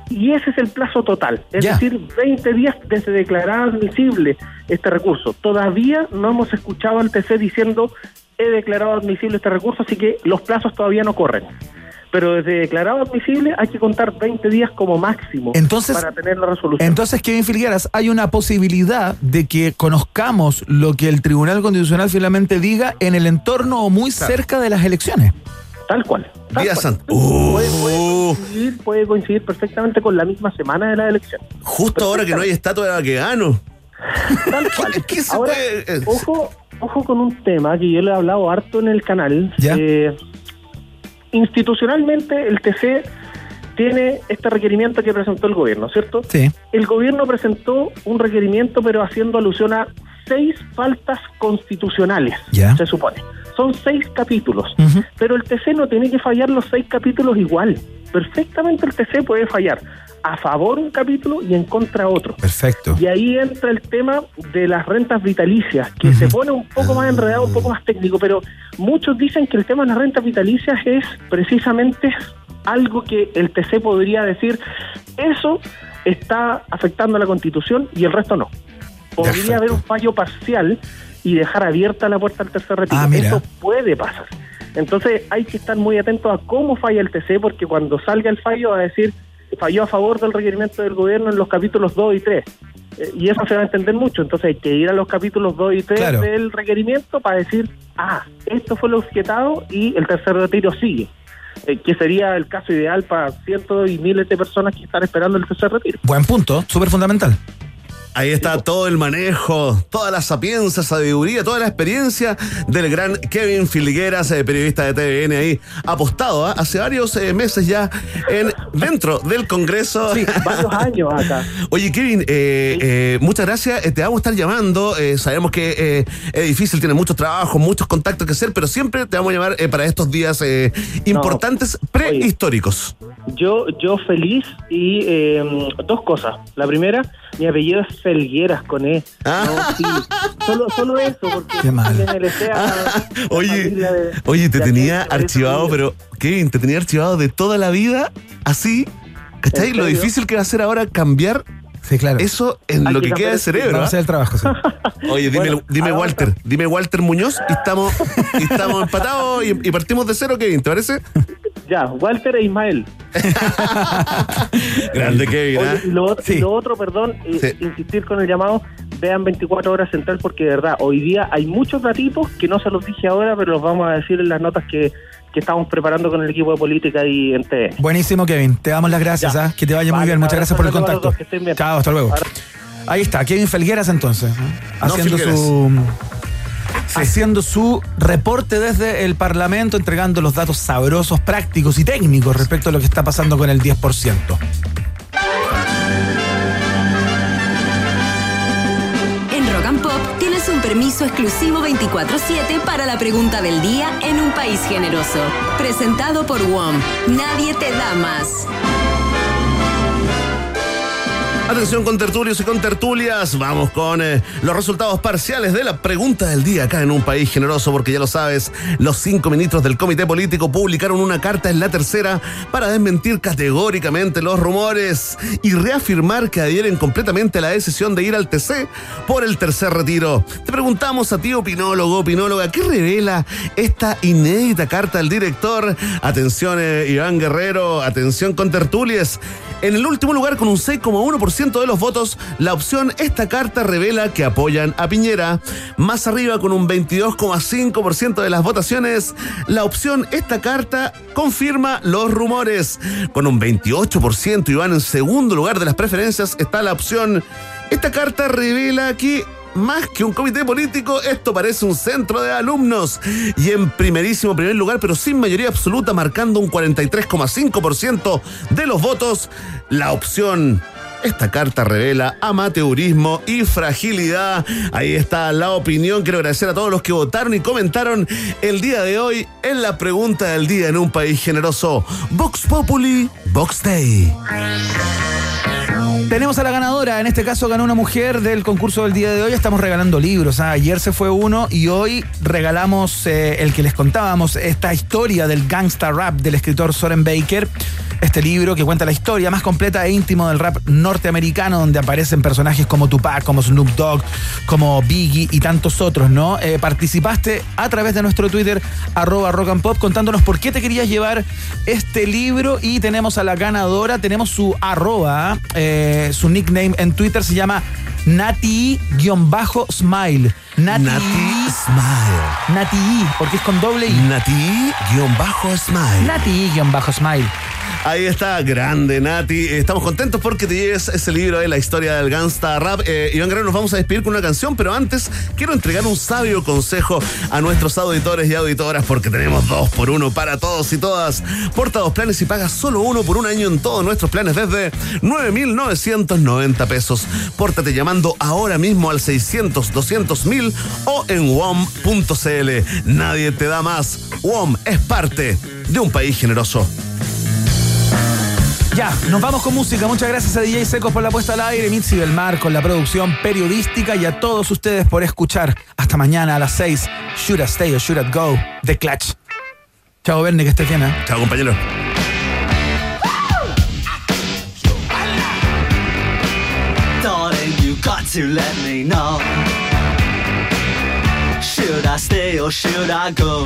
Y ese es el plazo total, es decir, 20 días desde declarar admisible este recurso. Todavía no hemos escuchado al TC diciendo he declarado admisible este recurso, así que los plazos todavía no corren. Pero desde declarado admisible hay que contar 20 días como máximo Entonces- para tener la resolución. Entonces, Kevin Filgueras, hay una posibilidad de que conozcamos lo que el Tribunal Constitucional finalmente diga en el entorno o muy cerca de las elecciones. Tal cual. tal Día cual. Puede, Uh. puede coincidir, puede coincidir perfectamente con la misma semana de la elección. Justo ahora que no hay estatua de Baquedano. Tal cual. ¿Qué se Ahora, puede- ojo, ojo con un tema que yo le he hablado harto en el canal. Ya. Eh, institucionalmente, el TC tiene este requerimiento que presentó el gobierno, ¿cierto? Sí. El gobierno presentó un requerimiento, pero haciendo alusión a seis faltas constitucionales, Ya. se supone. Son seis capítulos, pero el TC no tiene que fallar los seis capítulos igual. Perfectamente el TC puede fallar a favor un capítulo y en contra otro. Perfecto. Y ahí entra el tema de las rentas vitalicias, que se pone un poco más enredado, un poco más técnico, pero muchos dicen que el tema de las rentas vitalicias es precisamente algo que el TC podría decir, eso está afectando a la Constitución y el resto no. Podría haber un fallo parcial y dejar abierta la puerta al tercer retiro. Ah. Eso puede pasar. Entonces hay que estar muy atentos a cómo falla el TC, porque cuando salga el fallo va a decir falló a favor del requerimiento del gobierno en los capítulos 2 y 3. Eh, y eso se va a entender mucho. Entonces hay que ir a los capítulos 2 y 3 Claro. del requerimiento para decir, ah, esto fue lo objetado y el tercer retiro sigue. Eh, que sería el caso ideal para cientos y miles de personas que están esperando el tercer retiro. Buen punto, súper fundamental. Ahí está todo el manejo, toda la sapiencia, sabiduría, toda la experiencia del gran Kevin Filgueras, eh, periodista de TVN ahí, apostado ¿ah? hace varios eh, meses ya en dentro del Congreso. Sí, varios años acá. Oye, Kevin, eh, eh, muchas gracias. Te vamos a estar llamando. Eh, sabemos que eh, es difícil, tiene muchos trabajos, muchos contactos que hacer, pero siempre te vamos a llamar eh, para estos días eh, importantes prehistóricos. Yo, yo feliz y eh, dos cosas. La primera, mi apellido es Felgueras con E. No, sí. solo, solo eso, porque Qué mal. en el ESEA, Oye, de- oye, te tenía archivado, pero Kevin, te tenía archivado de toda la vida, así. ¿Cachai? ¿En Lo difícil que va a ser ahora cambiar Sí, claro. eso en lo que que queda de cerebro. Vamos a ¿ah? hacer el trabajo, sí. Oye, dime, Bueno, dime Walter, dime Walter Muñoz y estamos, y estamos empatados y, y partimos de cero, Kevin, ¿te parece? Ya, Walter e Ismael. Grande Kevin, Oye, ¿ah? y, lo, Sí. y lo otro, perdón, eh, Sí. insistir con el llamado, vean 24 horas central porque de verdad, hoy día hay muchos datitos que no se los dije ahora, pero los vamos a decir en las notas que, que estamos preparando con el equipo de política y en TN. Buenísimo, Kevin. Te damos las gracias. ¿ah? Que te vaya muy bien. Muchas gracias por el contacto. dos, que estén bien. Chao, hasta luego. Ahora- Ahí está, Kevin Felgueras entonces, ¿eh? haciendo Filgueras. su haciendo su reporte desde el Parlamento, entregando los datos sabrosos, prácticos y técnicos respecto a lo que está pasando con el 10%. En Rock and Pop tienes un permiso exclusivo 24-7 para la pregunta del día en un país generoso. Presentado por WOM. Nadie te da más. Atención con tertulios y con tertulias, vamos con eh, los resultados parciales de la pregunta del día acá en un país generoso, porque ya lo sabes, los cinco ministros del comité político publicaron una carta en la tercera para desmentir categóricamente los rumores y reafirmar que adhieren completamente a la decisión de ir al TC por el tercer retiro. Te preguntamos a ti, opinólogo, opinóloga, ¿qué revela esta inédita carta del director? Atención, eh, Iván Guerrero, atención con tertulias. En el último lugar, con un 6,1% 60% de los votos, la opción esta carta revela que apoyan a Piñera. Más arriba, con un 22,5% de las votaciones, la opción esta carta confirma los rumores. Con un 28% y van en segundo lugar de las preferencias está la opción esta carta revela que más que un comité político, esto parece un centro de alumnos. Y en primerísimo primer lugar, pero sin mayoría absoluta, marcando un 43,5% de los votos, la opción. Esta carta revela amateurismo y fragilidad. Ahí está la opinión. Quiero agradecer a todos los que votaron y comentaron el día de hoy en la pregunta del día en un país generoso. Vox Populi, Vox Day. Tenemos a la ganadora, en este caso ganó una mujer del concurso del día de hoy. Estamos regalando libros. ¿ah? Ayer se fue uno y hoy regalamos eh, el que les contábamos, esta historia del gangsta rap del escritor Soren Baker. Este libro que cuenta la historia más completa e íntimo del rap norteamericano, donde aparecen personajes como Tupac, como Snoop Dogg, como Biggie y tantos otros, ¿no? Eh, participaste a través de nuestro Twitter, arroba rock and pop, contándonos por qué te querías llevar este libro y tenemos a la ganadora, tenemos su arroba, eh, su nickname en Twitter se llama Nati-Smile. Nati, Smile. Nati, porque es con doble I. Nati-Smile. Nati-Smile. Ahí está, grande Nati. Estamos contentos porque te lleves ese libro de la historia del gangsta rap. Eh, Iván Guerrero, nos vamos a despedir con una canción, pero antes quiero entregar un sabio consejo a nuestros auditores y auditoras porque tenemos dos por uno para todos y todas. Porta dos planes y paga solo uno por un año en todos nuestros planes desde 9,990 pesos. Pórtate llamando ahora mismo al 600 200 mil o en WOM.cl. Nadie te da más. WOM es parte de un país generoso. Ya, nos vamos con música. Muchas gracias a DJ Secos por la puesta al aire, Mitzi Belmar con la producción periodística y a todos ustedes por escuchar. Hasta mañana a las 6. Should I stay or should I go? The Clutch. Chao, Verne, que estés bien, ¿eh? Chao, compañero. Darling, you got to let me know. Should I stay or should I go?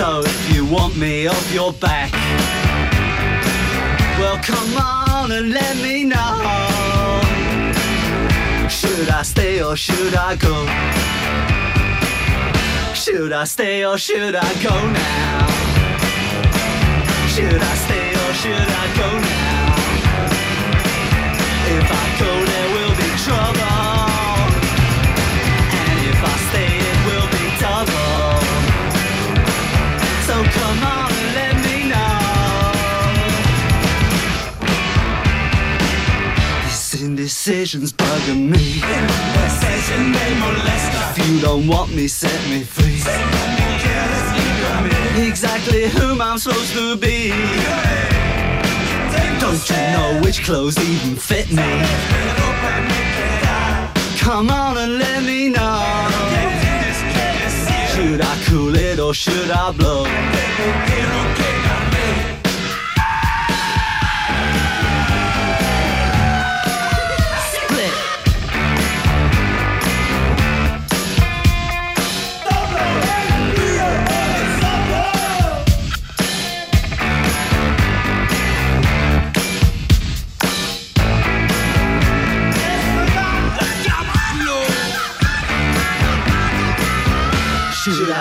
So if you want me off your back, well come on and let me know. Should I stay or should I go? Should I stay or should I go now? Should I stay or should I go now? If I go, indecision's bugging me. If you don't want me, set me free. Exactly whom I'm supposed to be. Don't you know which clothes even fit me? Come on and let me know. Should I cool it or should I blow?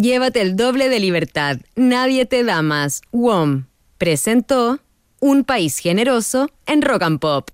Llévate el doble de libertad. Nadie te da más. WOM presentó Un País Generoso en Rock and Pop.